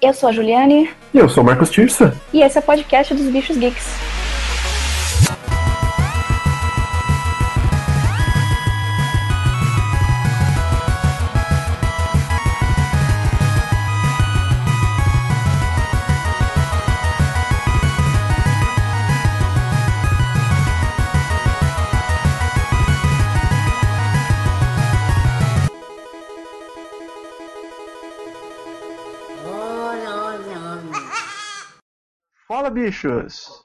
Eu sou a Juliane. E eu sou o Marcos Tirsa. E esse é o podcast dos Bichos Geeks. Fala, bichos!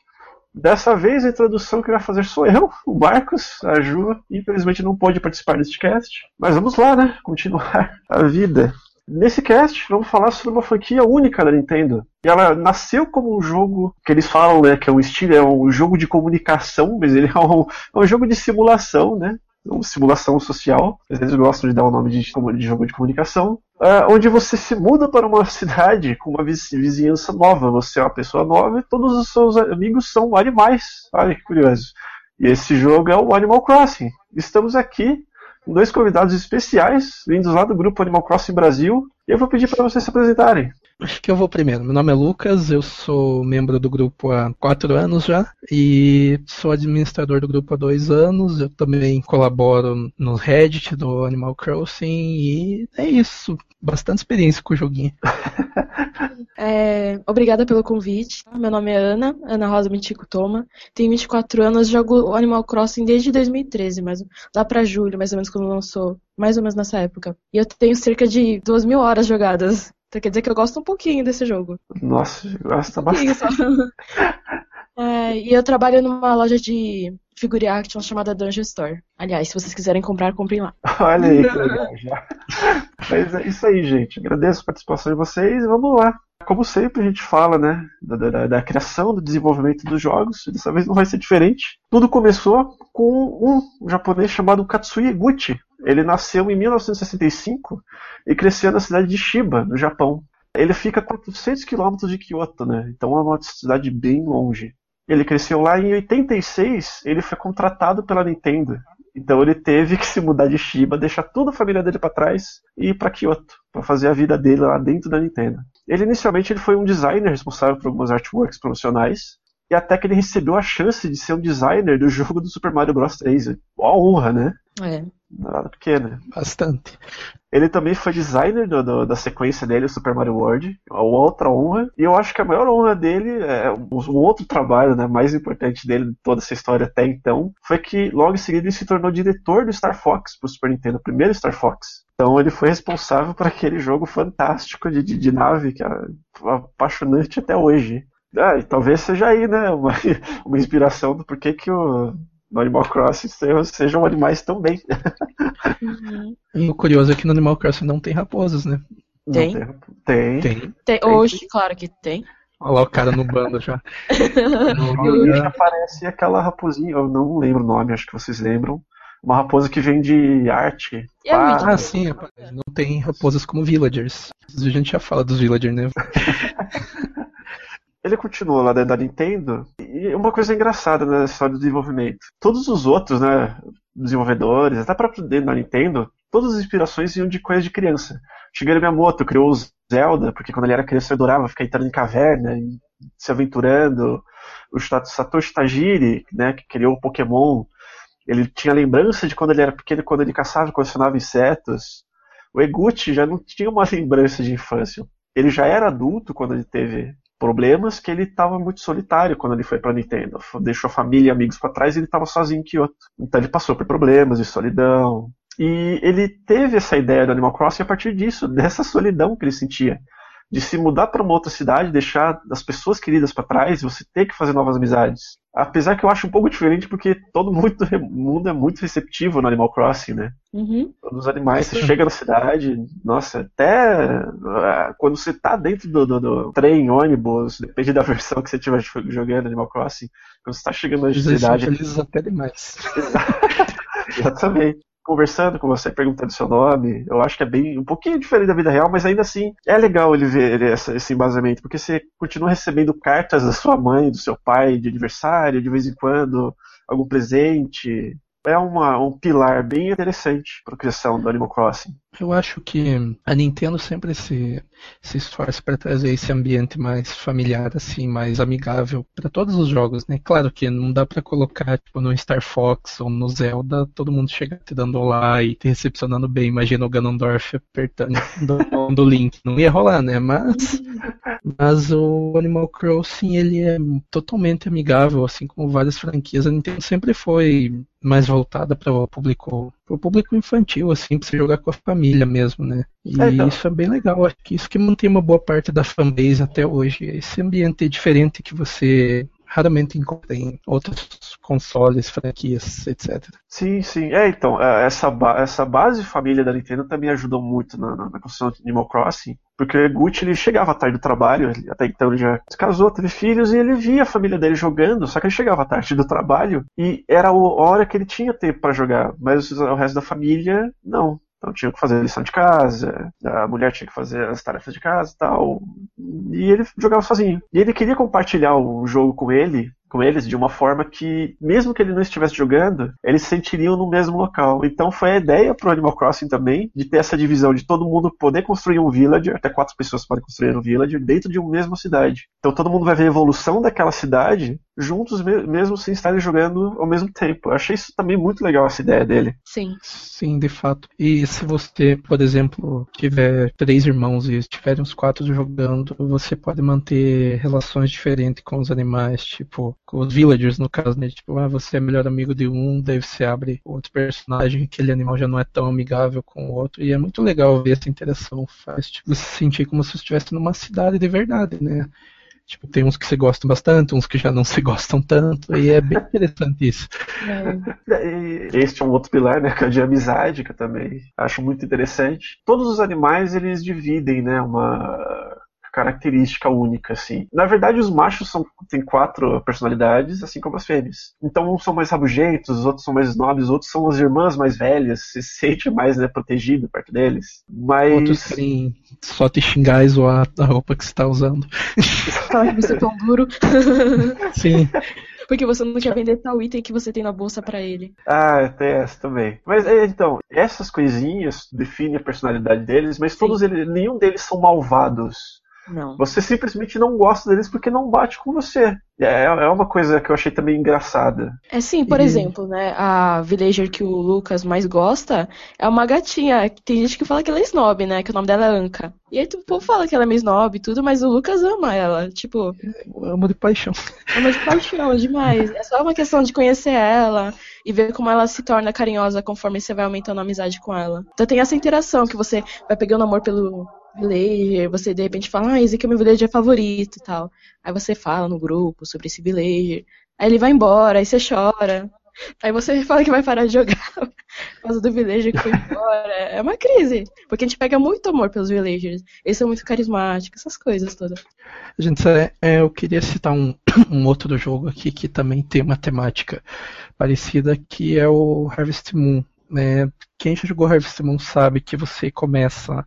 Dessa vez a introdução que vai fazer sou eu, o Marcos, a Ju, infelizmente não pôde participar deste cast, mas vamos lá, né? Continuar a vida. Nesse cast, vamos falar sobre uma franquia única da Nintendo. E ela nasceu como um jogo que eles falam, né, que é um estilo, é um jogo de comunicação, mas ele é um, é um jogo de simulação, né? Uma simulação social. Eles gostam de dar o nome de, de jogo de comunicação. Uh, onde você se muda para uma cidade com uma vizinhança nova. Você é uma pessoa nova e todos os seus amigos são animais. Olha que curioso. E esse jogo é o Animal Crossing. Estamos aqui com dois convidados especiais, vindos lá do grupo Animal Crossing Brasil. E eu vou pedir para vocês se apresentarem. Acho que eu vou primeiro. Meu nome é Lucas, eu sou membro do grupo há quatro anos já e sou administrador do grupo há dois anos. Eu também colaboro no Reddit do Animal Crossing e é isso. Bastante experiência com o joguinho. É, obrigada pelo convite. Meu nome é Ana, Ana Rosa Mitico Toma. Tenho 24 anos, jogo Animal Crossing desde 2013, mas lá para julho, mais ou menos, quando lançou. Mais ou menos nessa época. E eu tenho cerca de 2 mil horas jogadas. Então quer dizer que eu gosto um pouquinho desse jogo. Nossa, gosta um bastante. é, e eu trabalho numa loja de figure action chamada Dungeon Store. Aliás, se vocês quiserem comprar, comprem lá. Olha aí, que legal já. Mas é isso aí, gente. Agradeço a participação de vocês e vamos lá. Como sempre a gente fala, né, da, da, da, criação, do desenvolvimento dos jogos, dessa vez não vai ser diferente. Tudo começou com um japonês chamado Katsuya Eguchi. Ele nasceu em 1965 e cresceu na cidade de Shiba, no Japão. Ele fica a 400 quilômetros de Kyoto, né? Então é uma cidade bem longe. Ele cresceu lá em 86, ele foi contratado pela Nintendo. Então ele teve que se mudar de Shiba, deixar toda a família dele para trás e ir para Kyoto, para fazer a vida dele lá dentro da Nintendo. Ele inicialmente ele foi um designer responsável por algumas artworks profissionais, e até que ele recebeu a chance de ser um designer do jogo do Super Mario Bros 3. Uma honra, né? É. Nada pequena. Bastante. Ele também foi designer do, do, da sequência dele, o Super Mario World. Uma outra honra. E eu acho que a maior honra dele, é, um outro trabalho né, mais importante dele de toda essa história até então, foi que logo em seguida ele se tornou diretor do Star Fox pro Super Nintendo, o primeiro Star Fox. Então ele foi responsável por aquele jogo fantástico de, de, de nave, que é apaixonante até hoje. Ah, talvez seja aí, né, uma, uma inspiração do porquê que o no Animal Crossing sejam animais também. Uhum. E o curioso é que no Animal Crossing não tem raposas, né? Tem? Tem. Tem. tem. Hoje, claro que tem. Olha lá o cara no bando já. no já aparece aquela raposinha, eu não lembro o nome, acho que vocês lembram. Uma raposa que vem de arte. ah, sim, rapaz. Não tem raposas como villagers. A gente já fala dos villagers, né? Ele continuou lá dentro da Nintendo. E uma coisa engraçada na história do desenvolvimento: todos os outros, né, desenvolvedores, até próprio dentro da Nintendo, todas as inspirações iam de coisa de criança. Shigeru Miyamoto criou o Zelda, porque quando ele era criança ele adorava ficar entrando em caverna e se aventurando. O Satoshi Tajiri, né, que criou o Pokémon, ele tinha lembrança de quando ele era pequeno, quando ele caçava e colecionava insetos. O Eguchi já não tinha uma lembrança de infância. Ele já era adulto quando ele teve problemas que ele estava muito solitário quando ele foi para Nintendo. Deixou a família e amigos para trás e ele estava sozinho em Kyoto. Então ele passou por problemas de solidão. E ele teve essa ideia do Animal Crossing a partir disso, dessa solidão que ele sentia de se mudar para uma outra cidade, deixar as pessoas queridas para trás, você ter que fazer novas amizades. Apesar que eu acho um pouco diferente, porque todo mundo é muito receptivo no Animal Crossing, né? Uhum. Todos os animais, você chega na cidade, nossa, até ah, quando você tá dentro do, do, do trem, ônibus, depende da versão que você estiver jogando Animal Crossing, quando você tá chegando na cidade. Felizes até demais. Exatamente conversando com você, perguntando seu nome. Eu acho que é bem um pouquinho diferente da vida real, mas ainda assim é legal ele ver essa, esse embasamento, porque você continua recebendo cartas da sua mãe, do seu pai, de aniversário, de vez em quando, algum presente. É uma, um pilar bem interessante para a criação do Animal Crossing. Eu acho que a Nintendo sempre se, se esforça para trazer esse ambiente mais familiar, assim, mais amigável para todos os jogos, né? Claro que não dá para colocar, tipo, no Star Fox ou no Zelda, todo mundo chega te dando olá e te recepcionando bem. Imagina o Ganondorf apertando do, do Link. Não ia rolar, né? Mas, mas o Animal Crossing, ele é totalmente amigável, assim como várias franquias. A Nintendo sempre foi mais voltada para o público, pro público infantil, assim, para você jogar com a família mesmo, né? E é, então. isso é bem legal. Acho que isso que mantém uma boa parte da fanbase até hoje. Esse ambiente diferente que você raramente encontra em outros consoles, franquias, etc. Sim, sim. É, então, é, essa, ba essa base família da Nintendo também ajudou muito na, na, construção de Animal Crossing, porque Gucci ele chegava tarde do trabalho, até então ele já se casou, teve filhos e ele via a família dele jogando, só que ele chegava tarde do trabalho e era a hora que ele tinha tempo para jogar, mas o resto da família não. Então tinha que fazer a lição de casa, a mulher tinha que fazer as tarefas de casa e tal. E ele jogava sozinho. E ele queria compartilhar o jogo com ele, com eles de uma forma que, mesmo que ele não estivesse jogando, eles se sentiriam no mesmo local. Então foi a ideia pro Animal Crossing também de ter essa divisão de todo mundo poder construir um villager, até quatro pessoas podem construir um villager dentro de uma mesma cidade. Então todo mundo vai ver a evolução daquela cidade juntos mesmo sem estarem jogando ao mesmo tempo. Eu achei isso também muito legal essa ideia dele. Sim. Sim, de fato. E se você, por exemplo, tiver três irmãos e estiverem os quatro jogando, você pode manter relações diferentes com os animais, tipo os villagers no caso, né? Tipo, ah, você é melhor amigo de um, daí você abre outro personagem, aquele animal já não é tão amigável com o outro. E é muito legal ver essa interação. Faz tipo, você sentir como se você estivesse numa cidade de verdade, né? Tipo, tem uns que se gostam bastante, uns que já não se gostam tanto, e é bem interessante isso. É. Este é um outro pilar, né, que é de amizade, que eu também acho muito interessante. Todos os animais, eles dividem, né, uma característica única, assim. Na verdade, os machos são, têm quatro personalidades, assim como as fêmeas. Então, uns são mais rabugentos, os outros são mais nobres, os outros são as irmãs mais velhas, se sente mais né, protegido perto deles. Mas... Outros querem só te xingar e zoar a roupa que você está usando. Que você é tão duro. Sim. Porque você não quer vender tal item que você tem na bolsa para ele. Ah, tem essa também. Mas é, então, essas coisinhas definem a personalidade deles, mas todos eles, nenhum deles são malvados. Não. Você simplesmente não gosta deles porque não bate com você. É, é uma coisa que eu achei também engraçada. É sim, por e... exemplo, né? A villager que o Lucas mais gosta é uma gatinha. Tem gente que fala que ela é snob, né? Que o nome dela é Anka. E aí o povo fala que ela é meio snob e tudo, mas o Lucas ama ela. Tipo. Amo de paixão. Ama de paixão, demais. É só uma questão de conhecer ela e ver como ela se torna carinhosa conforme você vai aumentando a amizade com ela. Então tem essa interação que você vai pegando amor pelo villager, você de repente fala, ah, esse aqui é meu villager favorito e tal. Aí você fala no grupo sobre esse villager. Aí ele vai embora, aí você chora. Aí você fala que vai parar de jogar por causa do villager que foi embora. É uma crise. Porque a gente pega muito amor pelos villagers. Eles são muito carismáticos, essas coisas todas. Gente, é, eu queria citar um, um outro jogo aqui que também tem uma temática parecida, que é o Harvest Moon. É, quem já jogou Harvest Moon sabe que você começa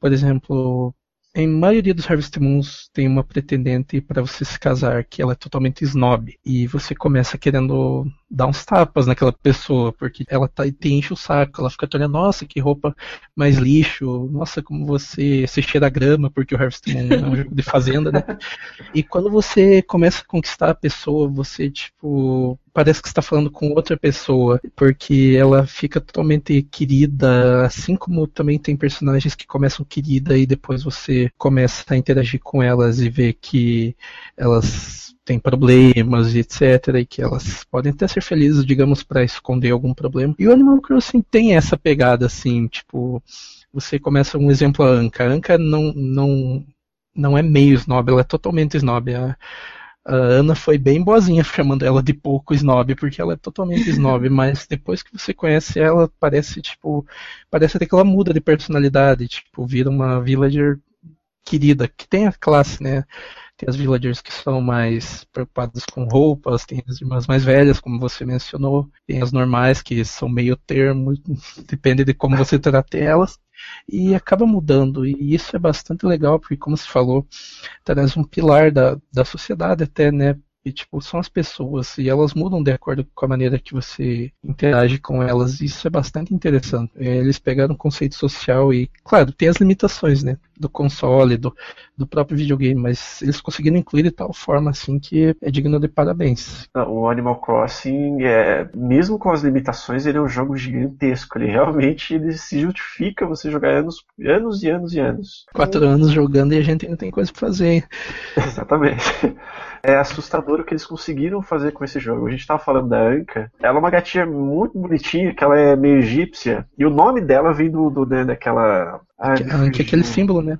por exemplo, em maioria dos Harvest Moons tem uma pretendente para você se casar que ela é totalmente snob e você começa querendo dar uns tapas naquela pessoa porque ela tá, te enche o saco, ela fica te olhando, nossa, que roupa mais lixo, nossa, como você se cheira a grama porque o Harvest Moon é um jogo de fazenda, né? E quando você começa a conquistar a pessoa, você tipo parece que está falando com outra pessoa, porque ela fica totalmente querida, assim como também tem personagens que começam querida e depois você começa a interagir com elas e ver que elas têm problemas e etc. e que elas podem até ser felizes, digamos, para esconder algum problema. E o Animal Crossing tem essa pegada assim, tipo, você começa um exemplo a Anka. A Anka não não não é meio snob, ela é totalmente snob. A, a Ana foi bem boazinha chamando ela de pouco snob, porque ela é totalmente snob, mas depois que você conhece ela, parece, tipo, parece até que ela muda de personalidade, tipo, vira uma villager querida, que tem a classe, né? Tem as villagers que são mais preocupadas com roupas, tem as irmãs mais velhas, como você mencionou, tem as normais que são meio termo, depende de como você trata elas e acaba mudando. E isso é bastante legal, porque, como se falou, traz um pilar da, da sociedade até, né? E, tipo, são as pessoas e elas mudam de acordo com a maneira que você interage com elas. Isso é bastante interessante. Eles pegaram um conceito social e, claro, tem as limitações, né? Do console, do, do próprio videogame, mas eles conseguiram incluir de tal forma assim que é digno de parabéns. O Animal Crossing, é, mesmo com as limitações, ele é um jogo gigantesco. Ele realmente ele se justifica você jogar anos, anos e anos e anos. Quatro anos jogando e a gente ainda tem coisa pra fazer. Exatamente. É assustador o que eles conseguiram fazer com esse jogo. A gente estava falando da Anka. Ela é uma gatinha muito bonitinha, que ela é meio egípcia. E o nome dela vem do, do né, daquela. Ah, que, é aquele símbolo, né?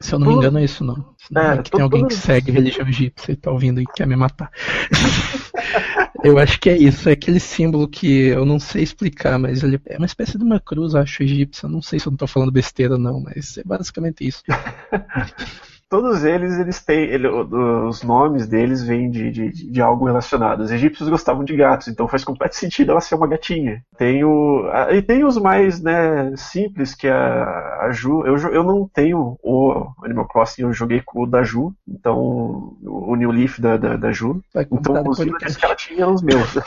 Se eu não me engano, é isso não. É, é que tem alguém que segue religião egípcia e tá ouvindo e quer me matar. eu acho que é isso, é aquele símbolo que eu não sei explicar, mas ele é uma espécie de uma cruz, acho, egípcia. Não sei se eu não tô falando besteira, não, mas é basicamente isso. todos eles, eles têm. Ele, os nomes deles vêm de, de, de, algo relacionado. Os egípcios gostavam de gatos, então faz completo sentido ela ser uma gatinha. Tem o, e tem os mais né, simples, que é a, a Ju. Eu, eu não tenho o Animal Crossing, eu joguei com o da Ju, então o New Leaf da, da, da Ju. Então os que ela tinha eram os meus.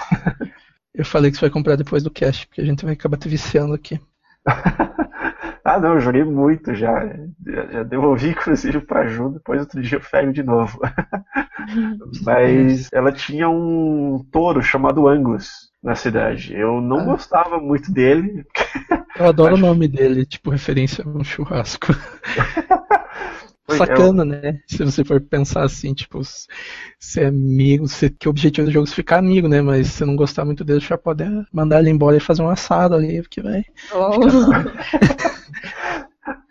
Eu falei que você vai comprar depois do cast, porque a gente vai acabar te viciando aqui. Ah, não, eu joguei muito já. Já, devolvi, inclusive, pra Ju, depois outro dia eu pego de novo. Mas ela tinha um touro chamado Angus na cidade. Eu não ah. gostava muito dele. Eu adoro o nome dele, tipo, referência a um churrasco. Sacana, né? Se você for pensar assim, tipo, ser amigo, ser, que o objetivo do jogo é ficar amigo, né? Mas se você não gostar muito dele, já pode mandar ele embora e fazer um assado ali, porque vai. Oh.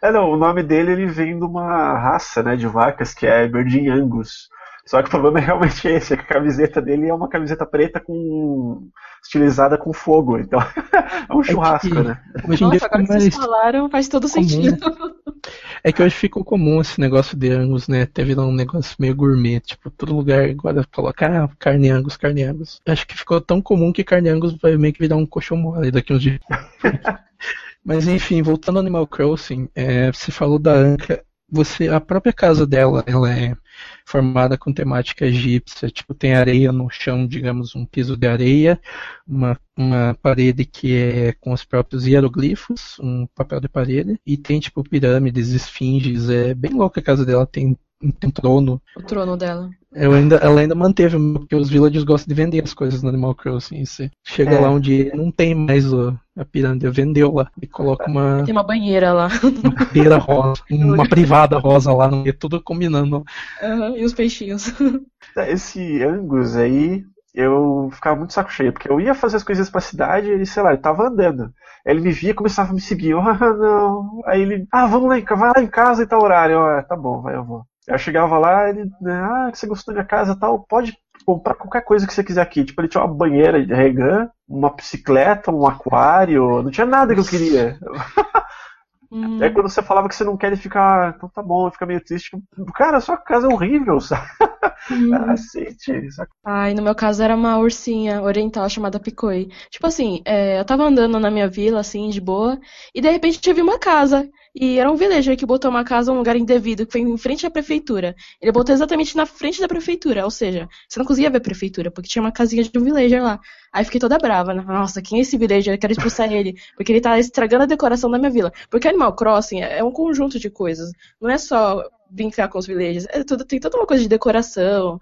é, não, o nome dele ele vem de uma raça, né, de vacas que é Virgin Angus. Só que o problema é realmente esse, é que a camiseta dele é uma camiseta preta com estilizada com fogo, então é um churrasco, é que, né? Nossa, agora que vocês falaram faz todo comum. sentido. É que hoje ficou comum esse negócio de Angus, né? Teve um negócio meio gourmet, tipo, todo lugar agora coloca ah, carne Angus, carne Angus. Acho que ficou tão comum que carne Angus vai meio que virar um colchão mole daqui uns dias. Mas enfim, voltando ao Animal Crossing, é, você falou da Anka, você a própria casa dela, ela é formada com temática egípcia, tipo tem areia no chão, digamos um piso de areia, uma, uma parede que é com os próprios hieroglifos, um papel de parede, e tem tipo pirâmides, esfinges, é bem louca a casa dela, tem tem um trono. O trono dela. Eu ainda, ela ainda manteve, porque os villagers gostam de vender as coisas no Animal Crossing. Você chega é. lá onde não tem mais o, a pirâmide, vendeu lá. E coloca uma. Tem uma banheira lá. Uma banheira rosa, uma privada rosa lá, no meio, tudo combinando. Uhum, e os peixinhos. Esse Angus aí, eu ficava muito saco cheio, porque eu ia fazer as coisas pra cidade e, sei lá, ele tava andando. Ele me via e começava a me seguir. Eu, ah, não. Aí ele, ah, vamos lá, vai lá em casa e tal horário. Eu, ah, tá bom, vai, eu vou. Eu chegava lá, ele, ah, você gostou da minha casa tal, pode comprar qualquer coisa que você quiser aqui. Tipo, ele tinha uma banheira de regan, uma bicicleta, um aquário, não tinha nada que eu queria. Hum. É quando você falava que você não quer ficar, então tá bom, fica meio triste. Cara, sua casa é horrível, sabe? Hum. Aceite. Sabe? Ai, no meu caso era uma ursinha oriental chamada Picoi. Tipo assim, é, eu tava andando na minha vila, assim, de boa, e de repente eu vi uma casa. E era um villager que botou uma casa num lugar indevido, que foi em frente à prefeitura. Ele botou exatamente na frente da prefeitura, ou seja, você não conseguia ver a prefeitura, porque tinha uma casinha de um villager lá. Aí fiquei toda brava, né? Nossa, quem é esse villager? Eu quero expulsar ele, porque ele tá estragando a decoração da minha vila. Porque Animal Crossing é um conjunto de coisas. Não é só brincar com os villagers, é tudo, tem toda uma coisa de decoração,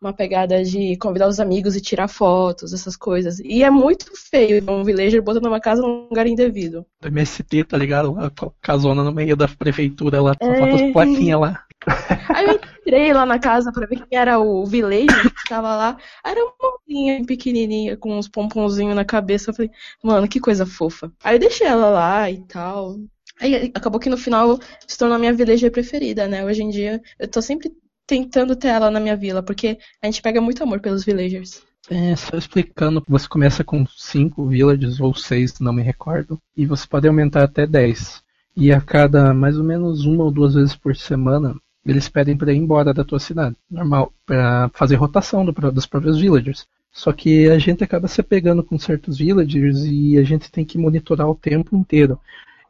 uma pegada de convidar os amigos e tirar fotos, essas coisas. E é muito feio um villager botando uma casa num lugar indevido. Do MST, tá ligado? A casona no meio da prefeitura lá, é... falta as plaquinhas lá. Aí eu entrei lá na casa pra ver quem era o villager que tava lá. Era uma mocinha pequenininha com uns pomponzinhos na cabeça. Eu falei, mano, que coisa fofa. Aí eu deixei ela lá e tal. Aí acabou que no final se tornou a minha villager preferida, né? Hoje em dia eu tô sempre tentando ter ela na minha vila, porque a gente pega muito amor pelos villagers. É, só explicando, você começa com 5 villages ou 6, não me recordo, e você pode aumentar até 10. E a cada mais ou menos uma ou duas vezes por semana, eles pedem para ir embora da tua cidade. Normal, para fazer rotação do, dos próprios villagers. Só que a gente acaba se pegando com certos villagers e a gente tem que monitorar o tempo inteiro.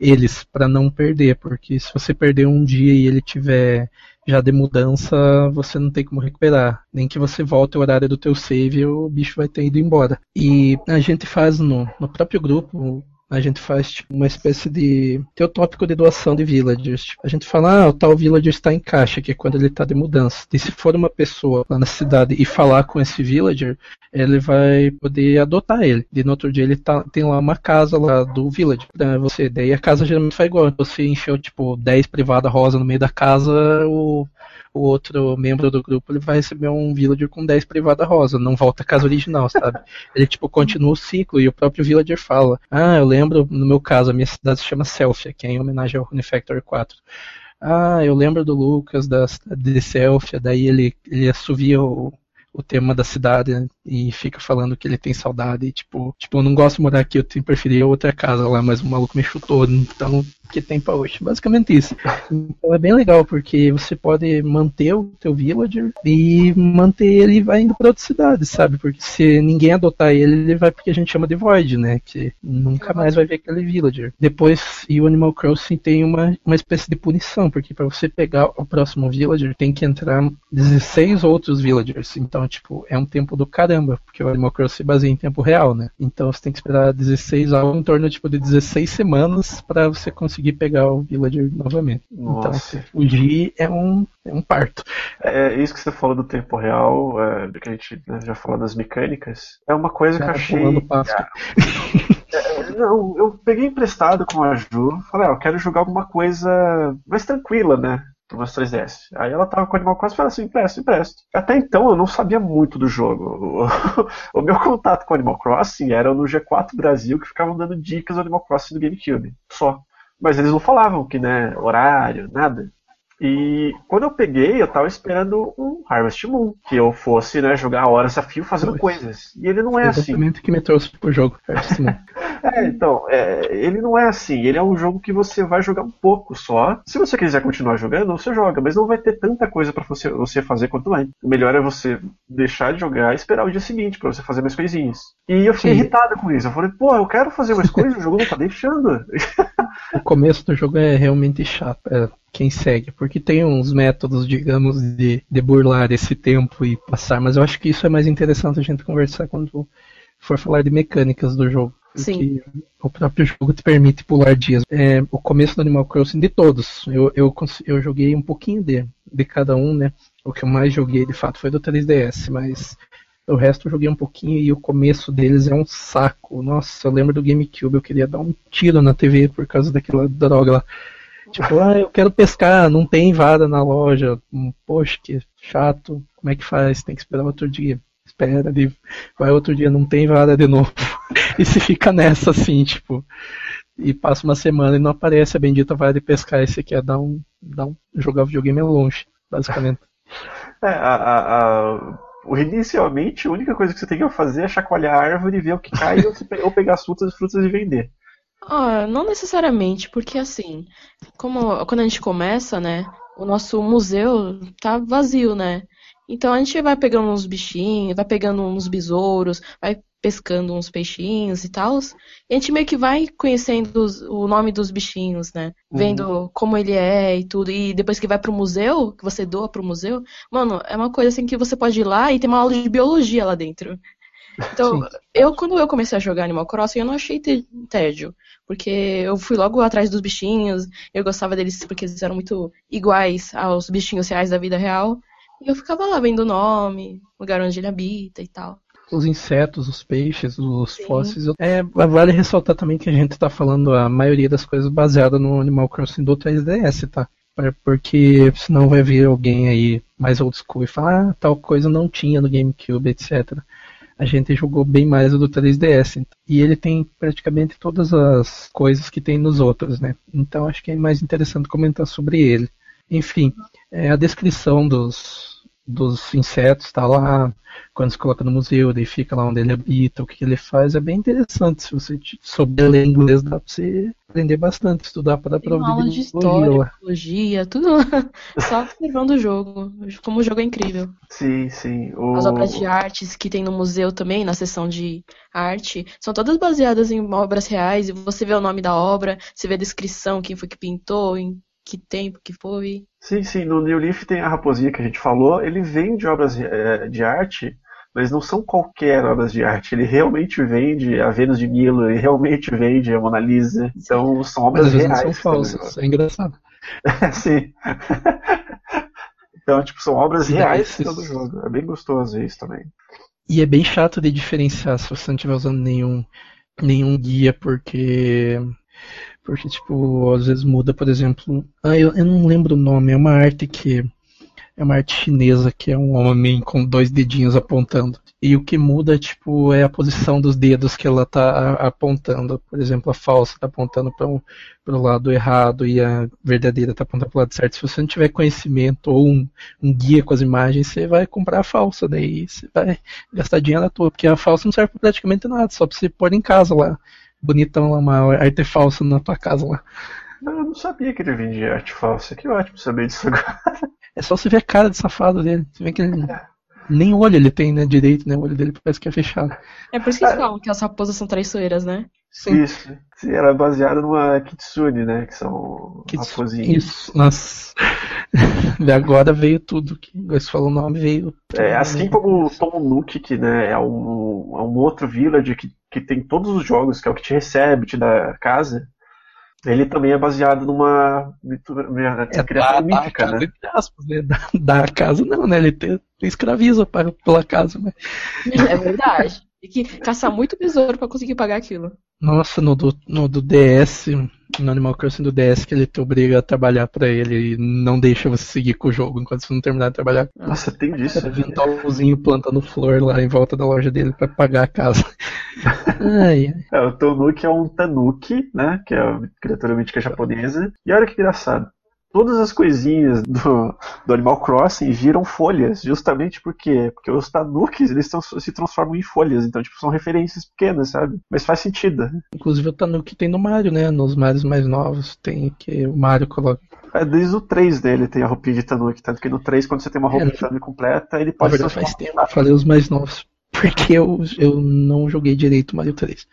Eles para não perder, porque se você perder um dia e ele tiver já de mudança, você não tem como recuperar. Nem que você volte o horário do teu save, o bicho vai ter ido embora. E a gente faz no, no próprio grupo, a gente faz tipo, uma espécie de. Tem o tópico de doação de villagers. Tipo, a gente fala, ah, o tal villager está em caixa, que é quando ele está de mudança. E se for uma pessoa lá na cidade e falar com esse villager, ele vai poder adotar ele. E no outro dia ele tá, tem lá uma casa lá do village pra você. Daí a casa geralmente faz igual. Você encheu tipo 10 privada rosa no meio da casa, o o outro membro do grupo ele vai receber um villager com 10 privada rosa, não volta à casa original, sabe? Ele tipo continua o ciclo e o próprio villager fala: "Ah, eu lembro, no meu caso, a minha cidade se chama Selfia, que é em homenagem ao Runefactor 4. Ah, eu lembro do Lucas da de Selfia, daí ele ele assovia o o tema da cidade né? e fica falando que ele tem saudade. E, tipo, tipo, eu não gosto de morar aqui, eu tenho preferir outra casa lá, mas o maluco me chutou, então que tem pra hoje. Basicamente isso. Então é bem legal, porque você pode manter o teu villager e manter ele vai indo pra outra cidade, sabe? Porque se ninguém adotar ele, ele vai porque a gente chama de void, né? Que nunca mais vai ver aquele villager. Depois, e o Animal Crossing tem uma, uma espécie de punição, porque para você pegar o próximo villager, tem que entrar 16 outros villagers. Então, tipo, é um tempo do caramba, porque o Animal Crossing se baseia em tempo real, né? Então você tem que esperar 16, algo em torno tipo, de 16 semanas para você conseguir pegar o Villager novamente. Então, Nossa. Então, fugir é um, é um parto. É, isso que você falou do tempo real, é, que a gente né, já falou das mecânicas, é uma coisa que eu achei. É, não, eu peguei emprestado com a Ju, falei, ah, eu quero jogar alguma coisa mais tranquila, né? Meus 3DS. Aí ela tava com o Animal Crossing e falou assim, empresto, empresto. Até então eu não sabia muito do jogo. O, o meu contato com o Animal Crossing era no G4 Brasil, que ficavam dando dicas do Animal Crossing do GameCube. Só. Mas eles não falavam que, né, horário, nada. E quando eu peguei, eu tava esperando um Harvest Moon, que eu fosse, né, jogar horas a fio fazendo coisas. E ele não é Exatamente assim. Exatamente que me trouxe pro jogo, Harvest Moon. É, então, é, ele não é assim. Ele é um jogo que você vai jogar um pouco só. Se você quiser continuar jogando, você joga, mas não vai ter tanta coisa para você, você fazer quanto antes. O melhor é você deixar de jogar e esperar o dia seguinte para você fazer mais coisinhas. E eu fiquei Sim. irritado com isso. Eu falei, pô, eu quero fazer mais coisas, o jogo não tá deixando. o começo do jogo é realmente chato. É quem segue, porque tem uns métodos, digamos, de, de burlar esse tempo e passar, mas eu acho que isso é mais interessante a gente conversar quando for falar de mecânicas do jogo. Sim. o próprio jogo te permite pular dias. É, o começo do Animal Crossing de todos. Eu, eu, eu joguei um pouquinho de, de cada um, né? O que eu mais joguei de fato foi do 3DS, mas o resto eu joguei um pouquinho e o começo deles é um saco. Nossa, eu lembro do GameCube, eu queria dar um tiro na TV por causa daquela droga lá. Tipo, ah, eu quero pescar, não tem vara na loja. Poxa, que chato. Como é que faz? Tem que esperar outro dia. Espera, vai outro dia, não tem vara de novo. e se fica nessa assim, tipo. E passa uma semana e não aparece a bendita vara de pescar. Esse aqui é dar um, dar um jogar videogame longe, basicamente. É, a, a, a, inicialmente a única coisa que você tem que fazer é chacoalhar a árvore e ver o que cai ou pegar as frutas e frutas e vender. Ah, não necessariamente, porque assim, como quando a gente começa, né, o nosso museu tá vazio, né? Então a gente vai pegando uns bichinhos, vai pegando uns besouros, vai pescando uns peixinhos e tal. E a gente meio que vai conhecendo os, o nome dos bichinhos, né? Uhum. Vendo como ele é e tudo. E depois que vai pro museu, que você doa pro museu, mano, é uma coisa assim que você pode ir lá e ter uma aula de biologia lá dentro. Então, Sim. eu quando eu comecei a jogar Animal Crossing, eu não achei tédio. Porque eu fui logo atrás dos bichinhos, eu gostava deles porque eles eram muito iguais aos bichinhos reais da vida real. E eu ficava lá vendo o nome, lugar onde ele habita e tal os insetos, os peixes, os Sim. fósseis. É, vale ressaltar também que a gente está falando a maioria das coisas baseada no Animal Crossing do 3DS, tá? Porque senão vai vir alguém aí mais old school e falar, ah, tal coisa não tinha no GameCube, etc a gente jogou bem mais o do 3DS. E ele tem praticamente todas as coisas que tem nos outros, né? Então acho que é mais interessante comentar sobre ele. Enfim, é, a descrição dos, dos insetos, tá lá, quando se coloca no museu, daí fica lá onde ele habita, o que ele faz, é bem interessante. Se você souber ler inglês, dá pra você aprender bastante, estudar para dar Tem uma aula de história, biologia, tudo lá. Só observando o jogo. Como o jogo é incrível. Sim, sim. O... As obras de artes que tem no museu também, na seção de arte, são todas baseadas em obras reais. E você vê o nome da obra, você vê a descrição, quem foi que pintou, em que tempo que foi. Sim, sim. No New Leaf tem a raposinha que a gente falou. Ele vende obras eh, de arte mas não são qualquer obras de arte. Ele realmente vende a Vênus de Milo, ele realmente vende a Mona Lisa. Então são obras mas, reais. São falsas, é engraçado. Sim. então, tipo, são obras reais que do jogo. É bem gostoso isso também. E é bem chato de diferenciar se você não estiver usando nenhum, nenhum guia, porque. Porque, tipo, às vezes muda, por exemplo. Ah, eu, eu não lembro o nome, é uma arte que é uma arte chinesa que é um homem com dois dedinhos apontando. E o que muda, tipo, é a posição dos dedos que ela tá apontando. Por exemplo, a falsa tá apontando para o lado errado e a verdadeira tá apontando para o lado certo. Se você não tiver conhecimento ou um, um, guia com as imagens, você vai comprar a falsa. Daí você vai gastar dinheiro à toa, porque a falsa não serve pra praticamente nada, só para você pôr em casa lá. Bonitão lá, uma arte falsa na tua casa lá. Eu não sabia que ele vendia arte falsa. Que ótimo saber disso agora. É só você ver a cara de safado dele. Você vê que ele. Nem olho ele tem, né? Direito, né? O olho dele parece que é fechado. É por isso que eles falam que as raposas são traiçoeiras, né? Sim. Isso. Sim, era baseado numa Kitsune, né? Que são Kitsune, raposinhas. Isso, nossa. e agora veio tudo. Que você falou o nome, veio. É, assim né? como o Tom Nook, que né, é, um, é um outro village que, que tem todos os jogos, que é o que te recebe, te dá casa. Ele também é baseado numa é, criatura mítica, né? Aspas, né? Da, da, casa não, né? Ele te, te escraviza para, pela casa, né? É verdade. Tem que caçar muito besouro para conseguir pagar aquilo. Nossa, no do, no do DS, no Animal Crossing do DS, que ele te obriga a trabalhar para ele e não deixa você seguir com o jogo enquanto você não terminar de trabalhar. Nossa, tem disso. Era ventolzinho plantando flor lá em volta da loja dele para pagar a casa. ai, ai. É, o Tanuki é um Tanuki, né? Que é a criatura mítica japonesa. E olha que engraçado todas as coisinhas do, do Animal Crossing viram folhas, justamente porque, porque os tanukis eles tão, se transformam em folhas, então tipo, são referências pequenas, sabe? Mas faz sentido. Inclusive o tanuki tem no Mario, né? Nos Marios mais novos tem que o Mario coloca. É, desde o 3 dele tem a roupinha de tanuki, tanto que no 3 quando você tem uma roupa é, de tanuki completa, ele pode... Na verdade faz tempo, falei os mais novos. Porque eu, eu não joguei direito Mario 3.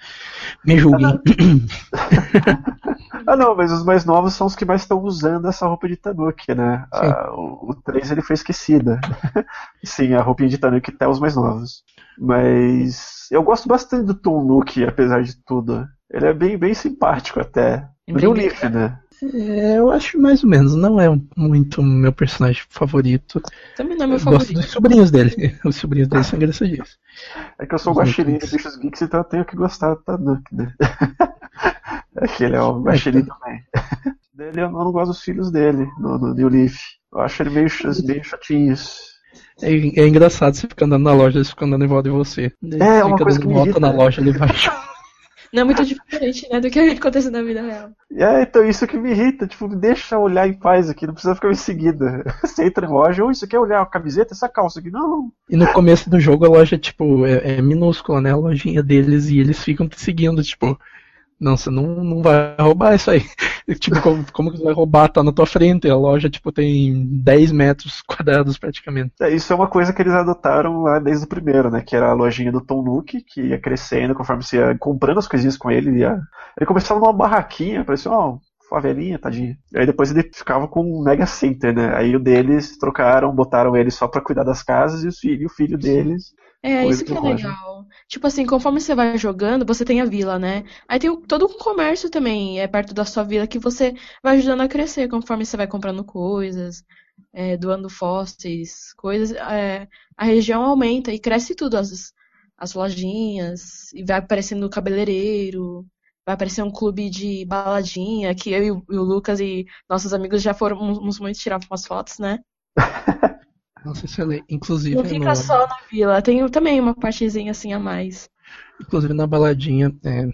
Me julguei. ah, não, mas os mais novos são os que mais estão usando essa roupa de Tanuki, né? Ah, o, o 3 ele foi esquecida. Sim, a roupinha de Tanuki até os mais novos. Mas eu gosto bastante do Tom Nook, apesar de tudo. Ele é bem, bem simpático até. No Leaf, né? É, eu acho mais ou menos. Não é muito meu personagem favorito. Também não é meu eu favorito. Gosto dos sobrinhos dele. Os sobrinhos dele são engraçadinhos. É que eu sou o guaxinim de Bichos Geeks, então eu tenho que gostar do Tanuki, né? é que ele é o guaxinim é, também. dele eu não gosto dos filhos dele, no, no New Leaf. Eu acho ele meio, meio chatinhos. É, é, engraçado você ficar andando na loja, eles ficam andando em volta de você. É, uma coisa que me irrita. na loja, ele vai Não é muito diferente, né, do que acontece na vida real. É, então isso que me irrita, tipo, me deixa olhar em paz aqui, não precisa ficar me seguindo. Você entra em loja, ou isso quer olhar a camiseta, essa calça aqui, não. E no começo do jogo a loja, tipo, é, é minúscula, né, a lojinha deles, e eles ficam te seguindo, tipo, não, você não, não vai roubar isso aí. tipo, como, como que você vai roubar? Tá na tua frente. A loja, tipo, tem 10 metros quadrados praticamente. É, isso é uma coisa que eles adotaram lá desde o primeiro, né? Que era a lojinha do Tom Nook, que ia crescendo conforme você ia comprando as coisinhas com ele. Ele, ia... ele começava numa barraquinha, parecia, ó, favelinha, tadinha. Aí depois ele ficava com um mega center, né? Aí o deles trocaram, botaram ele só pra cuidar das casas e o filho, e o filho deles é, isso que é legal. Tipo assim, conforme você vai jogando, você tem a vila, né? Aí tem todo um comércio também, é perto da sua vila, que você vai ajudando a crescer conforme você vai comprando coisas, é, doando fósseis, coisas. É, a região aumenta e cresce tudo, as, as lojinhas, e vai aparecendo o cabeleireiro, vai aparecer um clube de baladinha, que eu e o, o Lucas e nossos amigos já foram muito tirar umas fotos, né? Não sei se eu leio. Inclusive. Não fica no... só na vila, tem também uma partezinha assim a mais. Inclusive na baladinha, é,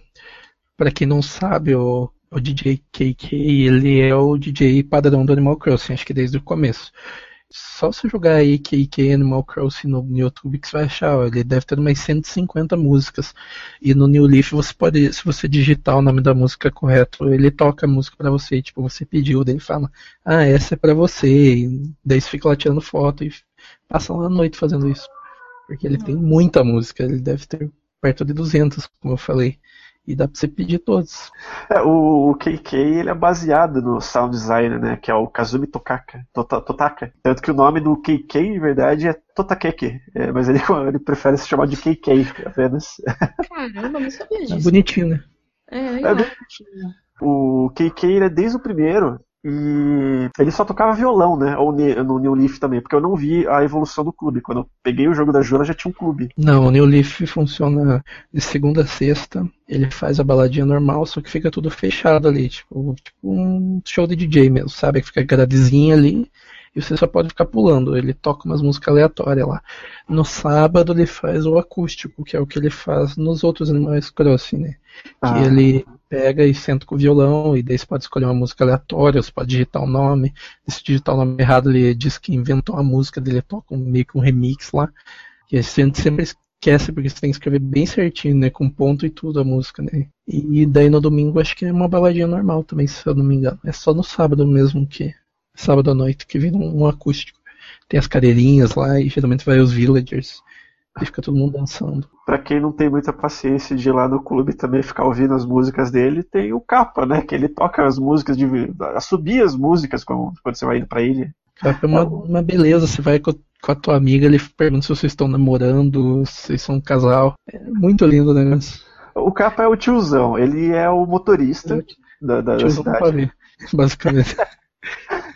para quem não sabe, o, o DJ KK, ele é o DJ padrão do Animal Crossing, acho que desde o começo. Só se jogar aí KK Animal Crossing no, no YouTube que você vai achar, ó, ele deve ter umas 150 músicas. E no New Leaf você pode, se você digitar o nome da música correto, ele toca a música para você, tipo, você pediu, daí ele fala, ah, essa é para você. E daí você fica lá tirando foto e passa uma noite fazendo isso. Porque ele tem muita música, ele deve ter perto de 200, como eu falei. E dá pra você pedir todos. É, o, o KK ele é baseado no sound designer, né? Que é o Kazumi Tokaka, Tota- Totaka. Tanto que o nome do KK, em verdade, é Totakeke. É, mas ele, ele prefere se chamar de KK apenas. Caramba, não sabia É disso. bonitinho, né? É, legal. O KK ele é desde o primeiro e ele só tocava violão, né? Ou no New Leaf também, porque eu não vi a evolução do clube. Quando eu peguei o jogo da Joana já tinha um clube. Não, o New Leaf funciona de segunda a sexta. Ele faz a baladinha normal, só que fica tudo fechado ali, tipo, tipo um show de DJ mesmo, sabe? Que fica gradezinha ali e você só pode ficar pulando. Ele toca umas músicas aleatórias lá. No sábado ele faz o acústico, que é o que ele faz nos outros Animais Crossing, né? Que Ah. ele pega e senta com o violão, e daí você pode escolher uma música aleatória, você pode digitar o nome. E se digitar o nome errado, ele diz que inventou a música dele, toca um, meio que um remix lá. Que a gente sempre esquece, porque você tem que escrever bem certinho, né? Com ponto e tudo a música, né? E daí no domingo acho que é uma baladinha normal também, se eu não me engano. É só no sábado mesmo que. Sábado à noite que vira um, um acústico. Tem as cadeirinhas lá e geralmente vai os villagers. E fica todo mundo dançando. Pra quem não tem muita paciência de ir lá no clube também ficar ouvindo as músicas dele, tem o Capa, né? Que ele toca as músicas de. subir as músicas quando, você vai indo pra ilha. Cara, é uma, uma beleza, você vai com, com a tua amiga, ele pergunta se vocês estão namorando, se vocês são um casal. É muito lindo o negócio. O Capa é o tiozão, ele é o motorista da, da, da Tiozão do cidade. pavê, basicamente.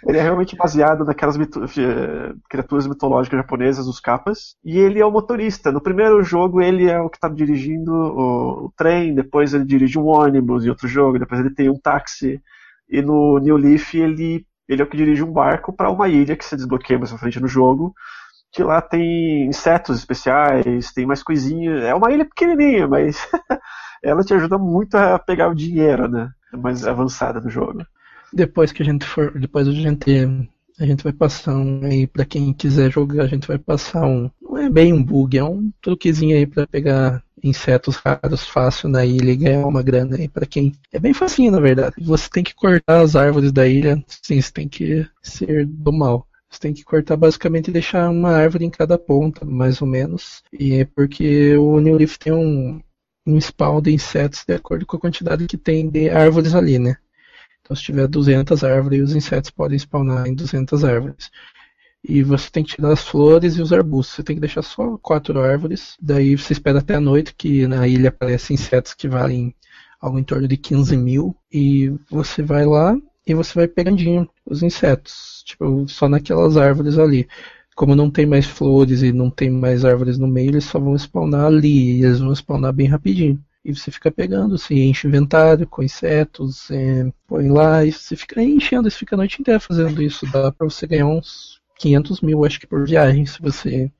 Ele é realmente baseado naquelas mito- eh, criaturas mitológicas japonesas, os capas. E ele é o motorista. No primeiro jogo, ele é o que está dirigindo o, o trem, depois ele dirige um ônibus em outro jogo, depois ele tem um táxi. E no New Leaf, ele, ele é o que dirige um barco para uma ilha que se desbloqueia mais pra frente no jogo. Que lá tem insetos especiais, tem mais coisinhas. É uma ilha pequenininha, mas ela te ajuda muito a pegar o dinheiro, né? Mais avançada no jogo. Depois que a gente for, depois a gente a gente vai passar um aí pra quem quiser jogar, a gente vai passar um, não é bem um bug, é um truquezinho aí pra pegar insetos raros fácil na ilha e ganhar uma grana aí pra quem é bem facinho na verdade. Você tem que cortar as árvores da ilha, sim, você tem que ser do mal. Você tem que cortar basicamente e deixar uma árvore em cada ponta, mais ou menos. E é porque o New Leaf tem um, um spawn de insetos de acordo com a quantidade que tem de árvores ali, né? Então, se tiver 200 árvores, os insetos podem spawnar em 200 árvores. E você tem que tirar as flores e os arbustos. Você tem que deixar só quatro árvores. Daí você espera até a noite, que na ilha aparecem insetos que valem algo em torno de 15 mil. E você vai lá e você vai pegandinho os insetos. Tipo, só naquelas árvores ali. Como não tem mais flores e não tem mais árvores no meio, eles só vão spawnar ali. E eles vão spawnar bem rapidinho. E você fica pegando, você enche o inventário com insetos, é, põe lá e você fica enchendo, você fica a noite inteira fazendo isso. Dá pra você ganhar uns 500 mil, acho que por viagem, se você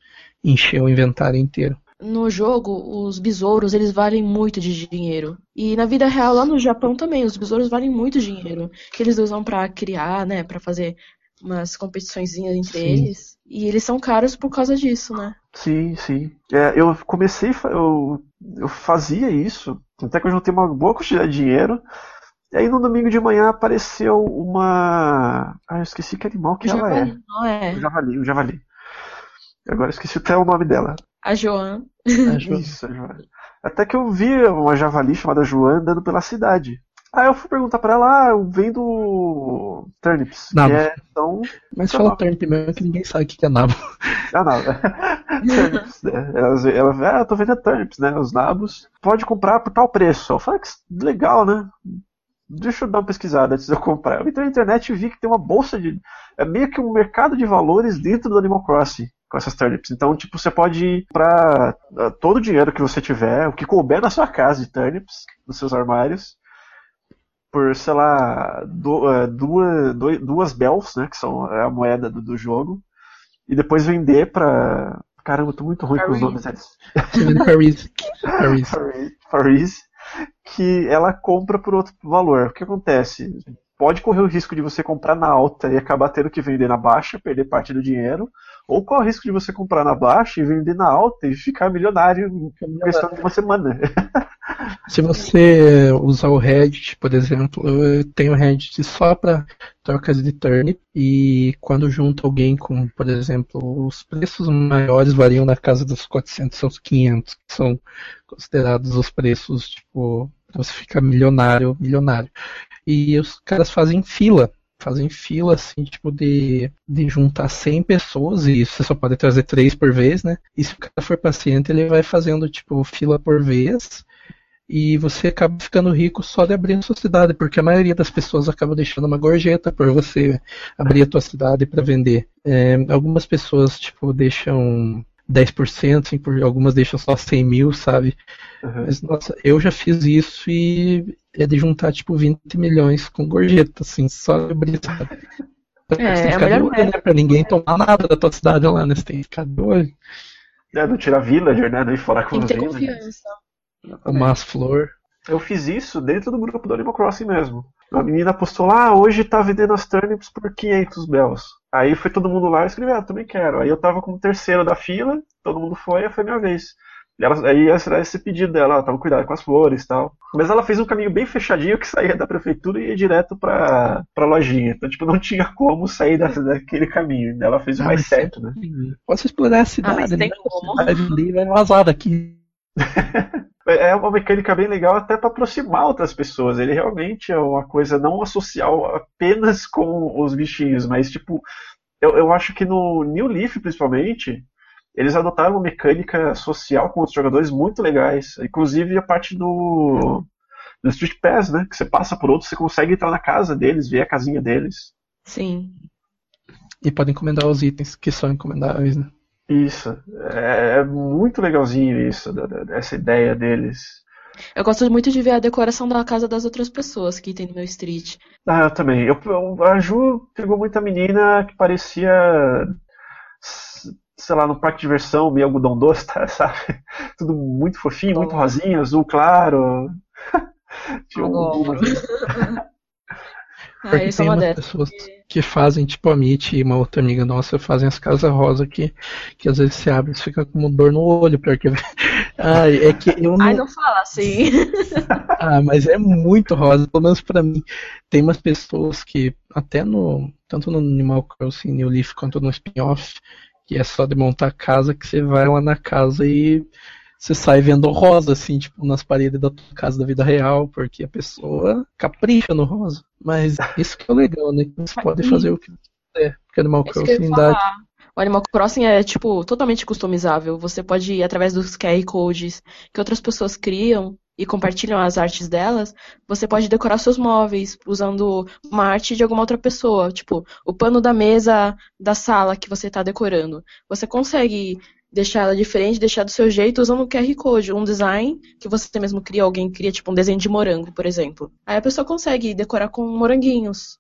encher o inventário inteiro. No jogo, os besouros, eles valem muito de dinheiro. E na vida real, lá no Japão também, os besouros valem muito dinheiro. Que eles usam pra criar, né, Pra fazer umas competiçõezinhas entre Sim. eles. E eles são caros por causa disso, né? Sim, sim. É, eu comecei, eu, eu fazia isso, até que eu juntei uma boa quantidade de dinheiro. E aí no domingo de manhã apareceu uma. Ah, eu esqueci que animal que O ela javali, é. não é? O javali, o javali. Agora eu esqueci até o nome dela. A Joan. Isso, a javali. Até que eu vi uma javali chamada Joan andando pela cidade. Aí eu fui perguntar pra ela, ah, eu vendo turnips, que Nabo. é, são Mas fala turnip mesmo que ninguém sabe o que é nabo. Ah, não. turnips, né? Ela, ela, ah, eu tô vendendo turnips, né? Os nabos. Pode comprar por tal preço. Eu falei, que legal, né? Deixa eu dar uma pesquisada antes de eu comprar. Eu entrei na internet e vi que tem uma bolsa de. É meio que um mercado de valores dentro do Animal Crossing com essas turnips. Então, tipo, você pode ir pra ah, todo o dinheiro que você tiver, o que couber na sua casa de turnips, nos seus armários, por, sei lá, du- eh, duas, duas bells, né? Que são a moeda do, do jogo e depois vender pra. Caramba, eu tô muito ruim com os Paris. nomes Paris. Paris. Paris, Paris, que ela compra por outro valor. O que acontece? Pode correr o risco de você comprar na alta e acabar tendo que vender na baixa, perder parte do dinheiro, ou corre o risco de você comprar na baixa e vender na alta e ficar milionário em questão de uma semana. Se você usar o Reddit, por exemplo, eu tenho Reddit só para trocas de turn e quando junta alguém com, por exemplo, os preços maiores variam na casa dos 400 aos 500, que são considerados os preços, tipo, você fica milionário, milionário. E os caras fazem fila fazem fila, assim, tipo, de, de juntar 100 pessoas, e você só pode trazer 3 por vez, né? E se o cara for paciente, ele vai fazendo, tipo, fila por vez, e você acaba ficando rico só de abrir a sua cidade, porque a maioria das pessoas acaba deixando uma gorjeta por você abrir a tua cidade para vender. É, algumas pessoas, tipo, deixam 10%, assim, por, algumas deixam só 100 mil, sabe? Uhum. Mas, nossa, eu já fiz isso e é de juntar, tipo, 20 milhões com gorjeta, assim, só abrir, sabe? É, é a melhor olho, né? Pra ninguém tomar nada da tua cidade lá, né? Você tem que ficar de olho. É, não tirar villager, né? Não ir fora com os Tem que ter confiança. Tomar as flor. Eu fiz isso dentro do grupo do Animal Crossing mesmo. A menina postou lá, ah, hoje tá vendendo as turnips por 500 bells. Aí foi todo mundo lá e escreveu, ah, também quero. Aí eu tava como terceiro da fila, todo mundo foi, e foi minha vez. E ela, aí era esse pedido dela, ela tava cuidado com as flores e tal. Mas ela fez um caminho bem fechadinho que saía da prefeitura e ia direto pra, pra lojinha. Então, tipo, não tinha como sair da, daquele caminho. Ela fez o ah, mais certo, né? Posso explorar a cidade, ah, mas tem né? como. A cidade vai vazar daqui. é uma mecânica bem legal até para aproximar outras pessoas. Ele realmente é uma coisa não social apenas com os bichinhos, mas tipo, eu, eu acho que no New Leaf principalmente, eles adotaram uma mecânica social com outros jogadores muito legais. Inclusive a parte do, do Street Pass, né? Que você passa por outros, você consegue entrar na casa deles, ver a casinha deles. Sim. E pode encomendar os itens que são encomendáveis, né? Isso. É, é muito legalzinho isso, essa ideia deles. Eu gosto muito de ver a decoração da casa das outras pessoas que tem no meu street. Ah, eu também. Eu, a Ju pegou muita menina que parecia, sei lá, no parque de diversão, meio algodão doce, tá, sabe? Tudo muito fofinho, muito rosinha, azul claro. Tinha um, ah, tem umas pessoas que fazem, tipo a Mitch e uma outra amiga nossa, fazem as casas rosa que, que às vezes se abre e fica com dor no olho, porque. Ai, é que eu não. Ai, não fala assim. ah, mas é muito rosa, pelo menos pra mim. Tem umas pessoas que, até no. Tanto no Animal Crossing New Leaf quanto no spin-off, que é só de montar a casa, que você vai lá na casa e você sai vendo rosa, assim, tipo, nas paredes da tua casa da vida real, porque a pessoa capricha no rosa. Mas isso que é legal, né? Você pode fazer o que quiser. Porque Animal Crossing dá. O Animal Crossing é, tipo, totalmente customizável. Você pode ir através dos QR codes que outras pessoas criam e compartilham as artes delas, você pode decorar seus móveis usando uma arte de alguma outra pessoa, tipo o pano da mesa da sala que você está decorando. Você consegue deixar ela diferente, deixar do seu jeito usando um QR Code, um design que você mesmo cria, alguém cria tipo um desenho de morango, por exemplo. Aí a pessoa consegue decorar com moranguinhos.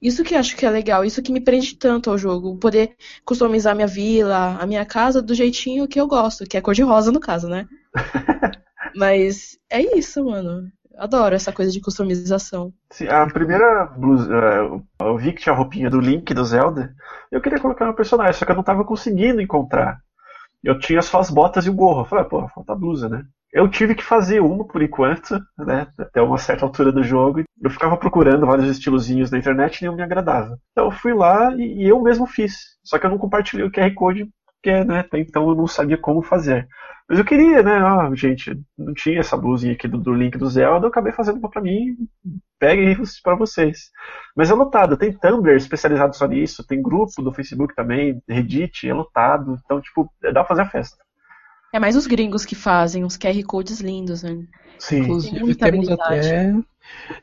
Isso que eu acho que é legal, isso que me prende tanto ao jogo, poder customizar minha vila, a minha casa do jeitinho que eu gosto, que é cor de rosa no caso, né? Mas é isso, mano. Adoro essa coisa de customização. Sim, a primeira blusa, é, eu vi que tinha a roupinha do Link do Zelda. Eu queria colocar no personagem, só que eu não tava conseguindo encontrar eu tinha só as botas e o gorro. Eu falei, ah, pô, falta blusa, né? Eu tive que fazer uma por enquanto, né? Até uma certa altura do jogo. Eu ficava procurando vários estilozinhos na internet e nenhum me agradava. Então eu fui lá e, e eu mesmo fiz. Só que eu não compartilhei o QR Code porque, né, até então eu não sabia como fazer. Mas eu queria, né? Ah, gente, não tinha essa blusinha aqui do, do link do Zelda, eu acabei fazendo uma pra mim, peguem para vocês. Mas é lotado, tem Tumblr especializado só nisso, tem grupo do Facebook também, Reddit, é lotado, então, tipo, dá pra fazer a festa. É mais os gringos que fazem uns QR Codes lindos, né? Sim. Inclusive temos até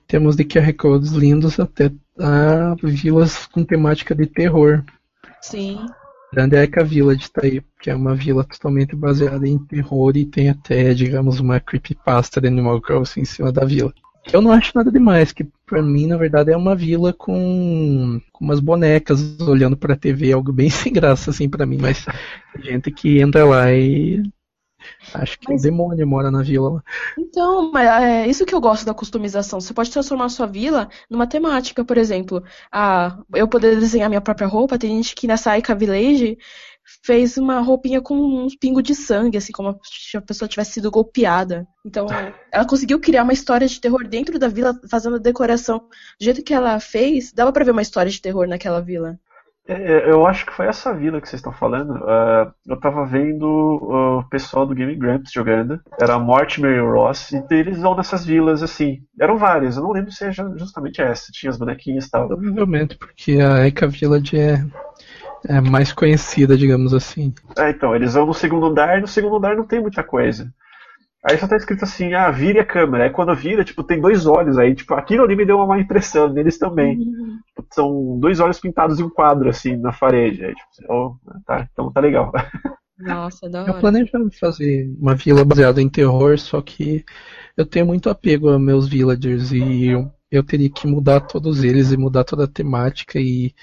temos de QR Codes lindos até a vilas com temática de terror. Sim. Grandeca Village tá aí, que é uma vila totalmente baseada em terror e tem até, digamos, uma creepypasta de Animal Crossing em cima da vila. Que eu não acho nada demais, que pra mim, na verdade, é uma vila com, com umas bonecas olhando pra TV, algo bem sem graça, assim, pra mim, mas gente que entra lá e Acho que Mas- o demônio mora na vila. Então, mas é isso que eu gosto da customização. Você pode transformar a sua vila numa temática, por exemplo. Ah, eu poder desenhar minha própria roupa. Tem gente que nessa Aika Village fez uma roupinha com uns pingos de sangue, assim, como se a pessoa tivesse sido golpeada. Então, ela conseguiu criar uma história de terror dentro da vila, fazendo a decoração. Do jeito que ela fez, dava pra ver uma história de terror naquela vila. É, eu acho que foi essa vila que vocês estão falando. Ah, eu tava vendo o pessoal do Game Grumps jogando. Era Mortimer e o Ross. E eles vão nessas vilas assim. Eram várias, eu não lembro se é ju- justamente essa. Tinha as bonequinhas e tal. Provavelmente, porque a Eka Village é, é mais conhecida, digamos assim. É, então, eles vão no segundo andar e no segundo andar não tem muita coisa. Aí só tá escrito assim, ah, vire a câmera. Aí quando vira, tipo, tem dois olhos. Aí, tipo, aquilo ali me deu uma má impressão, neles também. Tipo, São dois olhos pintados em um quadro, assim, na parede. Aí, tipo, oh, tá, então tá legal. Nossa, da Eu hora. planejava fazer uma vila baseada em terror, só que eu tenho muito apego a meus villagers e eu, eu teria que mudar todos eles e mudar toda a temática e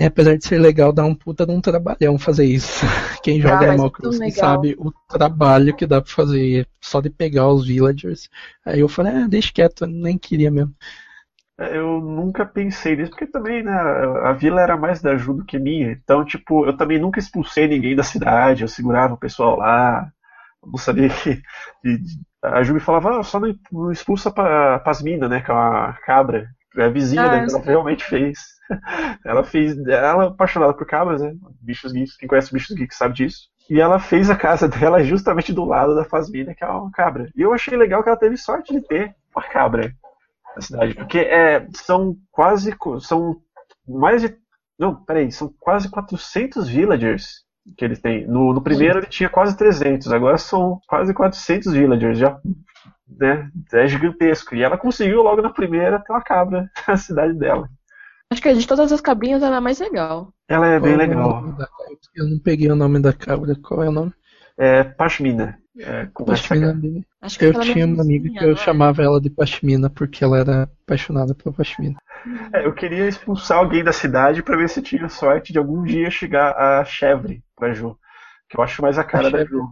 é, apesar de ser legal, dá um puta de um trabalhão fazer isso. Quem joga Animal é tão Crossing legal. sabe o trabalho que dá pra fazer só de pegar os villagers. Aí eu falei, ah, deixa quieto, eu nem queria mesmo. Eu nunca pensei nisso, porque também, né, a vila era mais da Ju do que minha. Então, tipo, eu também nunca expulsei ninguém da cidade, eu segurava o pessoal lá. Eu não sabia que. que- a Ju me falava, ah, só não expulsa pa, Pasmina, né, que é uma cabra. É a vizinha Ah, dela, eu ela realmente fez. Ela fez. Ela é apaixonada por cabras, né? Bichos geeks, quem conhece bichos geeks sabe disso. E ela fez a casa dela justamente do lado da Fasmina, que é uma cabra. E eu achei legal que ela teve sorte de ter uma cabra na cidade. Porque é, são quase. São mais de. Não, peraí, são quase 400 villagers que ele tem. No, no primeiro ele tinha quase 300, agora são quase 400 villagers. Já, né, é gigantesco. E ela conseguiu logo na primeira ter uma cabra na cidade dela. Acho que de todas as cabrinhas ela é a mais legal. Ela é bem Qual o legal. Eu não peguei o nome da cabra, qual é o nome? É Pashmina. É, Pashmina. essa- Acho que Eu aquela tinha uma amiga que eu chamava ela de Pashmina porque ela era apaixonada por Pashmina. É, eu queria expulsar alguém da cidade pra ver se tinha sorte de algum dia chegar a Chevre pra Ju. Que eu acho mais a cara A da Ju.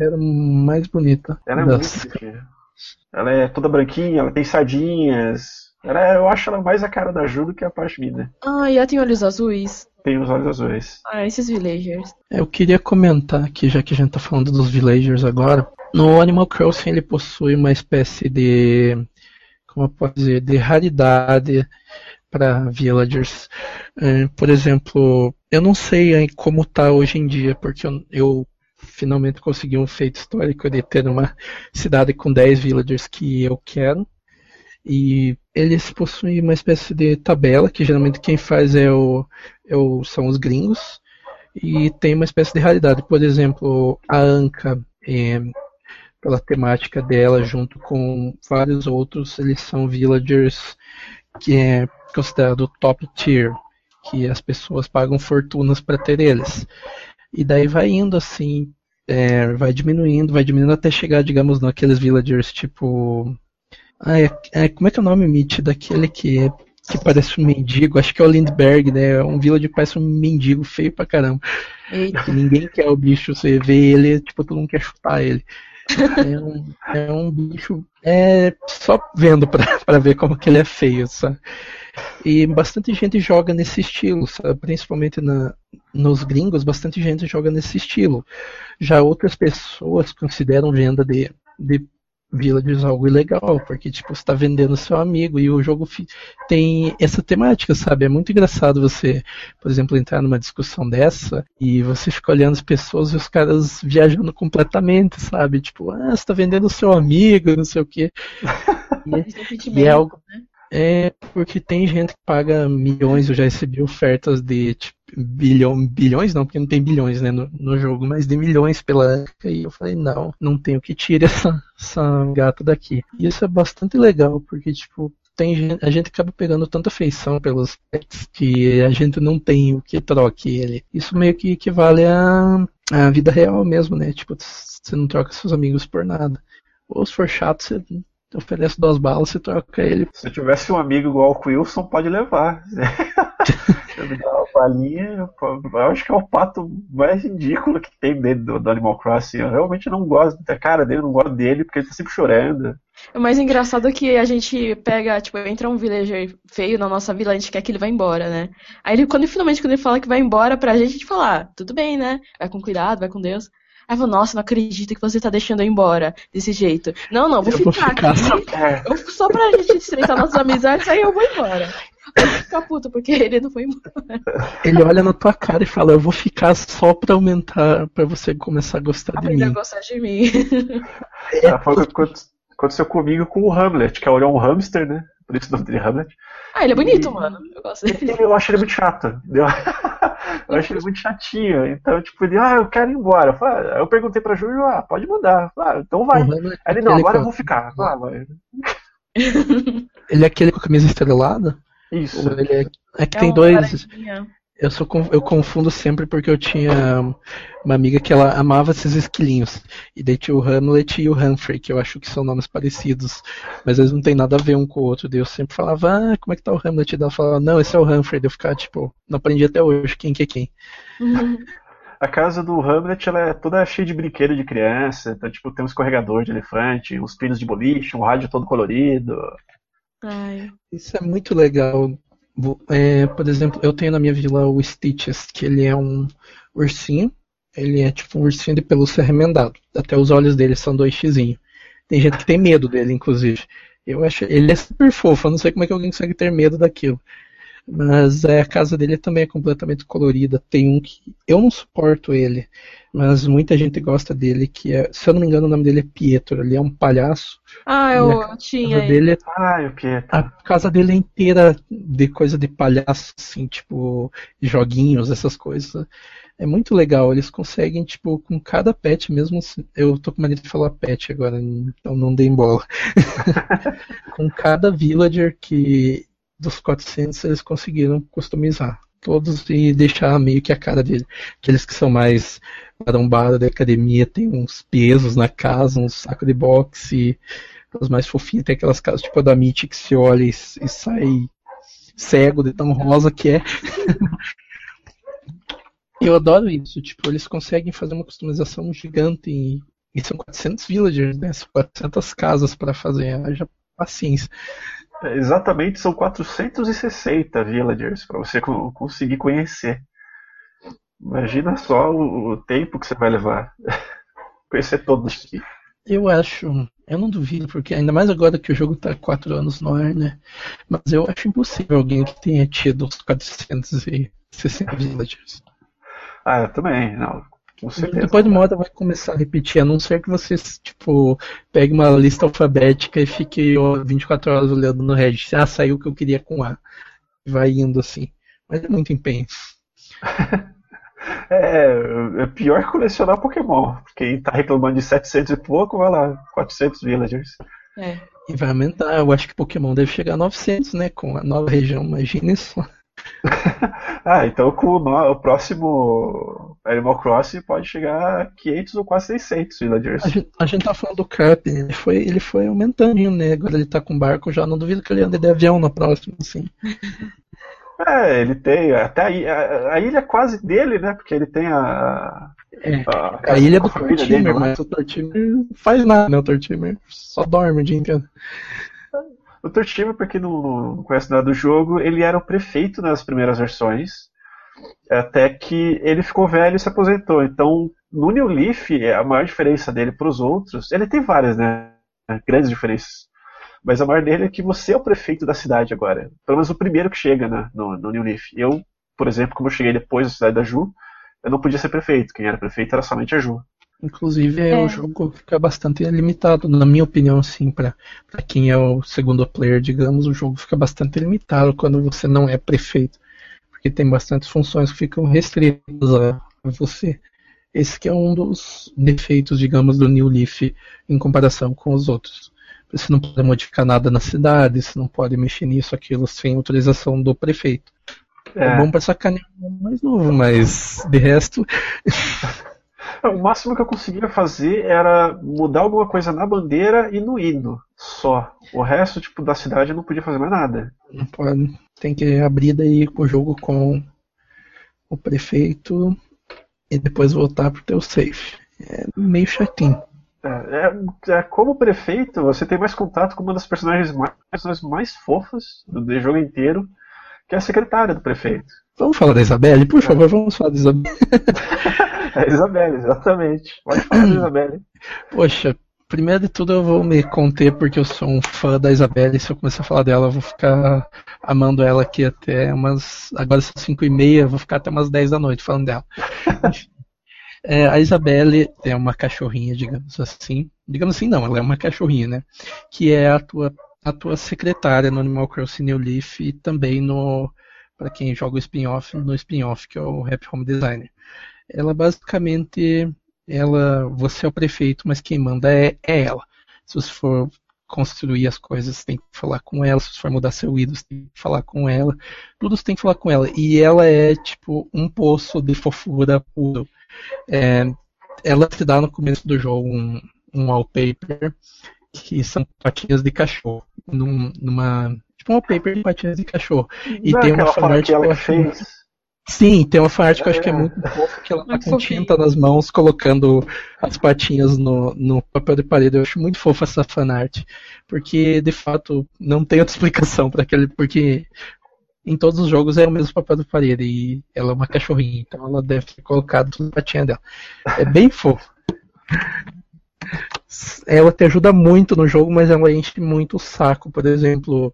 Era mais bonita. Ela é muito bonitinha. Ela é toda branquinha, ela tem sardinhas. Ela eu acho ela mais a cara da Ju do que a Pashmina. Ah, e ela tem olhos azuis. Tem os olhos azuis. Ah, esses villagers. Eu queria comentar aqui, já que a gente tá falando dos villagers agora. No Animal Crossing ele possui uma espécie de. Como eu posso dizer? De raridade para villagers. Eh, por exemplo, eu não sei como tá hoje em dia, porque eu, eu finalmente consegui um feito histórico de ter uma cidade com 10 villagers que eu quero. E eles possuem uma espécie de tabela, que geralmente quem faz é o, é o- são os gringos. E tem uma espécie de raridade. Por exemplo, a Anka, eh, pela temática dela, junto com vários outros, eles são villagers que é considerado top tier, que as pessoas pagam fortunas para ter eles. E daí vai indo assim, é, vai diminuindo, vai diminuindo até chegar, digamos, naqueles villagers tipo. Ah, é, é- como é que é o nome, Mitch, daquele que, que parece um mendigo? Acho que é o Lindbergh, né? É um villager que parece um mendigo feio pra caramba. Eita. Ninguém quer o bicho, você vê ele, tipo, todo mundo quer chutar ele. É um, é um bicho. É só vendo pra, pra ver como que ele é feio, sabe? E bastante gente joga nesse estilo, sabe? Principalmente na, nos gringos, bastante gente joga nesse estilo. Já outras pessoas consideram venda de, de villagers algo ilegal, porque tipo, você está vendendo seu amigo e o jogo tem essa temática, sabe? É muito engraçado você, por exemplo, entrar numa discussão dessa e você fica olhando as pessoas e os caras viajando completamente, sabe? Tipo, ah, você está vendendo seu amigo, não sei o quê. E sentimento, é algo. né? É porque tem gente que paga milhões, eu já recebi ofertas de tipo, bilhão, bilhões não, porque não tem bilhões né, no, no jogo, mas de milhões pela e eu falei, não, não tenho que tirar essa, essa gata daqui. E isso é bastante legal, porque tipo, tem a gente acaba pegando tanta afeição pelos pets que a gente não tem o que troque ele. Isso meio que equivale à vida real mesmo, né? Tipo, você não troca seus amigos por nada. Ou se for chato, você oferece duas balas e troca ele. Se eu tivesse um amigo igual o Wilson, pode levar. eu me dá uma balinha, eu acho que é o pato mais ridículo que tem dentro do, do, Animal Crossing. Eu realmente não gosto da cara dele, não gosto dele, porque ele tá sempre chorando. O mais engraçado é que a gente pega, tipo, entra um villager feio na nossa vila, a gente quer que ele vá embora, né? Aí ele, quando finalmente quando ele fala que vai embora pra gente, a gente fala, ah, tudo bem, né? Vai com cuidado, vai com Deus. Aí eu falo, nossa, não acredito que você tá deixando eu embora desse jeito. Não, não, vou eu ficar, vou ficar aqui. Eu, só pra gente estreitar nossas amizades, aí eu vou embora. Eu vou ficar puto, porque ele não foi embora. Ele olha na tua cara e fala, eu vou ficar só pra aumentar, pra você começar a gostar Aprender de mim. a gostar de mim. É, foi o que aconteceu comigo com o Hamlet, que é um hamster, né? Por isso o nome dele é Hamlet. Ah, ele é bonito, e... mano. Eu gosto dele. Eu acho ele muito chato. Eu acho ele muito chatinho. Então, tipo, ele, ah, eu quero ir embora. Eu perguntei pra Júlio, ah, pode mandar. Ah, então vai. Aí ele, não, agora eu vou ficar. Ah, vai. Ele é aquele com a camisa estrelada? Isso. Ele é... é que é tem um dois. Eu, sou, eu confundo sempre porque eu tinha uma amiga que ela amava esses esquilinhos. E daí tinha o Hamlet e o Humphrey, que eu acho que são nomes parecidos. Mas eles não têm nada a ver um com o outro. Daí eu sempre falava, ah, como é que tá o Hamlet? E ela falava, não, esse é o Humphrey. Daí eu ficava, tipo, não aprendi até hoje quem que é quem. Uhum. A casa do Hamlet ela é toda cheia de brinquedo de criança. Então, tipo, tem um escorregador de elefante, uns pinos de boliche, um rádio todo colorido. Ai. Isso é muito legal. É, por exemplo, eu tenho na minha vila o Stitches, que ele é um ursinho. Ele é tipo um ursinho de pelúcia remendado. Até os olhos dele são dois xizinhos. Tem gente que tem medo dele, inclusive. Eu acho ele é super fofo. Eu não sei como é que alguém consegue ter medo daquilo. Mas é, a casa dele também é completamente colorida. Tem um que eu não suporto ele, mas muita gente gosta dele, que é, se eu não me engano, o nome dele é Pietro. Ele é um palhaço. Ah, eu tinha. Dele, é ah, o Pietro. A casa dele é inteira de coisa de palhaço, assim, tipo, joguinhos, essas coisas. É muito legal. Eles conseguem, tipo, com cada pet mesmo. Eu tô com medo de falar pet agora, então não dei bola. com cada villager que dos 400 eles conseguiram customizar todos e deixar meio que a cara dele. Aqueles que são mais marombados da academia tem uns pesos na casa, um saco de boxe. Os mais fofinhos tem aquelas casas tipo a da Mitty que se olha e, e sai cego de tão rosa que é. Eu adoro isso, tipo, eles conseguem fazer uma customização gigante e, e são 400 villagers, né? São 400 casas para fazer, haja paciência. É, exatamente, são 460 villagers para você conseguir conhecer. Imagina só o, o, tempo que você vai levar conhecer todos aqui. Eu acho, eu não duvido, porque ainda mais agora que o jogo está 4 anos no ar, né? Mas eu acho impossível alguém que tenha tido os 460 villagers. Ah, eu também, não. Certeza. Depois de moda vai começar a repetir, a não ser que você, tipo, pegue uma lista alfabética e fique 24 horas olhando no Reddit. Ah, saiu o que eu queria com A. Vai indo assim. Mas é muito empenho. é, é pior colecionar Pokémon. Quem tá reclamando de 700 e pouco, vai lá, 400 villagers. É. E vai aumentar. Eu acho que Pokémon deve chegar a 900, né? Com a nova região, imagine só. ah, então com o, o, próximo Animal Crossing pode chegar a 500 ou quase 600 villagers. A gente, a gente tá falando do Cap, ele foi, ele foi aumentando, né? Agora ele tá com barco, já não duvido que ele ande de avião no próximo, assim. É, ele tem. Até a, a, a ilha é quase dele, né? Porque ele tem a. É, a, a ilha do Tortimer, mas o Tortimer não faz nada, né? O Tortimer só dorme o dia inteiro. O Tortimer, para quem não, conhece nada do jogo, ele era o prefeito nas primeiras versões, até que ele ficou velho e se aposentou. Então, no New Leaf, a maior diferença dele para os outros, ele tem várias, né? Grandes diferenças. Mas a maior dele é que você é o prefeito da cidade agora. Pelo menos o primeiro que chega né, no, no New Leaf. Eu, por exemplo, como eu cheguei depois da cidade da Ju, eu não podia ser prefeito. Quem era prefeito era somente a Ju. Inclusive, é. o jogo fica bastante limitado, na minha opinião, assim, para quem é o segundo player, digamos, o jogo fica bastante limitado quando você não é prefeito, porque tem bastantes funções que ficam restritas a, você. Esse que é um dos defeitos, digamos, do New Leaf em comparação com os outros. Você não pode modificar nada na cidade, você não pode mexer nisso, aquilo, sem autorização do prefeito. É, é bom pra sacanear mais novo, mas de resto. O máximo que eu conseguia fazer era mudar alguma coisa na bandeira e no hino. Só. O resto, tipo, da cidade eu não podia fazer mais nada. Não pode. Tem que abrir daí o jogo com o prefeito e depois voltar pro teu safe. É meio chatinho. É, é, é, como prefeito, você tem mais contato com uma das personagens mais, personagens mais fofas do, do jogo inteiro, que é a secretária do prefeito. Vamos falar da Isabelle? Por favor, vamos falar da Isabelle. a Isabelle, exatamente. Pode falar da Isabelle. Poxa, primeiro de tudo eu vou me conter porque eu sou um fã da Isabelle. Se eu começar a falar dela, eu vou ficar amando ela aqui até umas. Agora são 5 e meia, vou ficar até umas 10 da noite falando dela. É, a Isabelle é uma cachorrinha, digamos assim. Digamos assim, não, ela é uma cachorrinha, né? Que é a tua, a tua secretária no Animal Crossing New Leaf e também no. para quem joga o spin-off, no spin-off, que é o Happy Home Designer. Ela basicamente. Ela, você é o prefeito, mas quem manda é, é ela. Se você for construir as coisas, tem que falar com ela. Se você for mudar seu ídolo, tem que falar com ela. Tudo você tem que falar com ela. E ela é, tipo, um poço de fofura puro. É, ela te dá no começo do jogo um, um wallpaper que são patinhas de cachorro. Num, numa. Tipo um wallpaper de patinhas de cachorro. E Não é tem uma fanart que ela fez. Sim, tem uma fanart que eu acho que é É. muito fofa, que ela tá com tinta nas mãos, colocando as patinhas no, no papel de parede. Eu acho muito fofa essa fanart, porque de fato não tem outra explicação para aquele, porque em todos os jogos é o mesmo papel de parede e ela é uma cachorrinha, então ela deve ter colocado tudo na patinha dela. É bem fofo. Ela te ajuda muito no jogo, mas ela enche muito o saco. Por exemplo,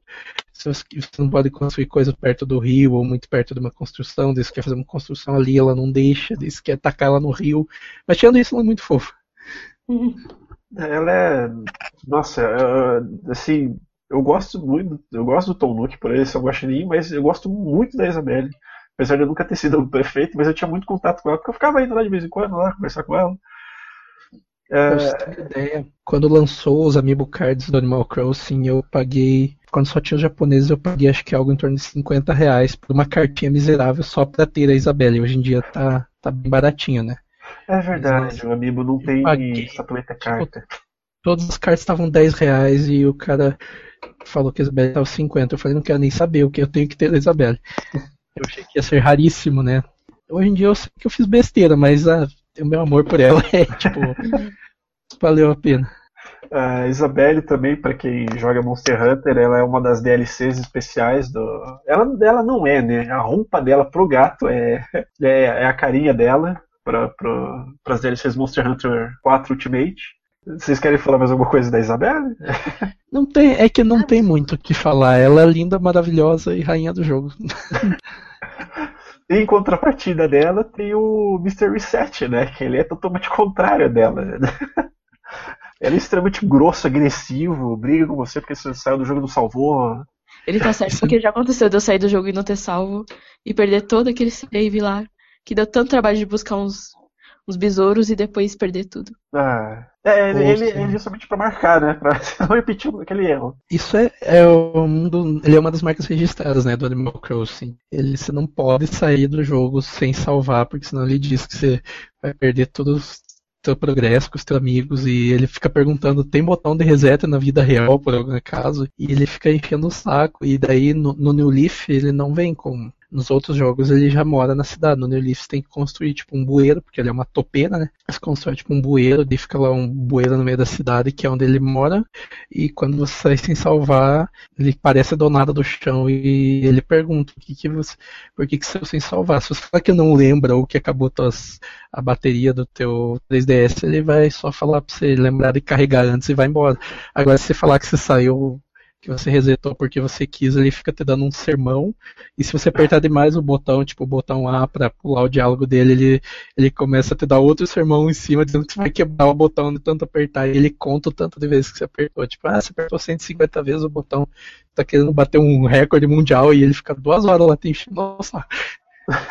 se você não pode construir coisa perto do rio ou muito perto de uma construção, diz que quer fazer uma construção ali, ela não deixa, diz que quer tacar ela no rio. Mas tirando isso, ela é muito fofa. Ela é. Nossa, é, assim, eu gosto muito. Eu gosto do Tom Nook por ele ser um guaxinim, mas eu gosto muito da Isabelle. Apesar de eu nunca ter sido prefeito, mas eu tinha muito contato com ela, porque eu ficava indo lá de vez em quando lá conversar com ela. Pra ter uma ideia, quando lançou os Amiibo Cards do Animal Crossing, eu paguei. Quando só tinha os japoneses, eu paguei acho que algo em torno de 50 reais por uma cartinha miserável só pra ter a Isabelle. Hoje em dia tá, tá bem baratinho, né? é verdade, o Amiibo não tem Paguei. estatueta carta. Todas as cartas estavam 10 reais e o cara falou que a Isabelle tava 50. Eu falei, não quero nem saber o que eu tenho que ter da Isabelle. Eu achei que ia ser raríssimo, né? Hoje em dia eu sei que eu fiz besteira, mas ah, o meu amor por ela é tipo. valeu a pena. A Isabelle também, pra quem joga Monster Hunter, ela é uma das DLCs especiais do. Ela, ela não é, né? A roupa dela pro gato é, é, é a carinha dela para pra, as DLCs Monster Hunter 4 Ultimate. Vocês querem falar mais alguma coisa da Isabelle? Não tem, é que não tem muito o que falar. Ela é linda, maravilhosa e rainha do jogo. Em contrapartida dela tem o Mr. Reset, né? Que ele é totalmente contrário dela. Né? Ele é extremamente grosso, agressivo, briga com você porque você saiu do jogo e não salvou. Ele tá certo, porque já aconteceu de eu sair do jogo e não ter salvo e perder todo aquele save lá, que deu tanto trabalho de buscar uns, uns besouros e depois perder tudo. Ah, é, ele, ele é justamente pra marcar, né? Pra não repetir aquele erro. Isso é, é um do, ele é uma das marcas registradas, né, do Animal Crossing. Ele você não pode sair do jogo sem salvar, porque senão ele diz que você vai perder todo o seu progresso com os teus amigos e ele fica perguntando, tem botão de reset na vida real, por algum acaso? E ele fica enchendo o saco. E daí no, no New Leaf ele não vem com nos outros jogos ele já mora na cidade. No New Leaf você tem que construir tipo um bueiro, porque ele é uma topeira, né? Você constrói tipo um bueiro, e fica lá um bueiro no meio da cidade, que é onde ele mora. E quando você sai sem salvar, ele parece do nada do chão e ele pergunta que que você, por que que saiu sem salvar. Se você falar que não lembra ou que acabou tuas, a bateria do teu 3DS, ele vai só falar pra você lembrar de carregar antes e vai embora. Agora se você falar que você saiu que você resetou porque você quis, ele fica te dando um sermão. E se você apertar demais o botão, tipo o botão A para pular o diálogo dele, ele, ele começa a te dar outro sermão em cima, dizendo que você vai quebrar o botão de tanto apertar. E ele conta o tanto de vezes que você apertou. Tipo, ah, você apertou 150 vezes o botão, tá querendo bater um recorde mundial e ele fica duas horas lá te enchendo.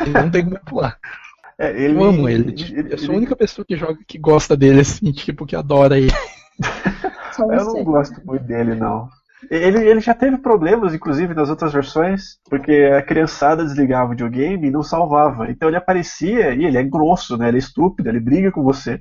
Ele não tem como pular. É, ele, Eu amo ele. tipo, eu sou a única pessoa que joga que gosta dele, assim, tipo, que adora ele. Eu não gosto muito dele, não. Ele, ele já teve problemas, inclusive, nas outras versões, porque a criançada desligava o videogame e não salvava. Então ele aparecia e ele é grosso, né? Ele é estúpido, ele briga com você.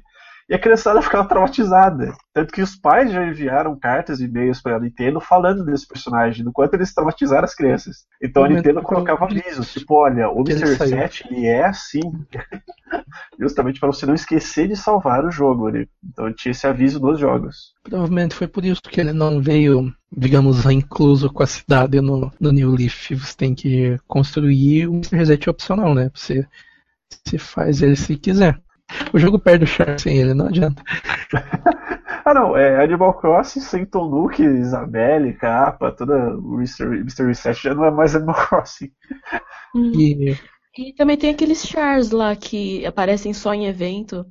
E a criançada ficava traumatizada. Tanto que os pais já enviaram cartas e e-mails para a Nintendo falando desse personagem, do quanto eles traumatizaram as crianças. Então a Nintendo colocava avisos, tipo, olha, o Mr. 7 ele é assim. Justamente para você não esquecer de salvar o jogo. Né? Então tinha esse aviso nos jogos. Provavelmente foi por isso que ele não veio, digamos, incluso com a cidade no, no New Leaf. Você tem que construir um reset opcional, né? Você, você faz ele se quiser. O jogo perde o charme sem ele, não adianta. ah não, é Animal Crossing sem Tom Nook, Isabelle, capa, toda o Mr. Reset já não é mais Animal Crossing. Hum. E... e também tem aqueles chars lá que aparecem só em evento.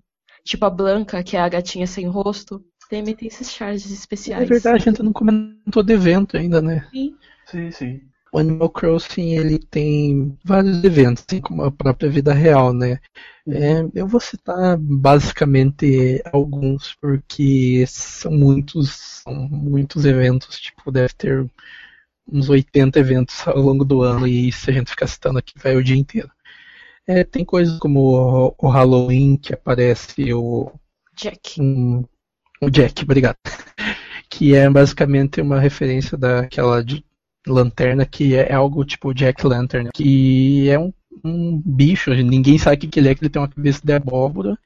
Tipo a Blanca, que é a gatinha sem rosto. Também tem esses chars especiais. É verdade, a gente não comentou de evento ainda, né? Sim. Sim, sim. O Animal Crossing ele tem vários eventos, assim como a própria vida real, né? É, eu vou citar basicamente alguns porque são muitos, são muitos eventos, tipo deve ter uns 80 eventos ao longo do ano e se a gente ficar citando aqui vai o dia inteiro. É, tem coisas como o, o, Halloween que aparece o Jack. Um, o Jack, obrigado. Que é basicamente uma referência daquela de lanterna que é algo tipo Jack Lantern, que é um, um bicho, ninguém sabe o que ele é, que ele tem uma cabeça de abóbora.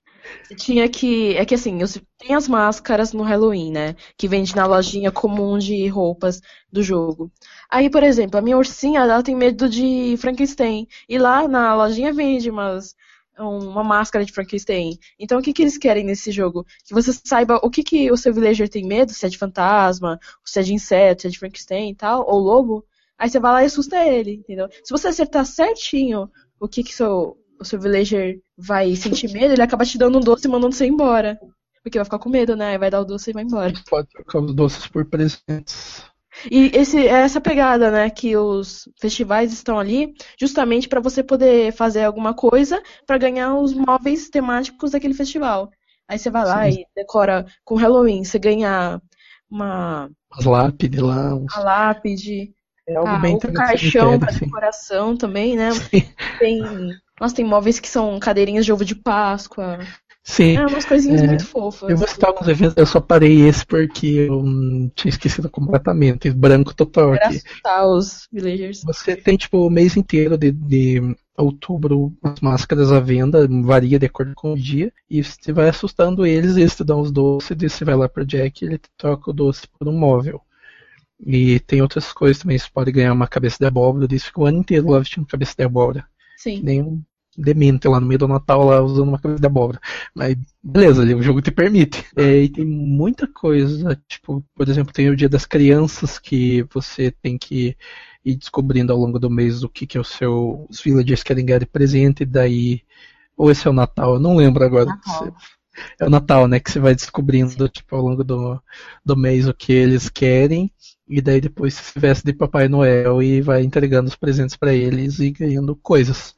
Tinha que. É que assim, tem as máscaras no Halloween, né? Que vende na lojinha comum de roupas do jogo. Aí, por exemplo, a minha ursinha, ela tem medo de Frankenstein. E lá na lojinha vende umas uma máscara de Frankenstein. Então, o que, que eles querem nesse jogo? Que você saiba o que, que o seu villager tem medo, se é de fantasma, se é de inseto, se é de Frankenstein e tal, ou lobo. Aí você vai lá e assusta ele, entendeu? Se você acertar certinho o que, que seu, o seu villager vai sentir medo, ele acaba te dando um doce e mandando você embora. Porque vai ficar com medo, né? Vai dar o doce e vai embora. Pode trocar os doces por presentes. E esse, é essa pegada, né, que os festivais estão ali justamente para você poder fazer alguma coisa para ganhar os móveis temáticos daquele festival. Aí você vai lá Sim. e decora com Halloween, você ganha uma. As lápides lá. Uns... A lápide. É algo ah, bem o caixão para decoração também, né? Sim. Tem. Nossa, tem móveis que são cadeirinhas de ovo de Páscoa. Sim. É umas coisinhas é, muito fofas. Eu vou citar alguns eventos, eu só parei esse porque eu tinha esquecido completamente. Branco total aqui. os villagers. Você tem, tipo, o mês inteiro de, de outubro as máscaras à venda, varia de acordo com o dia, e você vai assustando eles, eles te dão os doces, e você vai lá pro Jack e ele te troca o doce por um móvel. E tem outras coisas também, você pode ganhar uma cabeça de abóbora, eles ficam o ano inteiro lá vestindo cabeça de abóbora. Sim. Nem um demente lá no meio do Natal, lá usando uma camisa de abóbora. Mas beleza, o jogo te permite. É, e tem muita coisa, tipo, por exemplo, tem o Dia das Crianças que você tem que ir descobrindo ao longo do mês o que, que é o seu, os villagers querem ganhar de presente, e daí. Ou esse é o Natal, eu não lembro agora. É o Natal, né? Que você vai descobrindo, tipo, ao longo do, do mês o que eles querem. E daí depois você se veste de Papai Noel e vai entregando os presentes para eles e ganhando coisas.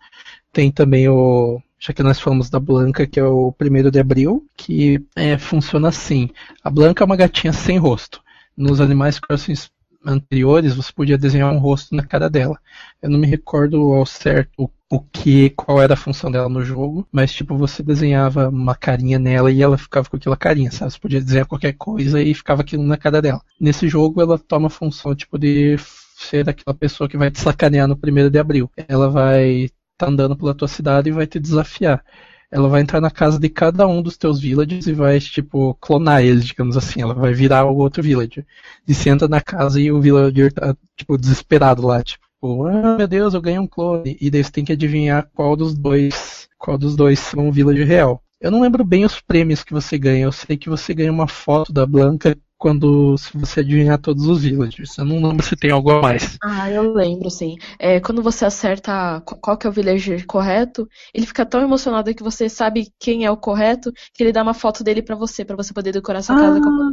Tem também o. Já que nós falamos da Blanca, que é o primeiro de abril, que é, funciona assim. A Blanca é uma gatinha sem rosto. Nos Animais Crossings anteriores, você podia desenhar um rosto na cara dela. Eu não me recordo ao certo o que, qual era a função dela no jogo, mas tipo, você desenhava uma carinha nela e ela ficava com aquela carinha, sabe? Você podia desenhar qualquer coisa e ficava aquilo na cara dela. Nesse jogo ela toma a função tipo de ser aquela pessoa que vai te sacanear no primeiro de abril. Ela vai tá andando pela tua cidade e vai te desafiar. Ela vai entrar na casa de cada um dos teus villages e vai, tipo, clonar eles, digamos assim. Ela vai virar o outro villager. E você entra na casa e o villager tá, tipo, desesperado lá, tipo, ah, meu Deus, eu ganhei um clone. E daí você tem que adivinhar qual dos dois, qual dos dois são o villager real. Eu não lembro bem os prêmios que você ganha. Eu sei que você ganha uma foto da Blanca quando se você adivinhar todos os villagers. Eu não lembro se tem algo a mais. Ah, eu lembro, sim. É, quando você acerta qual que é o villager correto, ele fica tão emocionado que você sabe quem é o correto que ele dá uma foto dele para você, para você poder decorar sua ah. casa com a...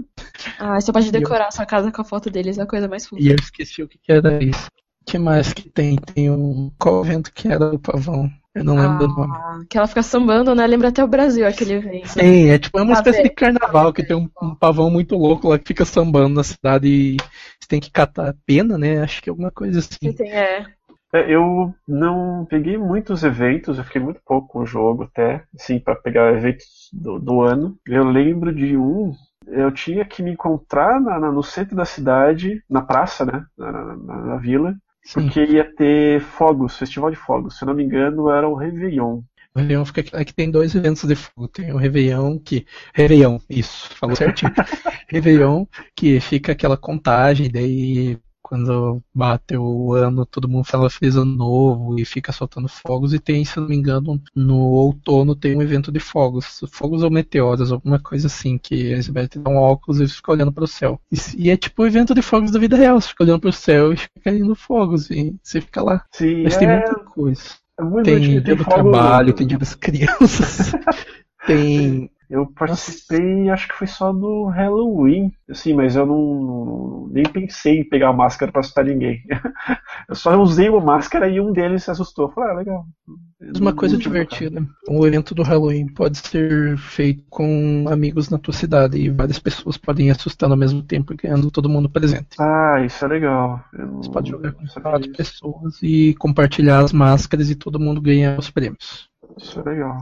Ah, você pode decorar eu... sua casa com a foto deles, é a coisa mais fofa. E eu esqueci o que era isso. O que mais que tem? Tem um. Qual evento que era do pavão? Eu não lembro ah, do nome. Que ela fica sambando, né? Lembra até o Brasil aquele evento. Sim, é tipo é uma espécie de carnaval que tem um, um, pavão muito louco lá que fica sambando na cidade e você tem que catar pena, né? Acho que é alguma coisa assim. Sim, é. É, eu não peguei muitos eventos, eu fiquei muito pouco com o jogo até, assim, para pegar eventos do, do, ano. Eu lembro de um, eu tinha que me encontrar na, na, no centro da cidade, na praça, né, na, na, na vila, Sim. porque ia ter fogos, festival de fogos. Se eu não me engano, era o Réveillon. O Réveillon fica aqui, aqui tem dois eventos de fogo. Tem o Réveillon que. Réveillon, isso, falou certinho. Réveillon, que fica aquela contagem, daí quando bate o ano, todo mundo fala feliz ano novo e fica soltando fogos. E tem, se não me engano, no outono tem um evento de fogos. Fogos ou meteoros, alguma coisa assim, que eles dão um óculos e fica olhando para o céu. E, e, é tipo o evento de fogos da vida real. Você fica olhando para o céu e fica caindo fogos. E você fica lá. Sim, Mas é... tem muita coisa. É tem dia do trabalho, tem dia das crianças. tem eu participei, acho que foi só do Halloween, assim, mas eu não nem pensei em pegar a máscara para assustar ninguém. Eu só usei uma máscara e um deles se assustou. Eu falei, ah, legal. Uma coisa divertida. O evento do Halloween pode ser feito com amigos na tua cidade e várias pessoas podem ir assustando ao mesmo tempo, ganhando todo mundo presente. Ah, isso é legal. Você pode jogar com quatro pessoas e compartilhar as máscaras e todo mundo ganha os prêmios. Isso é legal.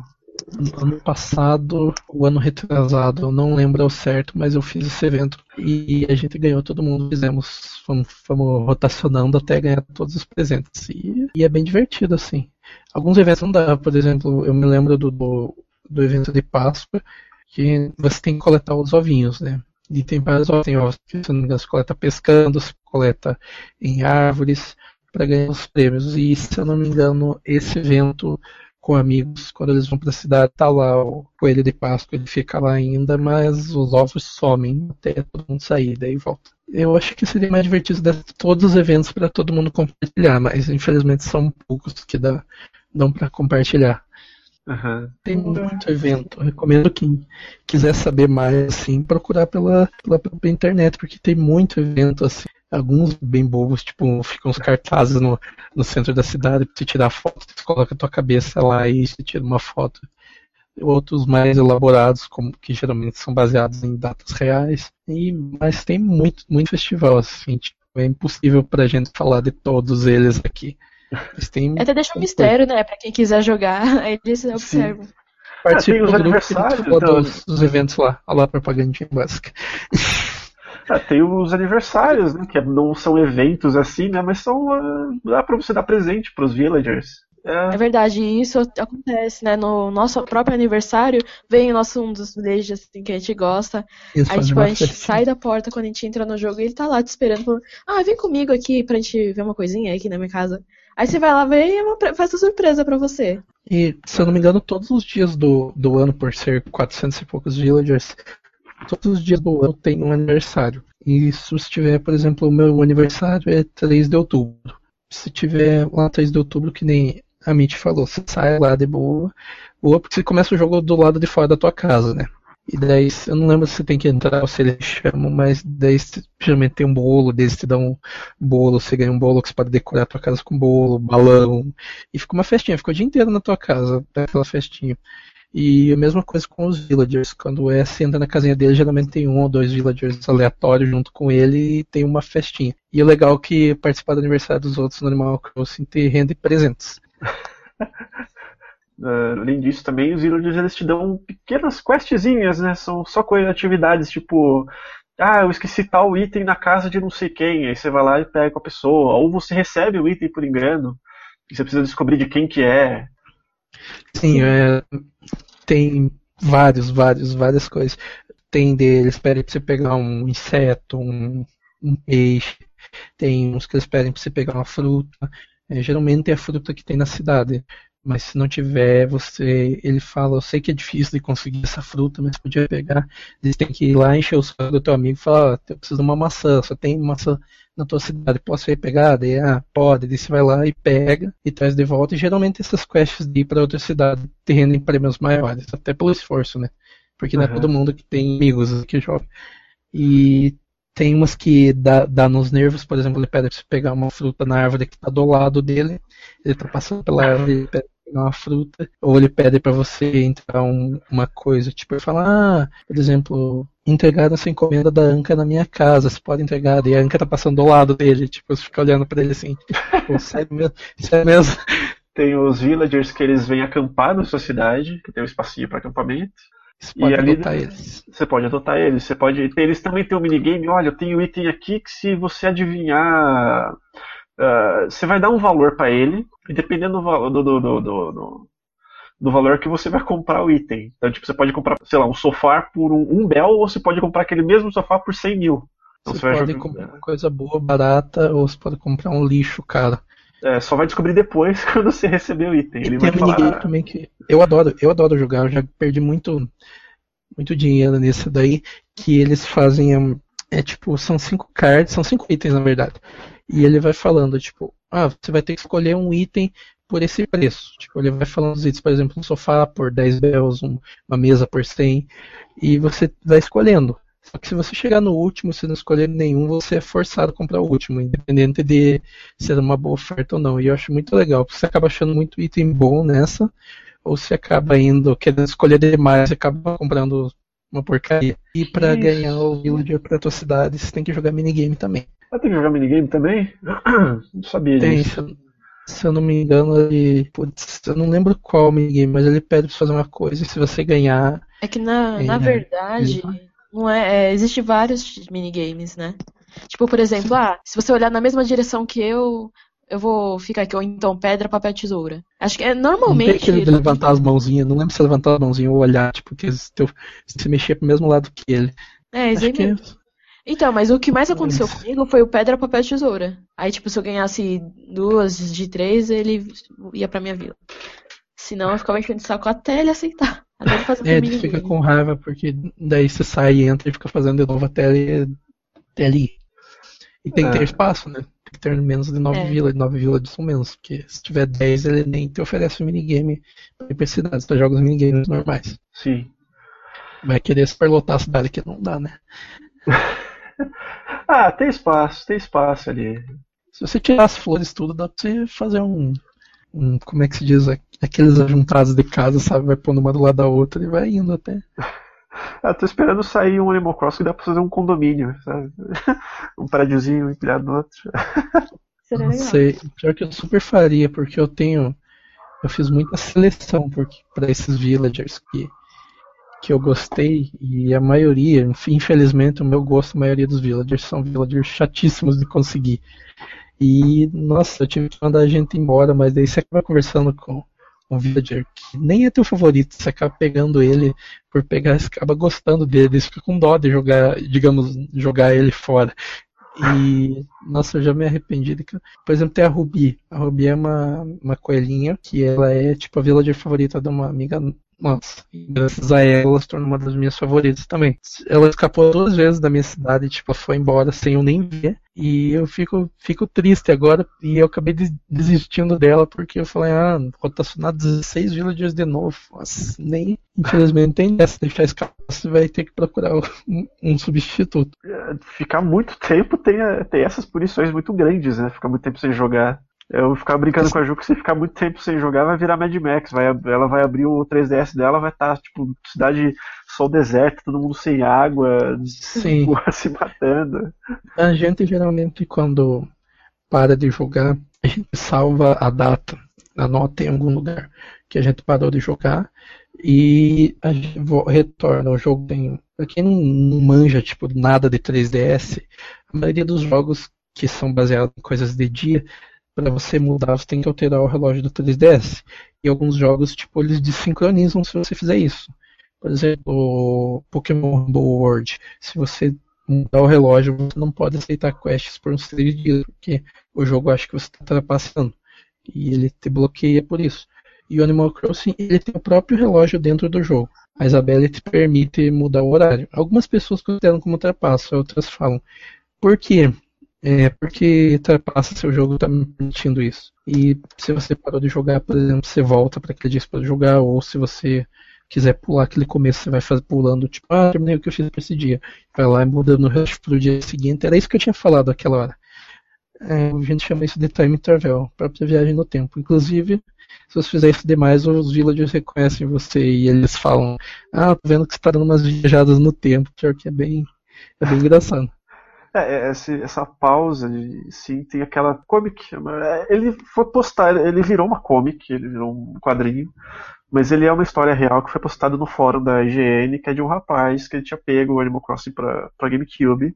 No ano passado, o ano retrasado, eu não lembro ao certo, mas eu fiz esse evento e a gente ganhou, todo mundo fizemos, fomos, fomos rotacionando até ganhar todos os presentes. E, e, é bem divertido, assim. Alguns eventos não dá, por exemplo, eu me lembro do, do, do evento de Páscoa, que você tem que coletar os ovinhos, né? E tem vários ovos, tem ovos que você não engano, coleta pescando, você coleta em árvores para ganhar os prêmios. E se eu não me engano, esse evento com amigos, quando eles vão para a cidade, tá lá o coelho de Páscoa, ele fica lá ainda, mas os ovos somem até todo mundo sair, daí volta. Eu acho que seria mais divertido dar todos os eventos para todo mundo compartilhar, mas infelizmente são poucos que dá, dão para compartilhar. Uhum. Tem muito evento. Eu recomendo quem quiser saber mais, assim, procurar pela, pela própria internet, porque tem muito evento assim alguns bem bobos, tipo, ficam os cartazes no, no centro da cidade pra você tirar foto, você coloca a tua cabeça lá e você tira uma foto. Outros mais elaborados, como que geralmente são baseados em datas reais. E, mas tem muito, muito festival, assim, tipo, é impossível pra gente falar de todos eles aqui. Mas tem Até deixa um mistério, né? Pra quem quiser jogar, eles observam. Participa ah, do grupo então... dos, dos eventos lá. Olha lá a propagandinha básica. É, tem os aniversários, né? Que não são eventos assim, né? Mas são. Uh, dá pra você dar presente pros villagers. É. é verdade, e isso acontece, né? No nosso próprio aniversário, vem o nosso um dos villages assim, que a gente gosta. Isso, aí, tipo, a gente sai da porta quando a gente entra no jogo e ele tá lá te esperando, falando, ah, vem comigo aqui pra gente ver uma coisinha aqui na minha casa. Aí você vai lá ver e é uma festa surpresa para você. E, se eu não me engano, todos os dias do, do ano, por ser 400 e poucos villagers, todos os dias do ano tem um aniversário. E se tiver, por exemplo, o meu aniversário é 3 de outubro. Se tiver lá 3 de outubro, que nem a Mitch falou, você sai lá de boa, boa, porque você começa o jogo do lado de fora da tua casa, né? E daí, eu não lembro se você tem que entrar ou se eles chamam, mas daí geralmente tem um bolo, deles te dão um bolo, você ganha um bolo que você pode decorar a tua casa com bolo, balão, e fica uma festinha, fica o dia inteiro na tua casa, aquela festinha. E a mesma coisa com os villagers. Quando o S entra na casinha dele, geralmente tem um ou dois villagers aleatórios junto com ele e tem uma festinha. E o legal é que participar do aniversário dos outros no Animal Crossing te rende presentes. Uh, além disso, também os villagers eles te dão pequenas questzinhas, né? São só coisas, atividades tipo, ah, eu esqueci tal item na casa de não sei quem, aí você vai lá e pega com a pessoa, ou você recebe o item por engano, e você precisa descobrir de quem que é. Sim, é, tem vários, vários, várias coisas. Tem deles, pedem pra você pegar um inseto, um, um peixe, tem uns que eles pedem pra você pegar uma fruta. É, geralmente é a fruta que tem na cidade. Mas se não tiver, você. Ele fala, eu sei que é difícil de conseguir essa fruta, mas podia pegar. Eles têm que ir lá encher o saco do teu amigo e falar, eu preciso de uma maçã, só tem maçã na tua cidade, posso ir pegar? Daí, ah, pode, daí você vai lá e pega e traz de volta. E geralmente essas quests de ir para outra cidade te rendem prêmios maiores, até pelo esforço, né? Porque uhum. não é todo mundo que tem amigos que joga. E tem umas que dá, dá nos nervos, por exemplo, ele pede pra você pegar uma fruta na árvore que tá do lado dele, ele tá passando pela árvore, ele pede pegar uma fruta, ou ele pede para você entrar um, uma coisa, tipo, ele fala, ah, por exemplo, entregaram essa encomenda da Anca na minha casa, você pode entregar, e a Anca tá passando do lado dele, tipo, você fica olhando para ele assim, tipo, sério mesmo, sério mesmo. Tem os villagers que eles vêm acampar na sua cidade, que tem um espacinho para acampamento. Você pode e ali adotar eles. você pode adotar eles. Você pode. Eles também têm um minigame. Olha, eu tenho um item aqui que se você adivinhar, uh, você vai dar um valor para ele e dependendo do, do, do, do, do, valor que você vai comprar o item. Então, tipo, você pode comprar, sei lá, um sofá por um, um bel ou você pode comprar aquele mesmo sofá por 100 mil. Então, você, você pode jogar... comprar uma coisa boa, barata, ou você pode comprar um lixo, cara. É, só vai descobrir depois quando você receber o item. Ele e vai tem falar... minigame também que eu adoro, eu adoro jogar, eu já perdi muito muito dinheiro nisso daí, que eles fazem é tipo, são cinco cards, são cinco itens na verdade. E ele vai falando, tipo, ah, você vai ter que escolher um item por esse preço. Tipo, ele vai falando os itens, por exemplo, um sofá por 10 bells, um, uma mesa por 100, e você vai escolhendo. Só que se você chegar no último, se não escolher nenhum, você é forçado a comprar o último, independente de ser uma boa oferta ou não. E eu acho muito legal, porque você acaba achando muito item bom nessa, ou você acaba indo, querendo escolher demais, você acaba comprando uma porcaria. E para ganhar o villager pra tua cidade, você tem que jogar minigame também. Ah, tem que jogar minigame também? Não sabia tem, disso. Se, se eu não me engano, ele. Putz, eu não lembro qual minigame, mas ele pede pra fazer uma coisa e se você ganhar. É que na, É, na verdade, ele- não é, é, existe vários minigames, né? Tipo, por exemplo, ah, se você olhar na mesma direção que eu, eu vou ficar aqui, ou então pedra, papel, tesoura. Acho que é Não tem normalmente. aquele de levantar as mãozinhas, não lembro se é levantar as mãozinhas ou olhar, tipo, que se, teu, se mexer pro mesmo lado que ele. É, isso aí Acho que é mesmo. Então, mas o que mais aconteceu Mas- comigo foi o pedra, papel, tesoura. Aí, tipo, se eu ganhasse duas de três, ele ia pra minha vila. Senão eu ficava enchendo o saco até ele aceitar. Até ele fazer É, minigame. fica com raiva, porque daí você sai e entra e fica fazendo de novo até ele, até ali. E tem que ter É. espaço, né? Tem que ter menos de 9 É. vilas, 9 vilas são menos, porque se tiver 10 ele nem te oferece um minigame pra ir pra cidade, tu joga os minigames normais. Sim. Vai querer superlotar a cidade que não dá, né? Ah, tem espaço, tem espaço ali. Se você tirar as flores tudo, dá pra você fazer um. um como é que se diz? Aqueles ajuntados de casa, sabe? Vai pondo uma do lado da outra e vai indo até. Ah, tô esperando sair um Animal Cross que dá pra fazer um condomínio, sabe? Um prédiozinho empilhado no outro. Seria Não sei. Pior que eu super faria, porque eu tenho. Eu fiz muita seleção para esses villagers que, que eu gostei, e a maioria, infelizmente, o meu gosto, a maioria dos villagers são villagers chatíssimos de conseguir. E, nossa, eu tive que mandar a gente embora, mas daí você acaba conversando com um villager que nem é teu favorito, você acaba pegando ele por pegar, você acaba gostando dele, você fica com dó de jogar, digamos, jogar ele fora. E, nossa, eu já me arrependi. De... Por exemplo, tem a Ruby. A Ruby é uma, uma coelhinha que ela é tipo a villager favorita de uma amiga nossa. Graças a ela, ela se tornou uma das minhas favoritas também. Ela escapou duas vezes da minha cidade, tipo, foi embora sem eu nem ver. E eu fico, fico triste agora. E eu acabei des- desistindo dela porque eu falei, ah, rotacionar 16 villagers de novo. Nossa, nem, infelizmente, tem dessa. Deixar escapar, você vai ter que procurar um, um substituto. É, Ficar muito tempo tem, tem essas punições muito grandes, né? Ficar muito tempo sem jogar. Eu ficava brincando com a Ju que se ficar muito tempo sem jogar vai virar Mad Max. Vai, ela vai abrir o 3DS dela, vai estar, tipo, cidade só deserto, todo mundo sem água, Sim. se matando. A gente geralmente quando para de jogar, a gente salva a data, anota em algum lugar que a gente parou de jogar e a gente retorna. O jogo tem. Pra quem não, não manja tipo nada de 3DS, a maioria dos jogos que são baseados em coisas de dia, para você mudar, você tem que alterar o relógio do 3DS. E alguns jogos, tipo, eles desincronizam se você fizer isso. Por exemplo, Pokémon Rumble World. Se você mudar o relógio, você não pode aceitar quests por uns 3 dias, porque o jogo acha que você está trapaceando. E ele te bloqueia por isso. E o Animal Crossing, ele tem o próprio relógio dentro do jogo. A Isabelle te permite mudar o horário. Algumas pessoas consideram como trapaço, outras falam. Por quê? É porque trapaça seu jogo me permitindo isso. E se você parou de jogar, por exemplo, você volta para aquele dia para jogar, ou se você quiser pular aquele começo, você vai fazer pulando, tipo, ah, terminei o que eu fiz para esse dia. Vai lá e muda no rush pro dia seguinte. Era isso que eu tinha falado aquela hora. É, a gente chama isso de time travel, própria viagem no tempo. Inclusive, se você fizer isso demais, os villagers reconhecem você e eles falam: Ah, tô vendo que você tá dando umas viajadas no tempo, pior que é bem, é bem engraçado. É, essa, essa pausa, sim, tem aquela comic. Ele foi postar, ele virou uma comic, ele virou um quadrinho, mas ele é uma história real que foi postada no fórum da IGN, que é de um rapaz que ele tinha pego o Animal Crossing pra, pra GameCube.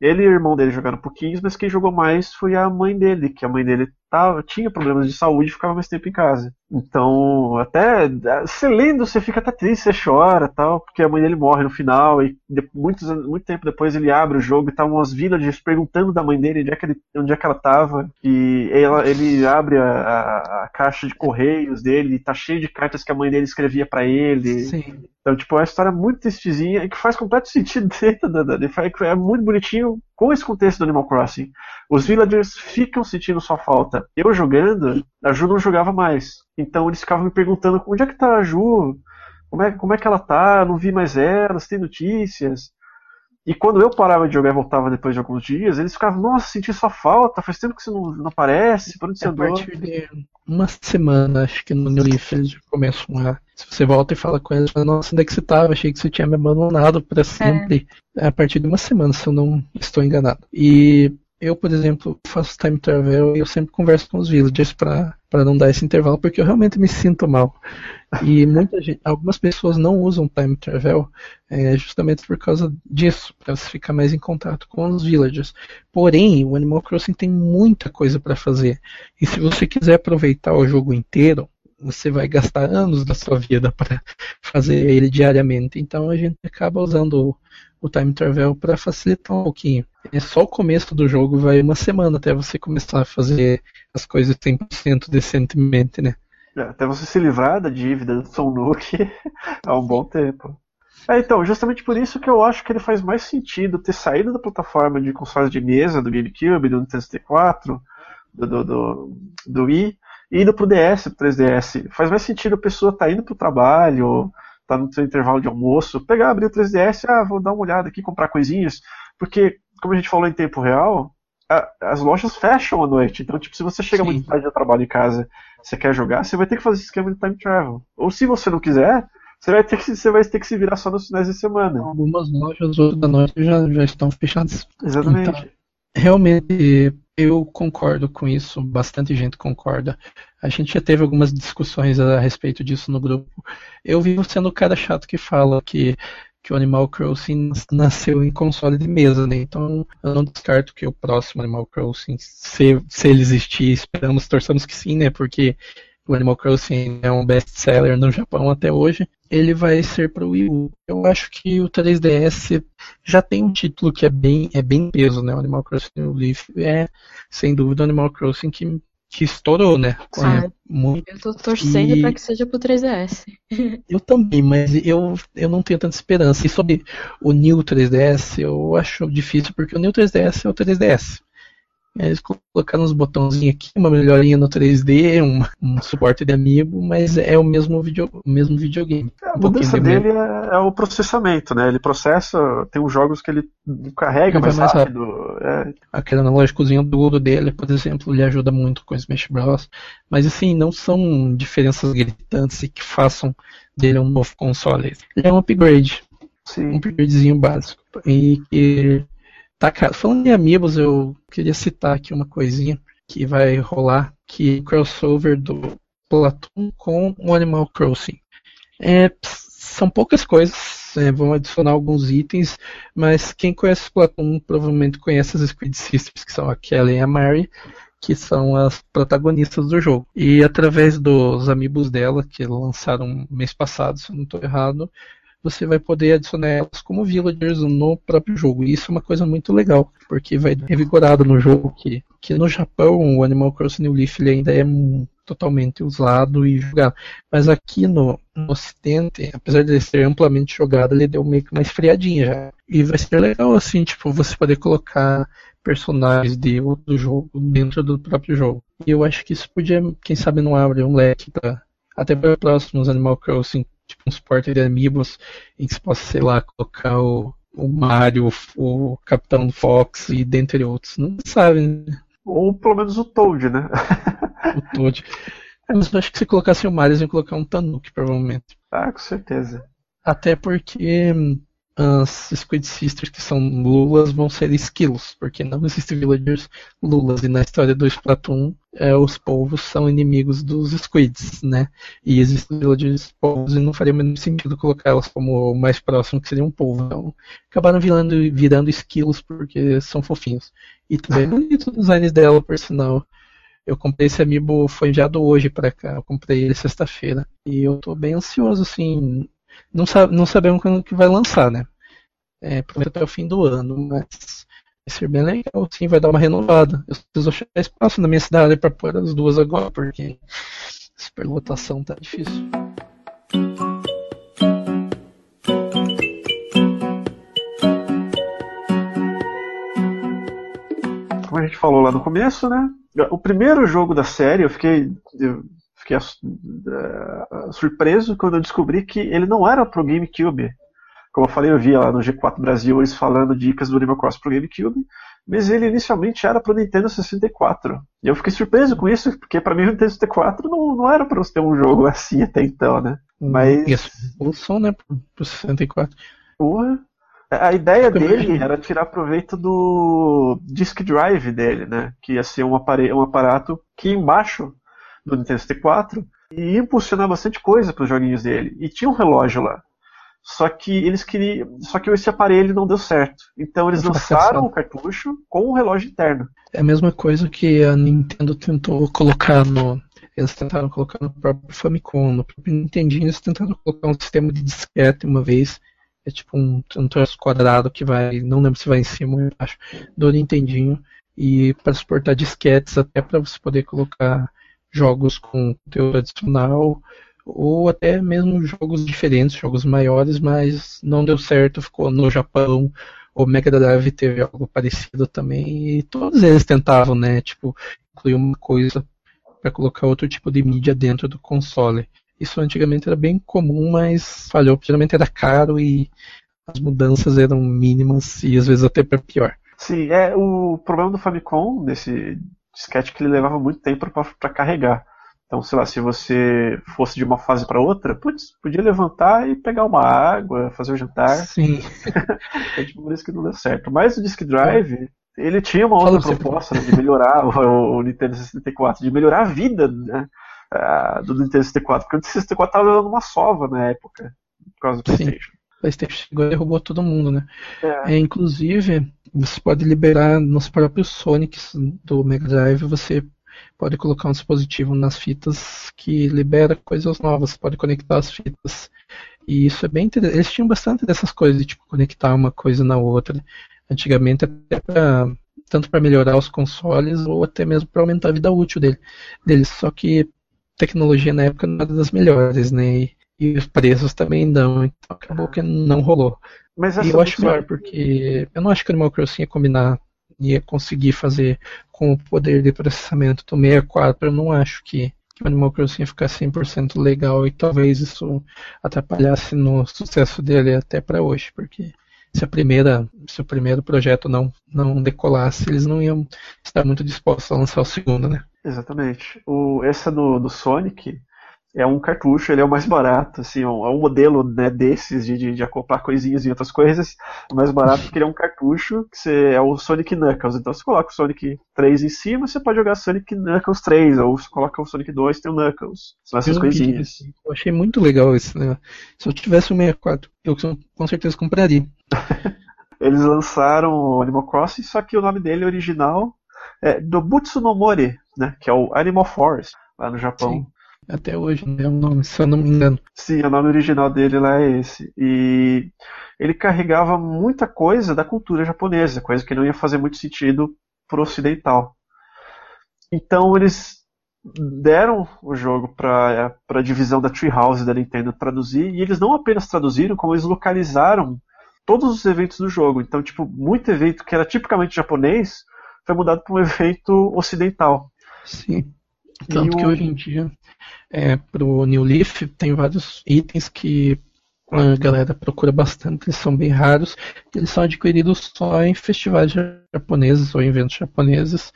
Ele e o irmão dele jogaram pouquinhos, mas quem jogou mais foi a mãe dele, que a mãe dele tava, tinha problemas de saúde e ficava mais tempo em casa. Então, até você lendo, você fica até triste, você chora tal, porque a mãe dele morre no final e de, muitos, muito tempo depois ele abre o jogo e tá umas villagers perguntando da mãe dele onde é que, ele, onde é que ela tava. E ela, ele abre a, a, a, caixa de correios dele e tá cheio de cartas que a mãe dele escrevia para ele. Sim. Então, tipo, é uma história muito tristezinha e que faz completo sentido dentro da, da, é muito bonitinho com esse contexto do Animal Crossing. Os villagers ficam sentindo sua falta. Eu jogando, a Ju não jogava mais. Então eles ficavam me perguntando onde é que tá a Ju? Como é, como é que ela tá? Não vi mais ela, se tem notícias. E quando eu parava de jogar e voltava depois de alguns dias, eles ficavam, nossa, senti sua falta, faz tempo que você não, não aparece, por onde você andou? A partir de uma semana, acho que no New Leaf eles começam a. Se você volta e fala com eles, nossa, onde é que você tava? Achei que você tinha me abandonado para sempre. É. A partir de uma semana, se eu não estou enganado. E eu, por exemplo, faço time travel e eu sempre converso com os villagers para não dar esse intervalo, porque eu realmente me sinto mal. E muita gente, algumas pessoas não usam time travel é, justamente por causa disso, para você ficar mais em contato com os villagers. Porém, o Animal Crossing tem muita coisa para fazer. E se você quiser aproveitar o jogo inteiro, você vai gastar anos da sua vida para fazer ele diariamente. Então a gente acaba usando o time travel para facilitar um pouquinho. É só o começo do jogo, vai uma semana até você começar a fazer as coisas 100% decentemente, né? É, até você se livrar da dívida do Son Nook há um bom tempo. É, então, justamente por isso que eu acho que ele faz mais sentido ter saído da plataforma de consoles de mesa do GameCube, do Nintendo 64, do, do, do, do Wii, e indo pro DS, pro 3DS. Faz mais sentido a pessoa estar tá indo pro trabalho, tá no seu intervalo de almoço, pegar, abrir o 3DS, ah, vou dar uma olhada aqui, comprar coisinhas, porque, como a gente falou em tempo real, a, as lojas fecham à noite, então, tipo, se você chega Sim. muito tarde do trabalho em casa, você quer jogar, você vai ter que fazer esse esquema de time travel. Ou se você não quiser, você vai ter que, você vai ter que se virar só nos finais de semana. Algumas lojas, outras da noite já, já estão fechadas. Exatamente. Então, realmente, eu concordo com isso, bastante gente concorda. A gente já teve algumas discussões a respeito disso no grupo. Eu vivo sendo o cara chato que fala que, que o Animal Crossing nasceu em console de mesa, né? Então eu não descarto que o próximo Animal Crossing, se, se ele existir, esperamos, torçamos que sim, né? Porque o Animal Crossing é um best-seller no Japão até hoje, ele vai ser para o Wii U. Eu acho que o 3DS já tem um título que é bem, é bem peso, né? O Animal Crossing New Leaf é, sem dúvida, o Animal Crossing que, que estourou, né? Ah, muito. Eu tô torcendo e... para que seja pro 3DS. eu também, mas eu, eu não tenho tanta esperança. E sobre o New 3DS, eu acho difícil, porque o New 3DS é o 3DS. Eles colocaram uns botãozinhos aqui, uma melhorinha no 3D, um, um suporte de amiibo, mas é o mesmo, video, o mesmo videogame. É, a mudança de dele é, é, o processamento, né? Ele processa, tem uns jogos que ele carrega mais, mais, rápido. rápido. É. Aquele analógicozinho duro dele, por exemplo, ele ajuda muito com o Smash Bros. Mas assim, não são diferenças gritantes e que façam dele um novo console. Ele é um upgrade. Sim. Um upgradezinho básico. E que Tá, cara, falando em amigos, eu queria citar aqui uma coisinha que vai rolar, que é crossover do Platoon com o Animal Crossing. É, são poucas coisas, é, vão adicionar alguns itens, mas quem conhece o Platoon provavelmente conhece as Squid Sisters, que são a Kelly e a Mary, que são as protagonistas do jogo. E através dos amigos dela, que lançaram mês passado, se eu não estou errado, você vai poder adicionar elas como villagers no próprio jogo. E isso é uma coisa muito legal, porque vai revigorado no jogo que, que no Japão o Animal Crossing New Leaf ainda é totalmente usado e jogado. Mas aqui no, no Ocidente, apesar de ele ser amplamente jogado, ele deu meio que uma esfriadinha já. E vai ser legal assim, tipo, você poder colocar personagens de outro jogo dentro do próprio jogo. E eu acho que isso podia, quem sabe, não abre um leque para até para próximos Animal Crossing tipo um suporte de amigos em que você possa, sei lá, colocar o, o Mario, o Capitão Fox e dentre outros. Não sabe, né? Ou pelo menos o Toad, né? o Toad. Mas eu acho que se colocasse o Mario, iam colocar um Tanuki, provavelmente. Ah, com certeza. Até porque as Squid Sisters, que são lulas, vão ser esquilos, porque não existem villagers lulas. E na história do Splatoon, é, os povos são inimigos dos squids, né? E existem villagers povos e não faria o menor sentido colocá-las como o mais próximo, que seria um povo. Então, acabaram virando, virando esquilos porque são fofinhos. E também é bonito os designs dela, por sinal. Eu comprei esse amiibo, foi enviado hoje para cá. Eu comprei ele sexta-feira. E eu tô bem ansioso, assim. Não, sabe, não sabemos quando que vai lançar, né? É, provavelmente até o fim do ano, mas vai ser bem legal, sim, vai dar uma renovada. Eu preciso achar espaço na minha cidade para pôr as duas agora, porque superlotação tá difícil. Como a gente falou lá no começo, né? O primeiro jogo da série, eu fiquei, eu fiquei uh, surpreso quando eu descobri que ele não era pro GameCube. Como eu falei, eu via lá no G4 Brasil eles falando dicas do Animal Cross pro GameCube, mas ele inicialmente era pro Nintendo 64. E eu fiquei surpreso com isso, porque para mim o Nintendo 64 não, não era para você ter um jogo assim até então, né? Mas. E a né, pro 64. Porra. A ideia dele era tirar proveito do disk drive dele, né? Que ia ser um, um aparato que embaixo do Nintendo 64 e impulsionar bastante coisa para os joguinhos dele. E tinha um relógio lá. Só que eles queriam. Só que esse aparelho não deu certo. Então eles lançaram o cartucho com o relógio interno. É a mesma coisa que a Nintendo tentou colocar no. Eles tentaram colocar no próprio Famicom, no próprio Nintendinho, eles tentaram colocar um sistema de disquete uma vez. É tipo um, um troço quadrado que vai. Não lembro se vai em cima ou embaixo do Nintendinho. E para suportar disquetes até para você poder colocar jogos com conteúdo adicional ou até mesmo jogos diferentes, jogos maiores, mas não deu certo, ficou no Japão. O Mega Drive teve algo parecido também, e todos eles tentavam, né, tipo, incluir uma coisa para colocar outro tipo de mídia dentro do console. Isso antigamente era bem comum, mas falhou. Geralmente era caro e as mudanças eram mínimas e às vezes até para pior. Sim, é o problema do Famicom desse disquete que ele levava muito tempo para carregar. Então, sei lá, se você fosse de uma fase para outra, putz, podia levantar e pegar uma água, fazer o jantar. Sim. é tipo por isso que não deu certo. Mas o Disk Drive, ele tinha uma outra Fala proposta né, de melhorar o, o, Nintendo 64, de melhorar a vida né, do Nintendo 64, porque o Nintendo 64 estava dando uma sova na época, por causa do PlayStation. Sim. O PlayStation chegou e derrubou todo mundo, né? É. É, inclusive, você pode liberar nos próprios Sonics do Mega Drive, você pode colocar um dispositivo nas fitas que libera coisas novas, pode conectar as fitas. E isso é bem interessante. Eles tinham bastante dessas coisas, de tipo, conectar uma coisa na outra. Antigamente, até pra, tanto para melhorar os consoles ou até mesmo para aumentar a vida útil dele, deles. Só que tecnologia na época não era das melhores, né? E, e os preços também não. Então acabou que não rolou. Mas e eu acho melhor, porque eu não acho que o Animal Crossing ia combinar ia conseguir fazer com o poder de processamento do 64, eu não acho que, que o Animal Crossing ia ficar 100% legal e talvez isso atrapalhasse no sucesso dele até para hoje, porque se a primeira, se o primeiro projeto não não decolasse, eles não iam estar muito dispostos a lançar o segundo, né? Exatamente. O essa do, do Sonic, é um cartucho, ele é o mais barato, assim, é um modelo né, desses de, de, de, acoplar coisinhas em outras coisas, o mais barato porque ele é um cartucho, que você, é o Sonic Knuckles, então você coloca o Sonic 3 em cima, você pode jogar Sonic Knuckles 3, ou você coloca o Sonic 2 tem o Knuckles, são essas eu coisinhas. Eu achei muito legal né? Se eu tivesse o 64, eu com certeza compraria. Eles lançaram o Animal Crossing, só que o nome dele original é Dobutsu no Mori, né, que é o Animal Force, lá no Japão. Sim. Até hoje, né? É um nome, se eu não me engano. Sim, o nome original dele lá é esse. E ele carregava muita coisa da cultura japonesa, coisa que não ia fazer muito sentido pro ocidental. Então eles deram o jogo para a divisão da Treehouse da Nintendo traduzir, e eles não apenas traduziram, como eles localizaram todos os eventos do jogo. Então, tipo, muito evento que era tipicamente japonês foi mudado para um evento ocidental. Sim. Tanto que hoje em dia, é, pro New Leaf, tem vários itens que a galera procura bastante, eles são bem raros, eles são adquiridos só em festivais japoneses ou eventos japoneses,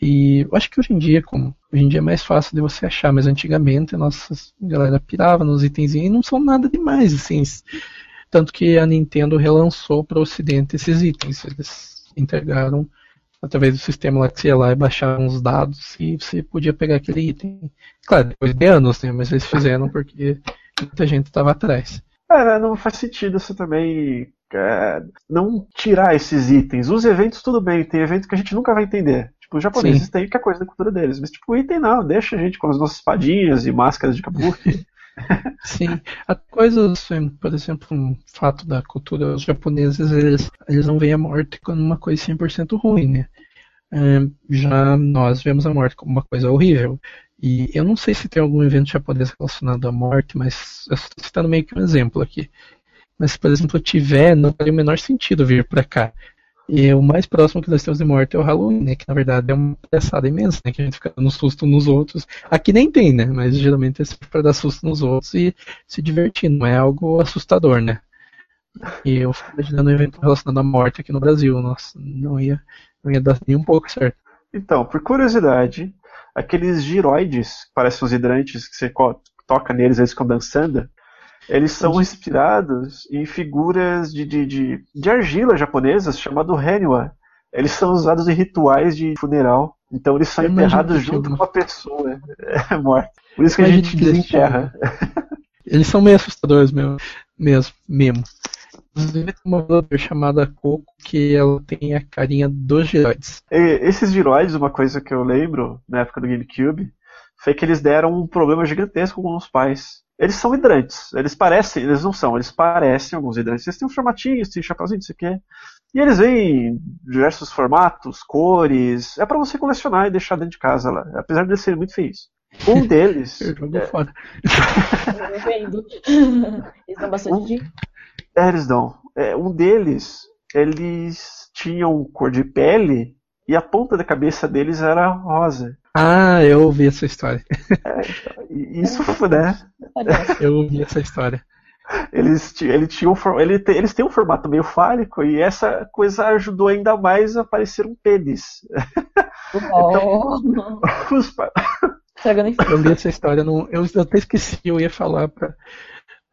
E eu acho que hoje em dia, como hoje em dia é mais fácil de você achar, mas antigamente a nossa galera pirava nos itens e não são nada demais, assim. Tanto que a Nintendo relançou para o ocidente esses itens. Eles entregaram através do sistema lá que você ia lá e baixava uns dados e você podia pegar aquele item. Claro, depois de anos, né? Mas eles fizeram porque muita gente estava atrás. Não faz sentido você também é, não tirar esses itens. Os eventos, tudo bem, tem eventos que a gente nunca vai entender. Tipo, os japoneses têm que é coisa da cultura deles. Mas, tipo, item não, deixa a gente com as nossas espadinhas e máscaras de kabuki. Sim, há coisas, por exemplo, um fato da cultura, os japoneses, eles, eles não veem a morte como uma coisa 100% ruim, né? já nós vemos a morte como uma coisa horrível. E eu não sei se tem algum evento japonês relacionado à morte, mas eu estou citando meio que um exemplo aqui. Mas por exemplo, tiver, não faria o menor sentido vir para cá. E o mais próximo que nós temos de morte é o Halloween, né? Que na verdade é uma peçada imensa, né? Que a gente fica dando susto nos outros. Aqui nem tem, né? Mas geralmente é para dar susto nos outros e se divertir, não é algo assustador, né? E eu fico imaginando um evento relacionado à morte aqui no Brasil. Nossa, não ia, não ia dar nem um pouco certo. Então, por curiosidade, aqueles giroides, que parecem os hidrantes que você toca neles, eles ficam dançando, eles são inspirados em figuras de, de, de, de argila japonesas chamado Haniwa. Eles são usados em rituais de funeral. Então eles são enterrados junto com uma pessoa é, morta. Por isso que a gente desenterra. Eles são meio assustadores mesmo. mesmo, mesmo. Inclusive tem uma dubladora chamada Coco que ela tem a carinha dos giroides. esses giroides, uma coisa que eu lembro na época do GameCube, foi que eles deram um problema gigantesco com os pais. Eles são hidrantes, eles parecem, eles não são, eles parecem alguns hidrantes. Eles têm um formatinho, têm um chapéuzinho, não sei o quê. E eles vêm em diversos formatos, cores. É para você colecionar e deixar dentro de casa lá, apesar de eles serem muito feios. Um deles. Eu jogo é... fora. Eles dão bastante um... dinheiro. É, eles dão. É, um deles, eles tinham cor de pele e a ponta da cabeça deles era rosa. Ah, eu ouvi essa história. É, isso, né? Eu ouvi essa história. Eles, ele tinha um, ele, eles têm um formato meio fálico e essa coisa ajudou ainda mais a parecer um pênis. Oh. então, os... Eu li essa história, não, eu, eu até esqueci, eu ia falar pra,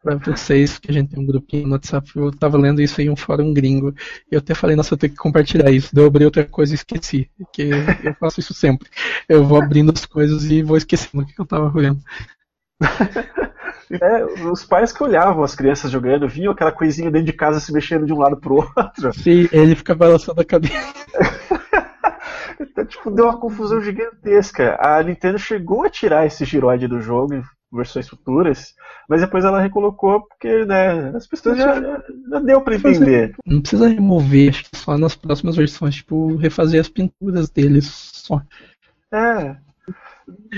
para vocês, que a gente tem um grupinho no WhatsApp, eu tava lendo isso em um fórum gringo, e eu até falei, nossa, eu tenho que compartilhar isso. Daí eu abri outra coisa e esqueci, que eu faço isso sempre. Eu vou abrindo as coisas e vou esquecendo o que eu tava olhando. É, os pais que olhavam as crianças jogando, viam aquela coisinha dentro de casa se mexendo de um lado pro outro. Sim, ele fica balançando a cabeça. então, tipo, deu uma confusão gigantesca. A Nintendo chegou a tirar esse giroide do jogo, versões futuras, mas depois ela recolocou porque né, as pessoas já, já deu para entender. Não precisa remover, acho que só nas próximas versões, tipo, refazer as pinturas deles só. É.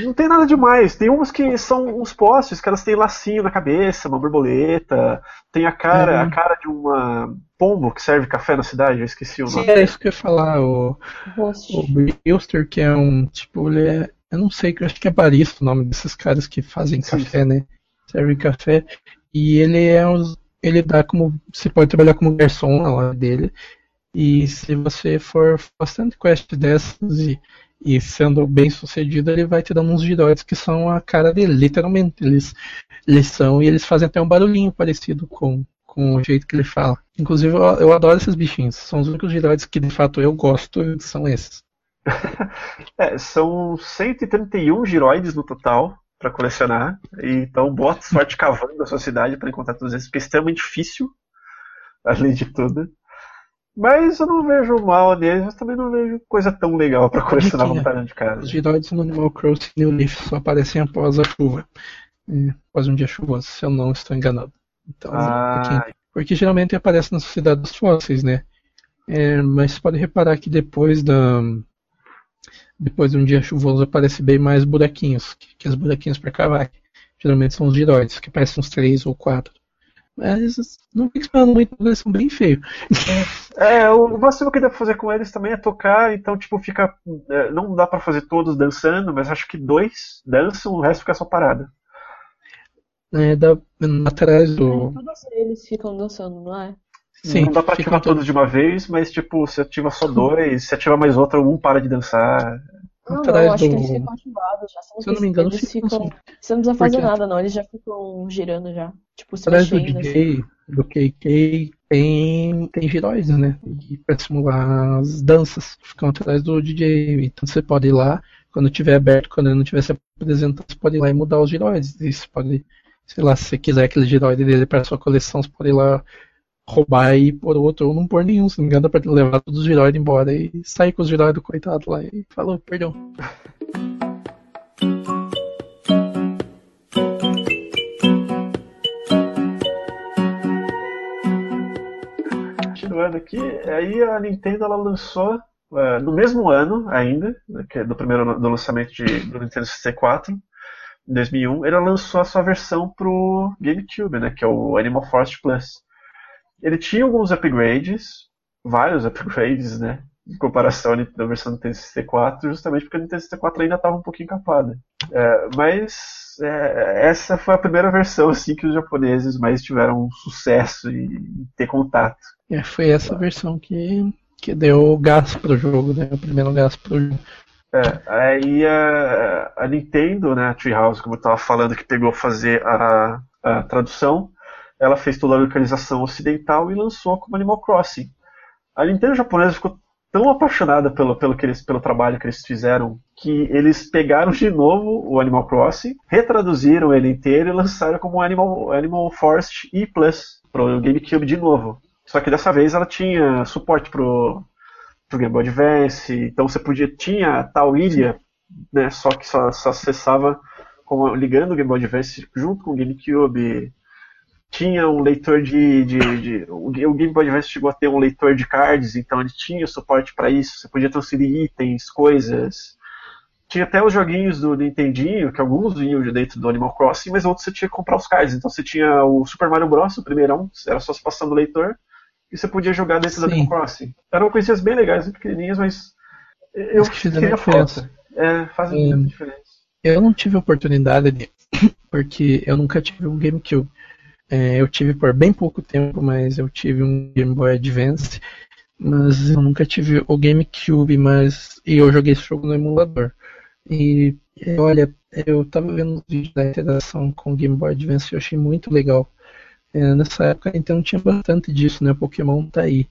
Não tem nada demais. Tem umas que são uns postes que elas têm lacinho na cabeça, uma borboleta, tem a cara, é. a cara de uma pombo que serve café na cidade, eu esqueci o nome. Sim, é isso que eu ia falar, o, o Brewster, que é um, tipo, ele é eu não sei, eu acho que é barista o nome desses caras que fazem sim, café, né? Servem café. E ele é um, ele dá como. Você pode trabalhar como garçom na loja dele. E se você for bastante quest dessas e, e sendo bem sucedido, ele vai te dando uns giroides que são a cara dele, literalmente. Eles, eles são e eles fazem até um barulhinho parecido com, com o jeito que ele fala. Inclusive, eu, eu adoro esses bichinhos. São os únicos giroides que de fato eu gosto, são esses. É, são 131 giroides no total para colecionar. Então, boa sorte cavando a sua cidade para encontrar todos esses, porque é extremamente difícil, além de tudo. Mas eu não vejo mal neles, mas também não vejo coisa tão legal para colecionar vontade de casa. Os giroides no Animal Crossing New Leaf só aparecem após a chuva. Após um dia chuvoso, se eu não estou enganado. Então, ah. porque, porque geralmente aparece nas cidades fósseis, né? É, mas pode reparar que depois da, depois de um dia chuvoso aparece bem mais buraquinhos, que, que os buraquinhos para cavar. Geralmente são os giroides, que parecem uns três ou quatro. Mas não fica esperando muito, eles são bem feios. É, o máximo que dá pra fazer com eles também é tocar, então tipo, fica. É, não dá para fazer todos dançando, mas acho que dois dançam, o resto fica só parado. É, dá, atrás do. Todos eles ficam dançando, não é? Sim, não dá pra ativar todos de uma vez, mas tipo, se ativa só dois, se ativa mais outro, um para de dançar. Não, não, atrás acho do. que eles ficam ativados já. Você Se eu não me engano, eles ficam ficam. assim. Você não precisa fazer Porque- nada, não. Eles já ficam girando já. Tipo, se Atrás do mexendo. assim. DJ, do KK, tem, tem giroides, né? E pra simular as danças ficam atrás do DJ. Então você pode ir lá, quando tiver aberto, quando ele não estiver se apresentando, você pode ir lá e mudar os giroides. E você pode, sei lá, se você quiser aquele giroide dele para sua coleção, você pode ir lá roubar e pôr outro ou não pôr nenhum. Se não me engano, pra levar todos os giroides embora e sair com os giroides do coitado lá e falou, perdão. Continuando aqui, aí a Nintendo ela lançou é, no mesmo ano ainda, né, que é do primeiro do lançamento de, do Nintendo 64, em 2001, ela lançou a sua versão pro GameCube, né, que é o Animal Force Plus. Ele tinha alguns upgrades, vários upgrades, né, em comparação à versão do Nintendo 64, justamente porque o Nintendo 64 ainda estava um pouquinho capada. É, mas é, essa foi a primeira versão assim que os japoneses mais tiveram sucesso em ter contato. É, foi essa versão que, que deu gás pro jogo, né? O primeiro gás pro jogo. É, aí a, a Nintendo, né, a Treehouse, como eu estava falando, que pegou fazer a, a tradução, ela fez toda a localização ocidental e lançou como Animal Crossing. A Nintendo japonesa ficou tão apaixonada pelo, pelo, que eles, pelo trabalho que eles fizeram que eles pegaram de novo o Animal Crossing, retraduziram ele inteiro e lançaram como Animal, Animal Forest E Plus para o GameCube de novo. Só que dessa vez ela tinha suporte pro, pro Game Boy Advance, então você podia tinha tal ilha, né, só que só, só acessava com, ligando o Game Boy Advance junto com o GameCube. Tinha um leitor de, de, de o Game Boy Advance chegou a ter um leitor de cards, então ele tinha suporte para isso. Você podia transferir itens, coisas. Tinha até os joguinhos do Nintendinho, que alguns vinham de dentro do Animal Crossing, mas outros você tinha que comprar os cards. Então você tinha o Super Mario Bros, o primeirão, era só se passando o leitor, e você podia jogar dentro do. Animal Crossing. Eram coisinhas bem legais, bem pequenininhas, mas eu que queria falta. É, fazem muita diferença. Eu não tive oportunidade de, porque eu nunca tive um GameCube. É, eu tive por bem pouco tempo, mas eu tive um Game Boy Advance. Mas eu nunca tive o GameCube, mas e eu joguei esse jogo no emulador. E olha, eu tava vendo os vídeos da interação com o Game Boy Advance e eu achei muito legal. É, nessa época Nintendo tinha bastante disso, né? O Pokémon tá aí.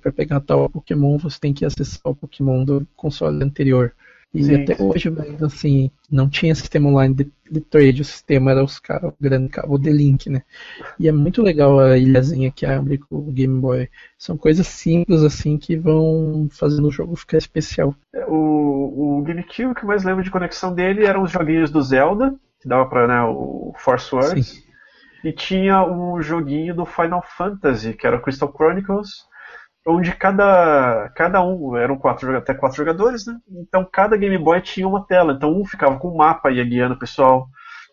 Para pegar tal Pokémon, você tem que acessar o Pokémon do console anterior. E Sim, até hoje, mas, assim, não tinha sistema online de, de trade, o sistema era os ca- o grande cabo de link, né? E é muito legal a ilhazinha que abre com o Game Boy. São coisas simples assim que vão fazendo o jogo ficar especial. É, O, o GameCube, que eu mais lembro de conexão dele eram os joguinhos do Zelda, que dava pra, né, o Force Words. Sim. E tinha um joguinho do Final Fantasy, que era o Crystal Chronicles, onde cada, cada um, eram quatro, até quatro jogadores, né? Então cada Game Boy tinha uma tela. Então um ficava com um mapa e ia guiando o pessoal,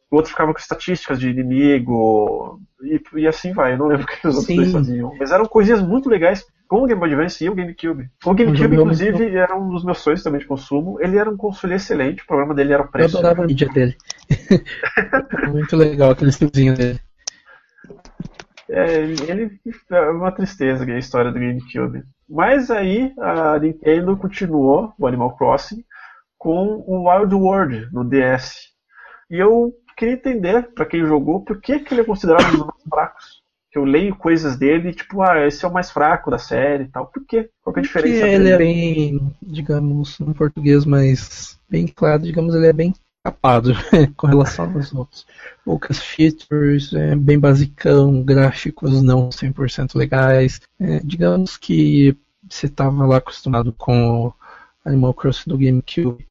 o outro ficava com estatísticas de inimigo, e, e assim vai. Eu não lembro o que os outros Sim. dois faziam. Mas eram coisinhas muito legais com o Game Boy Advance e o GameCube. O GameCube, realmente inclusive, era um dos meus sonhos também de consumo. Ele era um console excelente, o problema dele era o Eu preço. adorava a mídia dele. muito legal aquele estilozinho dele. É, ele é uma tristeza a história do GameCube. Mas aí a Nintendo continuou o Animal Crossing com o Wild World no DS. E eu queria entender, pra quem jogou, por que, que ele é considerado um dos mais fracos. Que eu leio coisas dele, tipo, ah, esse é o mais fraco da série e tal. Por quê? Qual que é a Porque diferença ele dele? é bem, digamos, em português mais bem claro, digamos, ele é bem capado com relação aos outros. Poucas features, é bem basicão, gráficos não 100% legais. É, digamos que você estava lá acostumado com o Animal Crossing do GameCube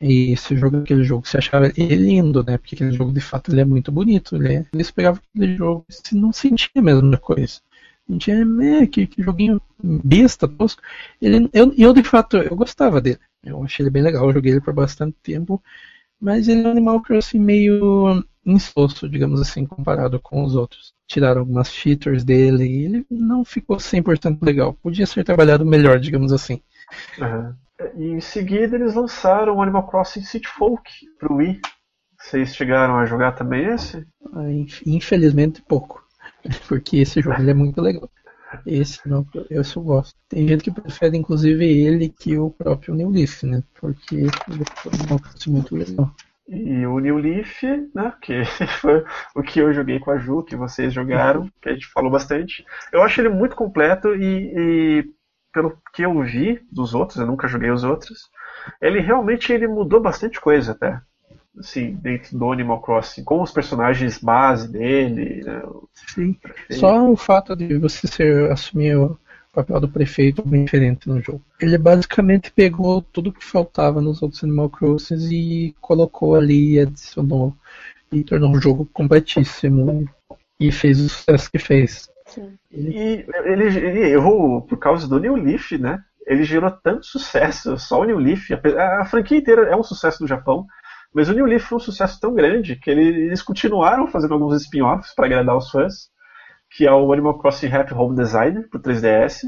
e você joga aquele jogo, você achava ele lindo, né? Porque aquele jogo de fato ele é muito bonito. Ele é, eles pegavam aquele jogo e não sentia a mesma coisa. A gente é, "Meh, que, que joguinho besta, tosco. Ele, eu, eu, de fato, eu gostava dele. Eu achei ele bem legal, eu joguei ele por bastante tempo. Mas ele é um Animal Crossing meio insosso, digamos assim, comparado com os outros. Tiraram algumas features dele e ele não ficou 100% legal. Podia ser trabalhado melhor, digamos assim. Aham. E em seguida eles lançaram o Animal Crossing City Folk pro Wii. Vocês chegaram a jogar também esse? Ah, inf- Infelizmente, pouco. Porque esse jogo é muito legal. Esse não, esse eu gosto. Tem gente que prefere inclusive ele que o próprio New Leaf, né? Porque ele é muito legal. E o New Leaf, né, que foi o que eu joguei com a Ju, que vocês jogaram, que a gente falou bastante. Eu acho ele muito completo e, e pelo que eu vi dos outros, eu nunca joguei os outros, ele realmente ele mudou bastante coisa até. Assim, dentro do Animal Crossing, com os personagens base dele. Né, Sim. Só o fato de você ser, assumir o papel do prefeito bem diferente no jogo. Ele basicamente pegou tudo que faltava nos outros Animal Crossing e colocou ali e adicionou e tornou um jogo completíssimo e fez o sucesso que fez. Sim. E ele, ele errou por causa do New Leaf, né? Ele gerou tanto sucesso, só o New Leaf, a, a franquia inteira é um sucesso no Japão, mas o New Leaf foi um sucesso tão grande que ele, eles continuaram fazendo alguns spin-offs para agradar os fãs que é o Animal Crossing Happy Home Design pro 3DS,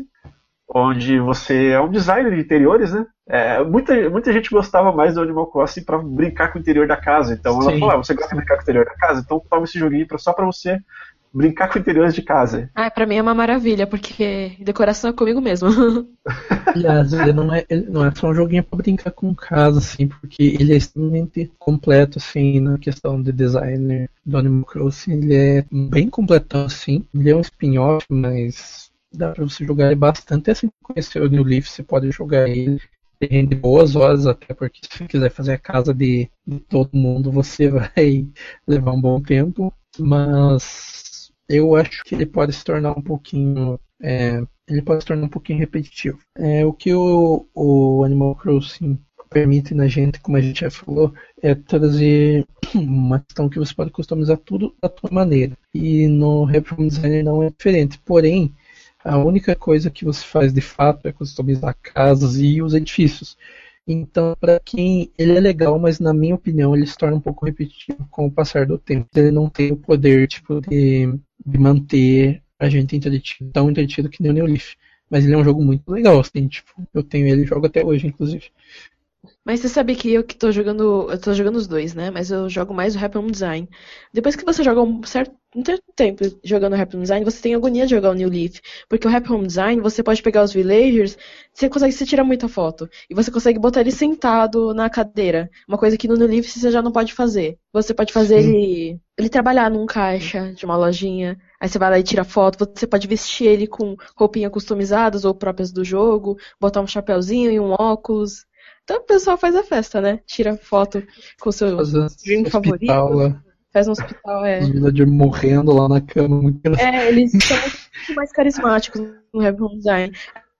onde você é um designer de interiores, né? É, muita, muita gente gostava mais do Animal Crossing para brincar com o interior da casa. Então Sim. ela falou: ah, você gosta de brincar com o interior da casa? Então toma esse joguinho só para você brincar com interiores de casa. Ah, pra mim é uma maravilha, porque decoração é comigo mesmo. Aliás, ele não é, ele não é só um joguinho pra brincar com casa, assim, porque ele é extremamente completo, assim, na questão de design do Animal Crossing. Ele é bem completão, assim. Ele é um spin-off, mas dá pra você jogar ele bastante. Assim, conhecer o New Leaf, você pode jogar ele rende boas horas, até porque se quiser fazer a casa de, de todo mundo, você vai levar um bom tempo. Mas eu acho que ele pode se tornar um pouquinho. É, ele pode se tornar um pouquinho repetitivo. É, o que o, o Animal Crossing permite na gente, como a gente já falou, é trazer uma questão que você pode customizar tudo da tua maneira. E no Home Designer não é diferente. Porém, a única coisa que você faz de fato é customizar casas e os edifícios. Então, para quem ele é legal, mas na minha opinião ele se torna um pouco repetitivo com o passar do tempo. Ele não tem o poder tipo de, de manter a gente entretido, tão entretido que nem o Leaf. Mas ele é um jogo muito legal, assim, tipo, eu tenho ele e jogo até hoje, inclusive. Mas você sabe que eu que tô jogando. Eu tô jogando os dois, né? Mas eu jogo mais o Rap Home Design. Depois que você joga um certo, um certo tempo jogando o Rap Home Design, você tem agonia de jogar o New Leaf. Porque o Rap Home Design, você pode pegar os villagers, você consegue se tirar muita foto. E você consegue botar ele sentado na cadeira. Uma coisa que no New Leaf você já não pode fazer. Você pode fazer ele, ele trabalhar num caixa de uma lojinha. Aí você vai lá e tira foto. Você pode vestir ele com roupinhas customizadas ou próprias do jogo, botar um chapéuzinho e um óculos. Então o pessoal faz a festa, né? Tira foto com o seu drink favorito. Lá. Faz um hospital, é. Os villagers morrendo lá na cama. Muito é, eles são muito mais carismáticos no Rap Home Design.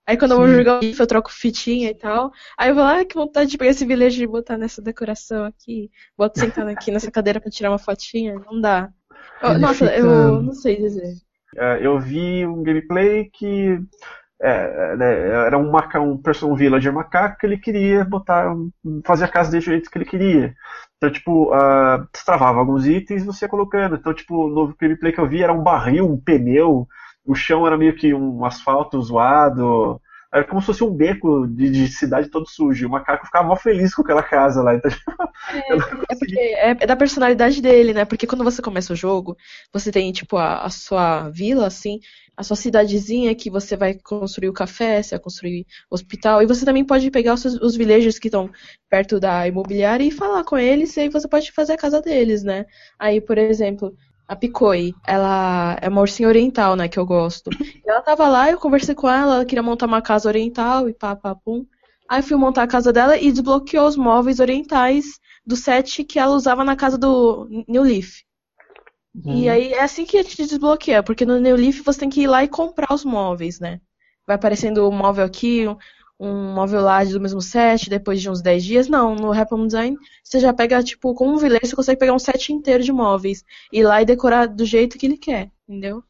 Aí quando Sim. eu vou jogar o GIF, eu troco fitinha e tal. Aí eu vou lá, ah, que vontade de pegar esse villager e botar nessa decoração aqui. Boto sentado aqui nessa cadeira pra tirar uma fotinha. Não dá. nossa, fica... eu não sei dizer. É, eu vi um gameplay que é, né, era um, maca, um, um villager macaco que ele queria botar, fazer a casa do jeito que ele queria. Então, tipo, uh, destravava alguns itens e você ia colocando. Então, tipo, no gameplay que eu vi era um barril, um pneu, o chão era meio que um asfalto zoado. Era como se fosse um beco de, de cidade todo sujo. O macaco ficava mó feliz com aquela casa lá. Então, é, é, porque é, é, da personalidade dele, né? Porque quando você começa o jogo, você tem, tipo, a, a sua vila, assim, a sua cidadezinha que você vai construir o café, você vai construir o hospital. E você também pode pegar os, os villagers que estão perto da imobiliária e falar com eles, e aí você pode fazer a casa deles, né? Aí, por exemplo, a Picoi, ela é uma ursinha oriental, né, que eu gosto. E ela tava lá, eu conversei com ela, ela queria montar uma casa oriental e pá, pá, pum. Aí eu fui montar a casa dela e desbloqueou os móveis orientais do set que ela usava na casa do New Leaf. Hum. E aí é assim que a gente desbloqueia, porque no New Leaf você tem que ir lá e comprar os móveis, né? Vai aparecendo o um móvel aqui, um móvel lá do mesmo set depois de uns 10 dias. Não, no Home Design você já pega, tipo, com um vileiro você consegue pegar um set inteiro de móveis. Ir lá e decorar do jeito que ele quer, entendeu?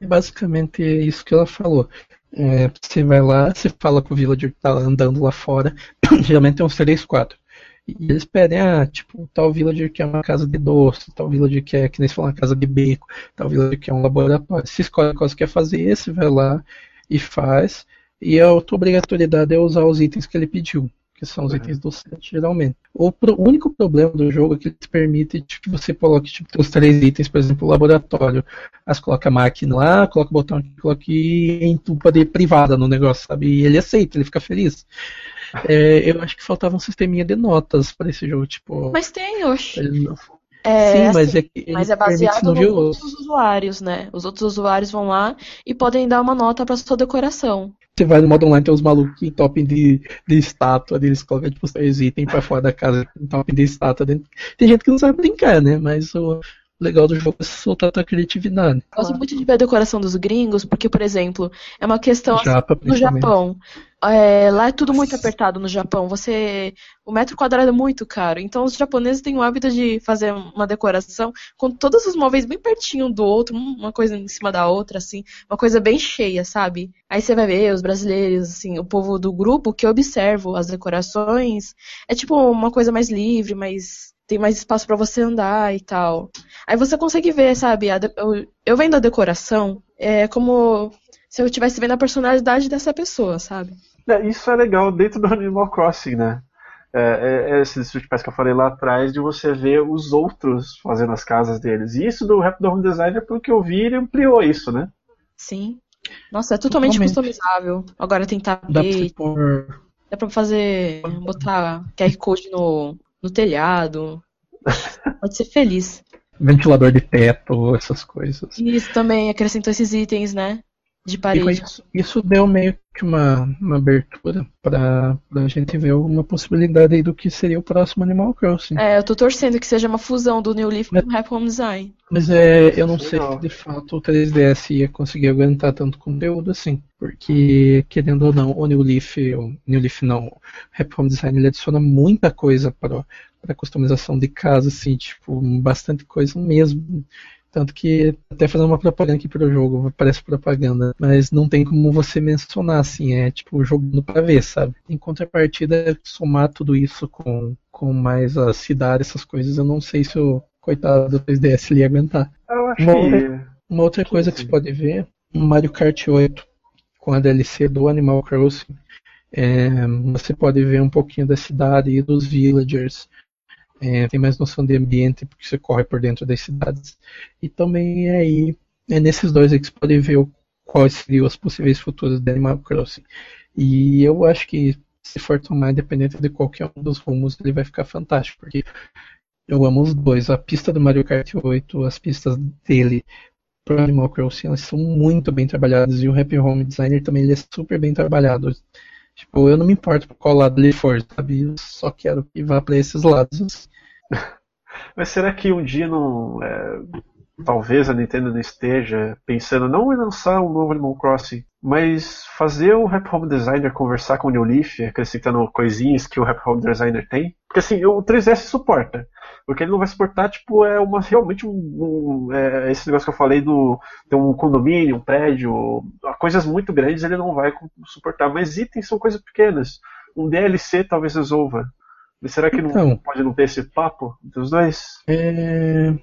É basicamente isso que ela falou. É, você vai lá, você fala com o villager que tá andando lá fora, geralmente tem uns 3, 4. E eles pedem, ah, tipo, tal villager que é uma casa de doce, tal villager que é, que nem se fala, uma casa de beco, tal villager que é um laboratório. Se escolhe qual você quer fazer, esse vai lá e faz. E a outra obrigatoriedade é usar os itens que ele pediu. que são os uhum. itens do set, geralmente. O, pro, o, único problema do jogo é que ele te permite tipo, que você coloque tipo, os três itens, por exemplo, o laboratório. As coloca a máquina lá, coloca o botão aqui, coloca e entupa de privada no negócio, sabe? E ele aceita, ele fica feliz. É, eu acho que faltava um sisteminha de notas para esse jogo, tipo. Mas tem, oxe. Não... É, Sim, mas assim, é que mas é baseado nos outros usuários, né? Os outros usuários vão lá e podem dar uma nota para sua decoração. Você vai no modo online, tem os malucos em top de, de estátua, eles colocam tipo, três itens pra fora da casa, em top de estátua. Dentro. Tem gente que não sabe brincar, né? Mas o legal do jogo é soltar a criatividade. Gosto muito de ver a decoração dos gringos, porque, por exemplo, é uma questão Japa, assim, no Japão. É, lá é tudo muito apertado no Japão. Você, o metro quadrado é muito caro. Então os japoneses têm o hábito de fazer uma decoração com todos os móveis bem pertinho do outro, uma coisa em cima da outra, assim, uma coisa bem cheia, sabe? Aí você vai ver os brasileiros, assim, o povo do grupo que eu observo as decorações. É tipo uma coisa mais livre, mais tem mais espaço para você andar e tal. Aí você consegue ver, sabe? eu, eu vendo a decoração, é como se eu estivesse vendo a personalidade dessa pessoa, sabe? É, isso é legal dentro do Animal Crossing, né? É, é, é esse Street Pass que eu falei lá atrás, de você ver os outros fazendo as casas deles. E isso do Rapid Home Designer, pelo que eu vi, ele ampliou isso, né? Sim. Nossa, é totalmente, totalmente. customizável. Agora tem tapete. Dá pra, pôr... Dá pra fazer. botar QR Code no, no telhado. Pode ser feliz. Ventilador de teto, essas coisas. Isso também acrescentou esses itens, né? De parede. Isso, isso, deu meio que uma, uma abertura para a gente ver uma possibilidade aí do que seria o próximo Animal Crossing. É, eu tô torcendo que seja uma fusão do New Leaf mas, com o Happy Home Design. Mas é, eu não sei se de fato o 3DS ia conseguir aguentar tanto conteúdo assim. Porque, querendo ou não, o New Leaf, o New Leaf não, o Happy Home Design ele adiciona muita coisa para para customização de casa, assim, tipo, bastante coisa mesmo. Tanto que, até fazendo uma propaganda aqui pro jogo, parece propaganda, mas não tem como você mencionar, assim, é tipo jogando pra ver, sabe? Em contrapartida, somar tudo isso com, com mais a cidade, essas coisas, eu não sei se o coitado do 3DS ia aguentar. Eu acho uma, outra, uma outra coisa que você pode ver, Mario Kart 8, com a DLC do Animal Crossing, é, você pode ver um pouquinho da cidade e dos villagers é, tem mais noção de ambiente porque você corre por dentro das cidades. E também é aí é nesses dois aí que você pode ver quais seriam os possíveis futuros de Animal Crossing. E eu acho que se for tomar, independente de qualquer um dos rumos, ele vai ficar fantástico, porque eu amo os dois. A pista do Mario Kart 8, as pistas dele para Animal Crossing, elas são muito bem trabalhadas e o Happy Home Designer também ele é super bem trabalhado. Tipo, eu não me importo por qual lado ele for, sabe? Eu só quero que vá para esses lados. Mas será que um dia não. É, talvez a Nintendo não esteja pensando não em lançar um novo Animal Crossing, mas fazer o Rap Home Designer conversar com o New Leaf, acrescentando coisinhas que o Rap Home Designer tem? Porque assim, o 3DS suporta. Porque ele não vai suportar, tipo, é uma realmente um, um é, esse negócio que eu falei do ter um condomínio, um prédio, coisas muito grandes ele não vai suportar. Mas itens são coisas pequenas. Um DLC talvez resolva. Será que então, não pode não ter esse papo entre os dois? É,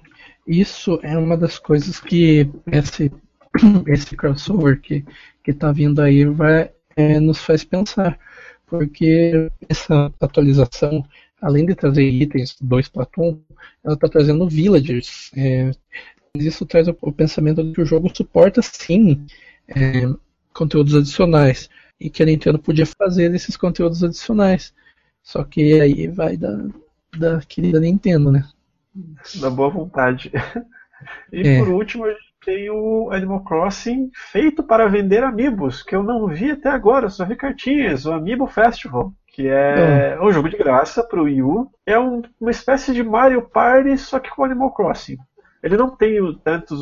isso é uma das coisas que esse, esse crossover que, que tá vindo aí vai, é, nos faz pensar. Porque essa atualização, além de trazer itens dois Platon, ela está trazendo villagers. É, isso traz o, o, pensamento de que o jogo suporta sim é, conteúdos adicionais. E que a Nintendo podia fazer esses conteúdos adicionais. Só que aí vai da, da querida Nintendo, né? Da boa vontade. E é. por último, a gente tem o Animal Crossing feito para vender amigos, que eu não vi até agora, só vi cartinhas, o Amiibo Festival, que é, é. um jogo de graça para o Wii U. É um, uma espécie de Mario Party, só que com Animal Crossing. Ele não tem tantos,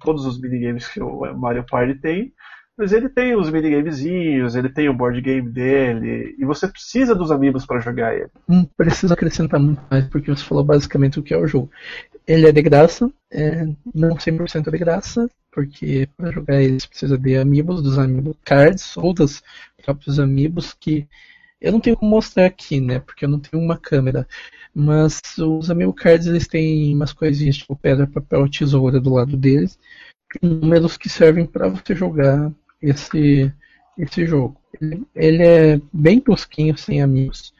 todos os minigames que o Mario Party tem, mas ele tem os minigamezinhos, ele tem o board game dele, e você precisa dos amigos para jogar ele. Não precisa acrescentar muito mais, porque você falou basicamente o que é o jogo. Ele é de graça, é, não 100% de graça, porque para jogar ele você precisa de amigos, dos amigos cards, ou dos próprios amigos que eu não tenho como mostrar aqui, né? Porque eu não tenho uma câmera. Mas os amigo cards eles têm umas coisinhas tipo pedra, papel, tesoura do lado deles. Números que servem para você jogar esse, esse jogo. Ele, ele, é bem tosquinho, sem amigos.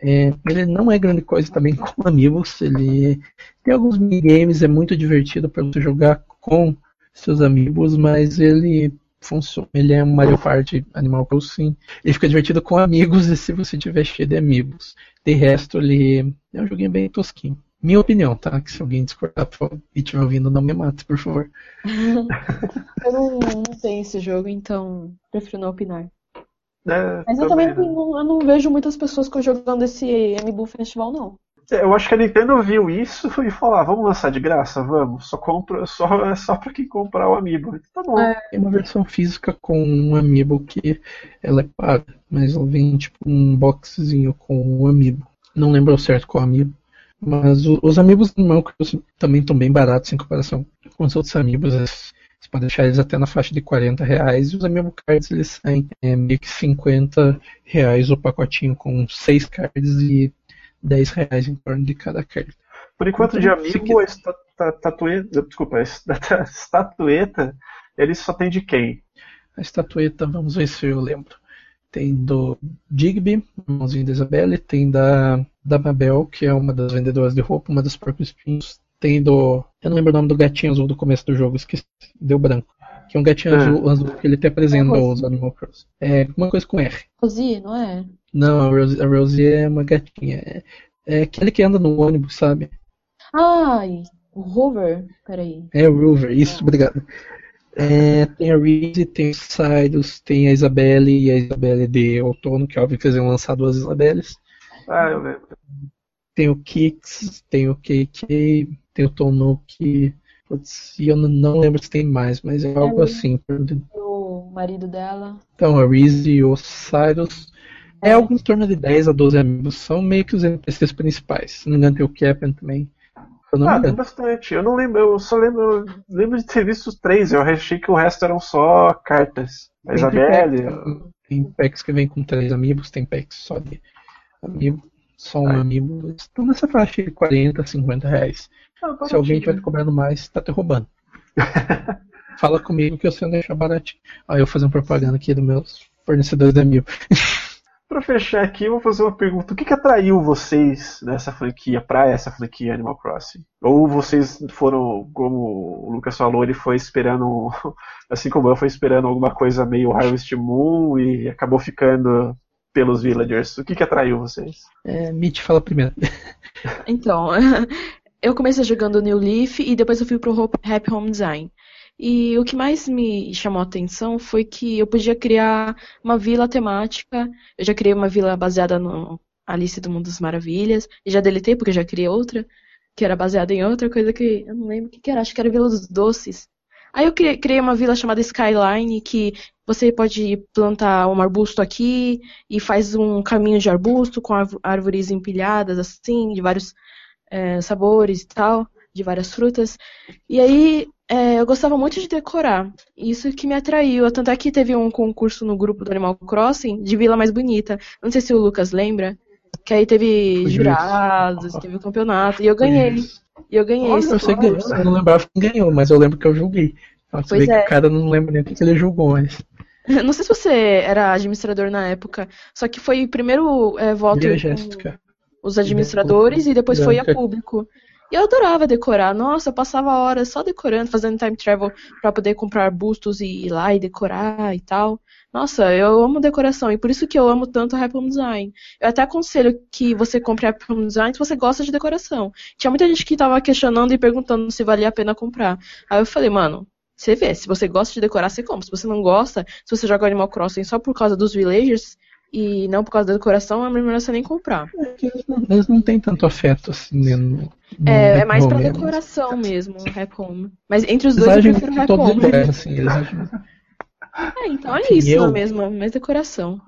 É, ele não é grande coisa também com amigos. Ele tem alguns minigames, é muito divertido para você jogar com seus amigos, mas ele funciona. Ele é um Mario Party Animal Crossing. Ele fica divertido com amigos e se você tiver cheio de amigos. De resto, ele é um joguinho bem tosquinho. Minha opinião, tá? Que se alguém discordar e estiver ouvindo, não me mate, por favor. eu não, não tenho esse jogo, então prefiro não opinar. É, Mas eu também não, eu não vejo muitas pessoas jogando esse MBU Festival, não. É, eu acho que a Nintendo viu isso e falou: ah, vamos lançar de graça? Vamos. Só compra, só, é só pra quem comprar o Amiibo. Tá bom. É, tem uma versão física com um Amiibo que ela é paga, mas ela vem tipo um boxzinho com o um Amiibo. Não lembro certo qual Amiibo. Mas o, os Amiibos do Cross também estão bem baratos em comparação com os outros Amiibos. Você pode deixar eles até na faixa de 40 reais. E os Amiibo Cards eles saem é, meio que 50 reais o pacotinho com 6 cards e 10 reais em torno de cada carta. Por enquanto, então, de amigo, a estatueta, desculpa, a estatueta, ele só tem de quem? A estatueta, vamos ver se eu lembro. Tem do Digby, irmãozinho da Isabelle, tem da, da Mabel, que é uma das vendedoras de roupa, uma das próprias espinhos. Tem do. Eu não lembro o nome do gatinho azul do começo do jogo, esqueci. Deu branco. Que é um gatinho é. azul, azul que ele até apresenta aos Animal Cross. É uma coisa com R. Rosie, não é? Não, a Rosie, a Rosie é uma gatinha. É, é aquele que anda no ônibus, sabe? Ai, o Rover? Peraí. É o Rover, isso, obrigado. É, tem a Reese, tem o Cyrus, tem a Isabelle e a Isabelle de outono, que é óbvio que eles iam lançar duas Isabelles. Ah, eu lembro. Tem o Kix, tem o KK, tem o Tonuki. Putz, e eu não lembro se tem mais, mas é, é algo assim. O marido dela. Então, a Reese e o Cyrus. É algo em torno de 10 a 12 amigos. São meio que os NPCs principais. Se não me engano, tem o Captain também. ah, tem bastante. Eu não lembro, eu só lembro, lembro de ter visto os três. Eu achei que o resto eram só cartas. A Isabelle. Tem packs que vem com três amigos, tem packs só de amigo, só um amigo. Estão nessa faixa de 40, 50 reais. Ah, Se alguém estiver cobrando mais, tá te roubando. Fala comigo que eu sei deixar baratinho. Aí eu fazer uma propaganda aqui dos meus fornecedores de amigo. Para fechar aqui, eu vou fazer uma pergunta. O que, que atraiu vocês nessa franquia, para essa franquia Animal Crossing? Ou vocês foram, como o Lucas falou, ele foi esperando, assim como eu, foi esperando alguma coisa meio Harvest Moon e acabou ficando pelos villagers? O que, que atraiu vocês? É, Mitch, fala primeiro. então, eu comecei jogando New Leaf e depois eu fui pro Happy Home Design. E o que mais me chamou a atenção foi que eu podia criar uma vila temática. Eu já criei uma vila baseada no Alice do Mundo das Maravilhas. E já deletei porque eu já criei outra, que era baseada em outra coisa que eu não lembro o que, que era, acho que era Vila dos Doces. Aí eu criei uma vila chamada Skyline, que você pode plantar um arbusto aqui e faz um caminho de arbusto com árvores empilhadas, assim, de vários é, sabores e tal, de várias frutas. E aí é, eu gostava muito de decorar. Isso que me atraiu. Tanto é que teve um concurso no grupo do Animal Crossing de Vila Mais Bonita. Não sei se o Lucas lembra. Que aí teve jurados, teve o um campeonato. E eu ganhei. E eu ganhei Olha, você ganhou. Eu não lembrava quem ganhou, mas eu lembro que eu julguei. Pois é. que o cara não lembra nem o que ele julgou, mas. Não sei se você era administrador na época, só que foi primeiro é, voto os administradores e depois foi a público. E eu adorava decorar. Nossa, eu passava horas só decorando, fazendo time travel para poder comprar bustos e ir lá e decorar e tal. Nossa, eu amo decoração e por isso que eu amo tanto Rap Home Design. Eu até aconselho que você compre Rap Home Design se você gosta de decoração. Tinha muita gente que tava questionando e perguntando se valia a pena comprar. Aí eu falei, mano, você vê, se você gosta de decorar, você compra. Se você não gosta, se você joga Animal Crossing só por causa dos villagers, e não por causa da decoração, é melhor você nem comprar. É eles, não, eles não têm tanto afeto assim né, no, no é, é mais pra mesmo. decoração mesmo, o Home. Mas entre os eles dois eu prefiro o Rap Home. É, assim, eles agem... É, então é isso eu... mesmo, mais decoração.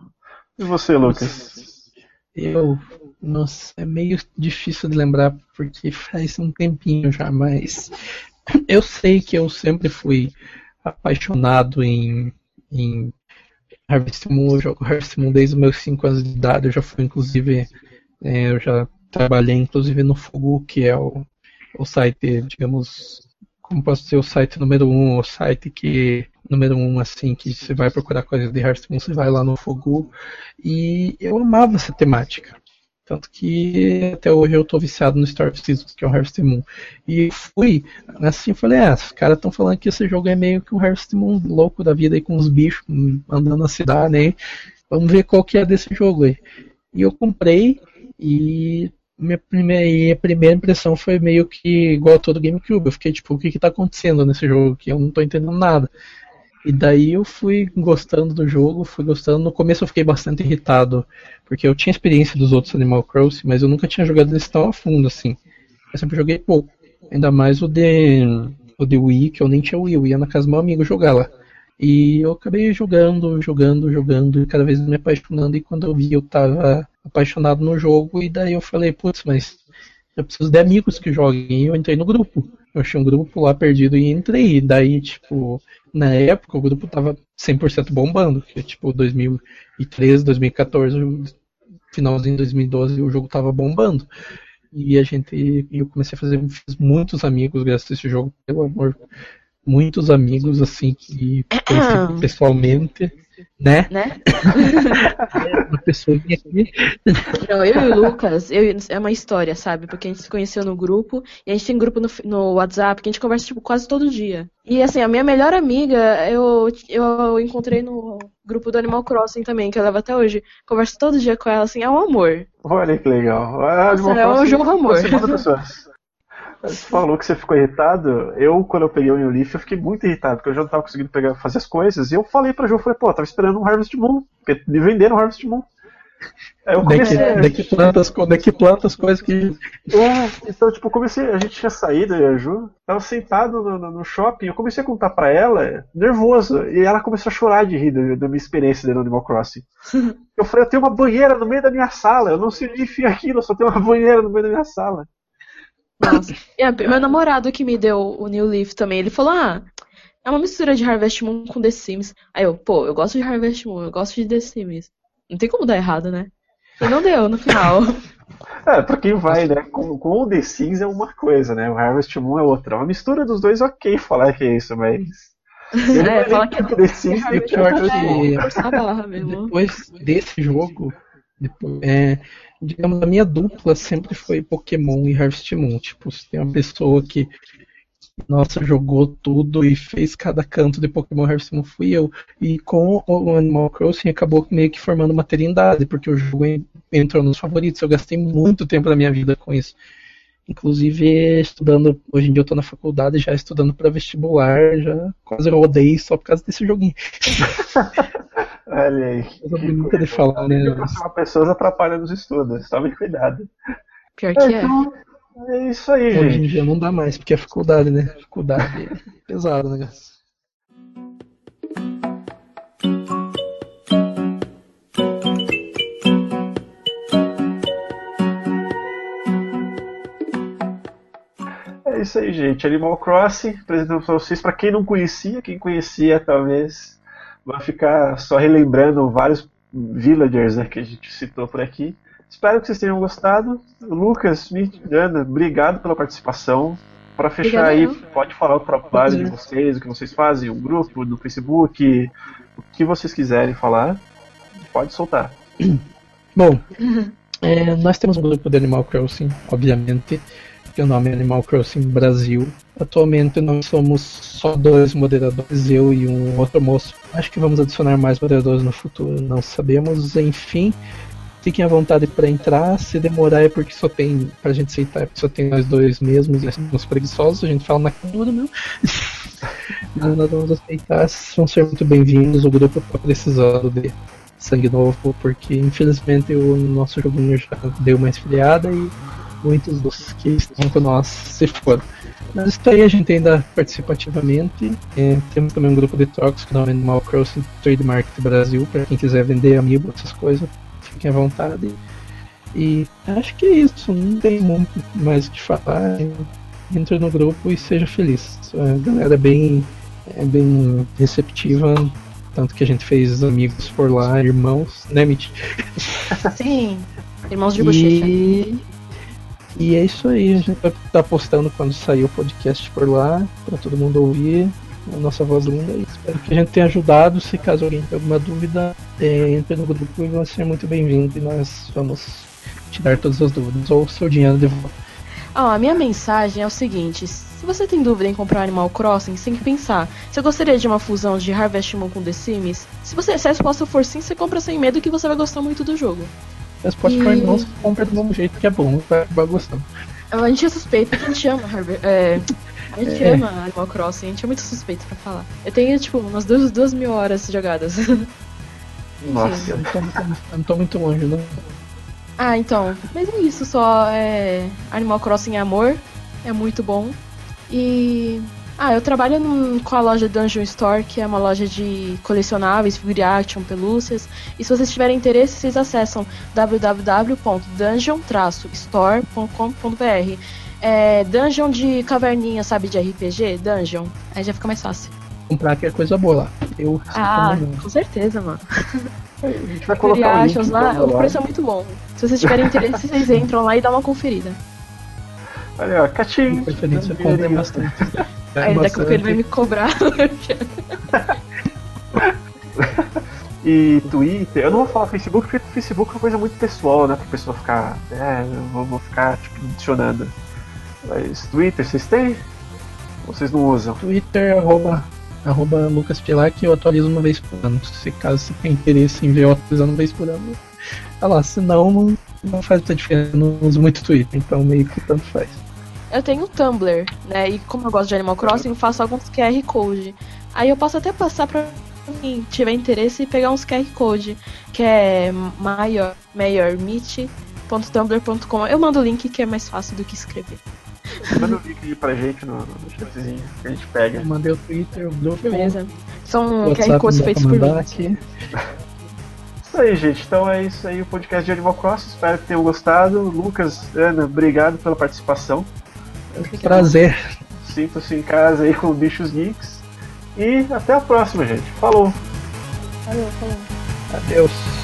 E você, Lucas? Eu. Nossa, é meio difícil de lembrar porque faz um tempinho já, mas eu sei que eu sempre fui apaixonado em, em Harvest Moon, eu jogo Harvest Moon desde os meus 5 anos de idade, eu já fui inclusive, é, eu já trabalhei inclusive no Fugu, que é o, o site, digamos, como posso dizer, o site número 1, um, o site que, número 1, um, assim, que você vai procurar coisas de Harvest Moon, você vai lá no Fugu, e eu amava essa temática. Tanto que até hoje eu tô viciado no Star of Seasons, que é o Harvest Moon. E fui, assim, falei, ah, os caras estão falando que esse jogo é meio que um Harvest Moon louco da vida aí com os bichos andando na cidade aí. Vamos ver qual que é desse jogo aí. E eu comprei e minha primeira, primeira impressão foi meio que igual a todo GameCube. Eu fiquei tipo, o que que tá acontecendo nesse jogo que eu não tô entendendo nada. E daí eu fui gostando do jogo, fui gostando. No começo eu fiquei bastante irritado, porque eu tinha experiência dos outros Animal Crossing, mas eu nunca tinha jogado eles tão a fundo assim. Eu sempre joguei pouco. Ainda mais o de, o de Wii, que eu nem tinha Wii, eu ia na casa do meu amigo jogar lá. E eu acabei jogando, jogando, jogando, e cada vez me apaixonando. E quando eu vi, eu tava apaixonado no jogo. E daí eu falei, putz, mas eu preciso de amigos que joguem. E eu entrei no grupo. Eu achei um grupo lá perdido e entrei. E daí, tipo, na época o grupo tava 100% bombando. Que, tipo, 2013, 2014, finalzinho de 2012, o jogo tava bombando. E a gente, eu comecei a fazer fiz muitos amigos graças a esse jogo, pelo amor muitos amigos assim que conheci pessoalmente, né? Né? Uma pessoa aqui. Não, eu e o Lucas, eu, é uma história, sabe? Porque a gente se conheceu no grupo, e a gente tem grupo no, no WhatsApp que a gente conversa tipo, quase todo dia. E assim, a minha melhor amiga, eu, eu encontrei no grupo do Animal Crossing também, que eu levo até hoje. Converso todo dia com ela, assim, é um amor. Olha que legal. Ah, Nossa, é um jogo amor. Você falou que você ficou irritado. Eu, quando eu peguei o New Leaf, eu fiquei muito irritado, porque eu já não tava conseguindo pegar, fazer as coisas. E eu falei pra Ju, falei, pô, tava esperando um Harvest Moon, porque me venderam um Harvest Moon. Aí eu comecei, daqui, plantas, daqui plantas coisas que. É, então, tipo, comecei. A gente tinha saído, eu e a Ju, tava sentado no, no, no, shopping, eu comecei a contar pra ela, nervoso, e ela começou a chorar de rir da, da minha experiência dentro do Animal Crossing. Eu falei, eu tenho uma banheira no meio da minha sala, eu não sei onde enfia aquilo, eu só tenho uma banheira no meio da minha sala. Nossa. É, meu namorado que me deu o New Leaf também, ele falou, ah, é uma mistura de Harvest Moon com The Sims. Aí eu, pô, eu gosto de Harvest Moon, eu gosto de The Sims. Não tem como dar errado, né? E não deu no final. É, pra quem vai, né? Com, com o The Sims é uma coisa, né? O Harvest Moon é outra. Uma mistura dos dois, ok falar que é isso, mas. é, fala que é The Sims e pior que depois desse jogo, depois, é, digamos, a minha dupla sempre foi Pokémon e Harvest Moon. Tipo, se tem uma pessoa que, nossa, jogou tudo e fez cada canto de Pokémon Harvest Moon, fui eu. E com o Animal Crossing acabou meio que formando uma trindade, porque o jogo entrou nos favoritos. Eu gastei muito tempo da minha vida com isso. Inclusive, estudando, hoje em dia eu tô na faculdade já estudando para vestibular, já quase rodei só por causa desse joguinho. Olha aí. Coisa bonita de falar, né? Uma pessoas atrapalha nos estudos, tome cuidado. Pior que é. Então, é isso aí, Hoje gente. Hoje em dia não dá mais, porque é faculdade, né? Faculdade é pesado, né? É isso aí, gente. Animal Crossing, apresentando para vocês. Para quem não conhecia, quem conhecia talvez vai ficar só relembrando vários villagers né, que a gente citou por aqui. Espero que vocês tenham gostado. Lucas, Smith, Ana, obrigado pela participação. Para fechar aí, pode falar o trabalho de vocês, o que vocês fazem, o grupo, no Facebook, o que vocês quiserem falar. Pode soltar. Bom, é, nós temos um grupo de Animal Crossing, obviamente que o nome é Animal Crossing Brasil. Atualmente nós somos só dois moderadores, eu e um outro moço. Acho que vamos adicionar mais moderadores no futuro, não sabemos. Enfim, fiquem à vontade para entrar. Se demorar é porque só tem, pra gente aceitar, é porque só tem nós dois mesmos e somos preguiçosos, a gente fala na cura, meu. Mas nós vamos aceitar, vão ser muito bem-vindos. O grupo está precisando de sangue novo, porque infelizmente o nosso joguinho já deu uma esfriada e muitos dos que estão com nós se foram. Mas isso aí a gente ainda participa ativamente. É, temos também um grupo de trocas que é o Animal Crossing Trade Market Brasil, para quem quiser vender amiibo, essas coisas, fiquem à vontade. E acho que é isso, não tem muito mais o que falar. Entre no grupo e seja feliz. A galera é bem, é bem receptiva, tanto que a gente fez amigos por lá, irmãos, né, Mitch? Sim, irmãos de bochecha. E... É isso aí, a gente vai estar postando quando sair o podcast por lá, para todo mundo ouvir a nossa voz linda. E espero que a gente tenha ajudado. Se caso alguém tenha alguma dúvida, é, entre no grupo e vai ser muito bem-vindo. E nós vamos tirar todas as dúvidas ou seu dinheiro de volta. Ah, a minha mensagem é o seguinte: se você tem dúvida em comprar Animal Crossing, você tem que pensar. Você gostaria de uma fusão de Harvest Moon com The Sims? Se, você, se a resposta for sim, você compra sem medo que você vai gostar muito do jogo. Se resposta for E- não, você compra do mesmo jeito que é bom, vai acabar gostando. A gente é suspeito, a gente ama Harvest. É, a gente É. ama Animal Crossing, a gente é muito suspeito pra falar. Eu tenho, tipo, umas duas, duas mil horas jogadas. Nossa. Eu não tô, muito- eu não tô muito longe, não. Ah, então. Mas é isso, só é. Animal Crossing é amor. É muito bom. E. Ah, eu trabalho num- com a loja Dungeon Store, que é uma loja de colecionáveis, figure action, pelúcias. E se vocês tiverem interesse, vocês acessam www.dungeon-store.com.br. É Dungeon de caverninha, sabe, de RPG? Dungeon. Aí já fica mais fácil. Comprar que é coisa boa lá. Eu Ah, com certeza, mano. A gente vai colocar o link lá, o preço é muito bom. Se vocês tiverem interesse, vocês entram lá e dão uma conferida. Olha, ó, Catim. Preferência, comprem bastante. É Aí daqui a pouco ele vai me cobrar. E Twitter, eu não vou falar Facebook porque Facebook é uma coisa muito pessoal, né? Pra pessoa ficar. É, eu vou, vou ficar tipo, adicionando. Mas Twitter, vocês têm? Ou vocês não usam? Twitter, arroba, arroba Lucas Pilar, que eu atualizo uma vez por ano. Se caso você tem interesse em ver eu atualizando uma vez por ano, tá lá. Se não, não, não faz muita diferença. Eu não uso muito Twitter, então meio que tanto faz. Eu tenho o Tumblr, né? E como eu gosto de Animal Crossing, eu faço alguns QR Code. Aí eu posso até passar pra quem tiver interesse e pegar uns QR Code, que é maior, maiormeet.tumblr.com. Eu mando o link que é mais fácil do que escrever. Manda o link aí pra gente no, no chatzinho que a gente pega. Eu mandei o Twitter, o grupo, Beleza? São QR Codes feitos por mim. aqui. Isso aí, gente. Então é isso aí o podcast de Animal Cross. Espero que tenham gostado. Lucas, Ana, obrigado pela participação. Prazer. Sinta-se em casa aí com Bichos Geeks. E até a próxima, gente. Falou! Valeu, falou. Adeus.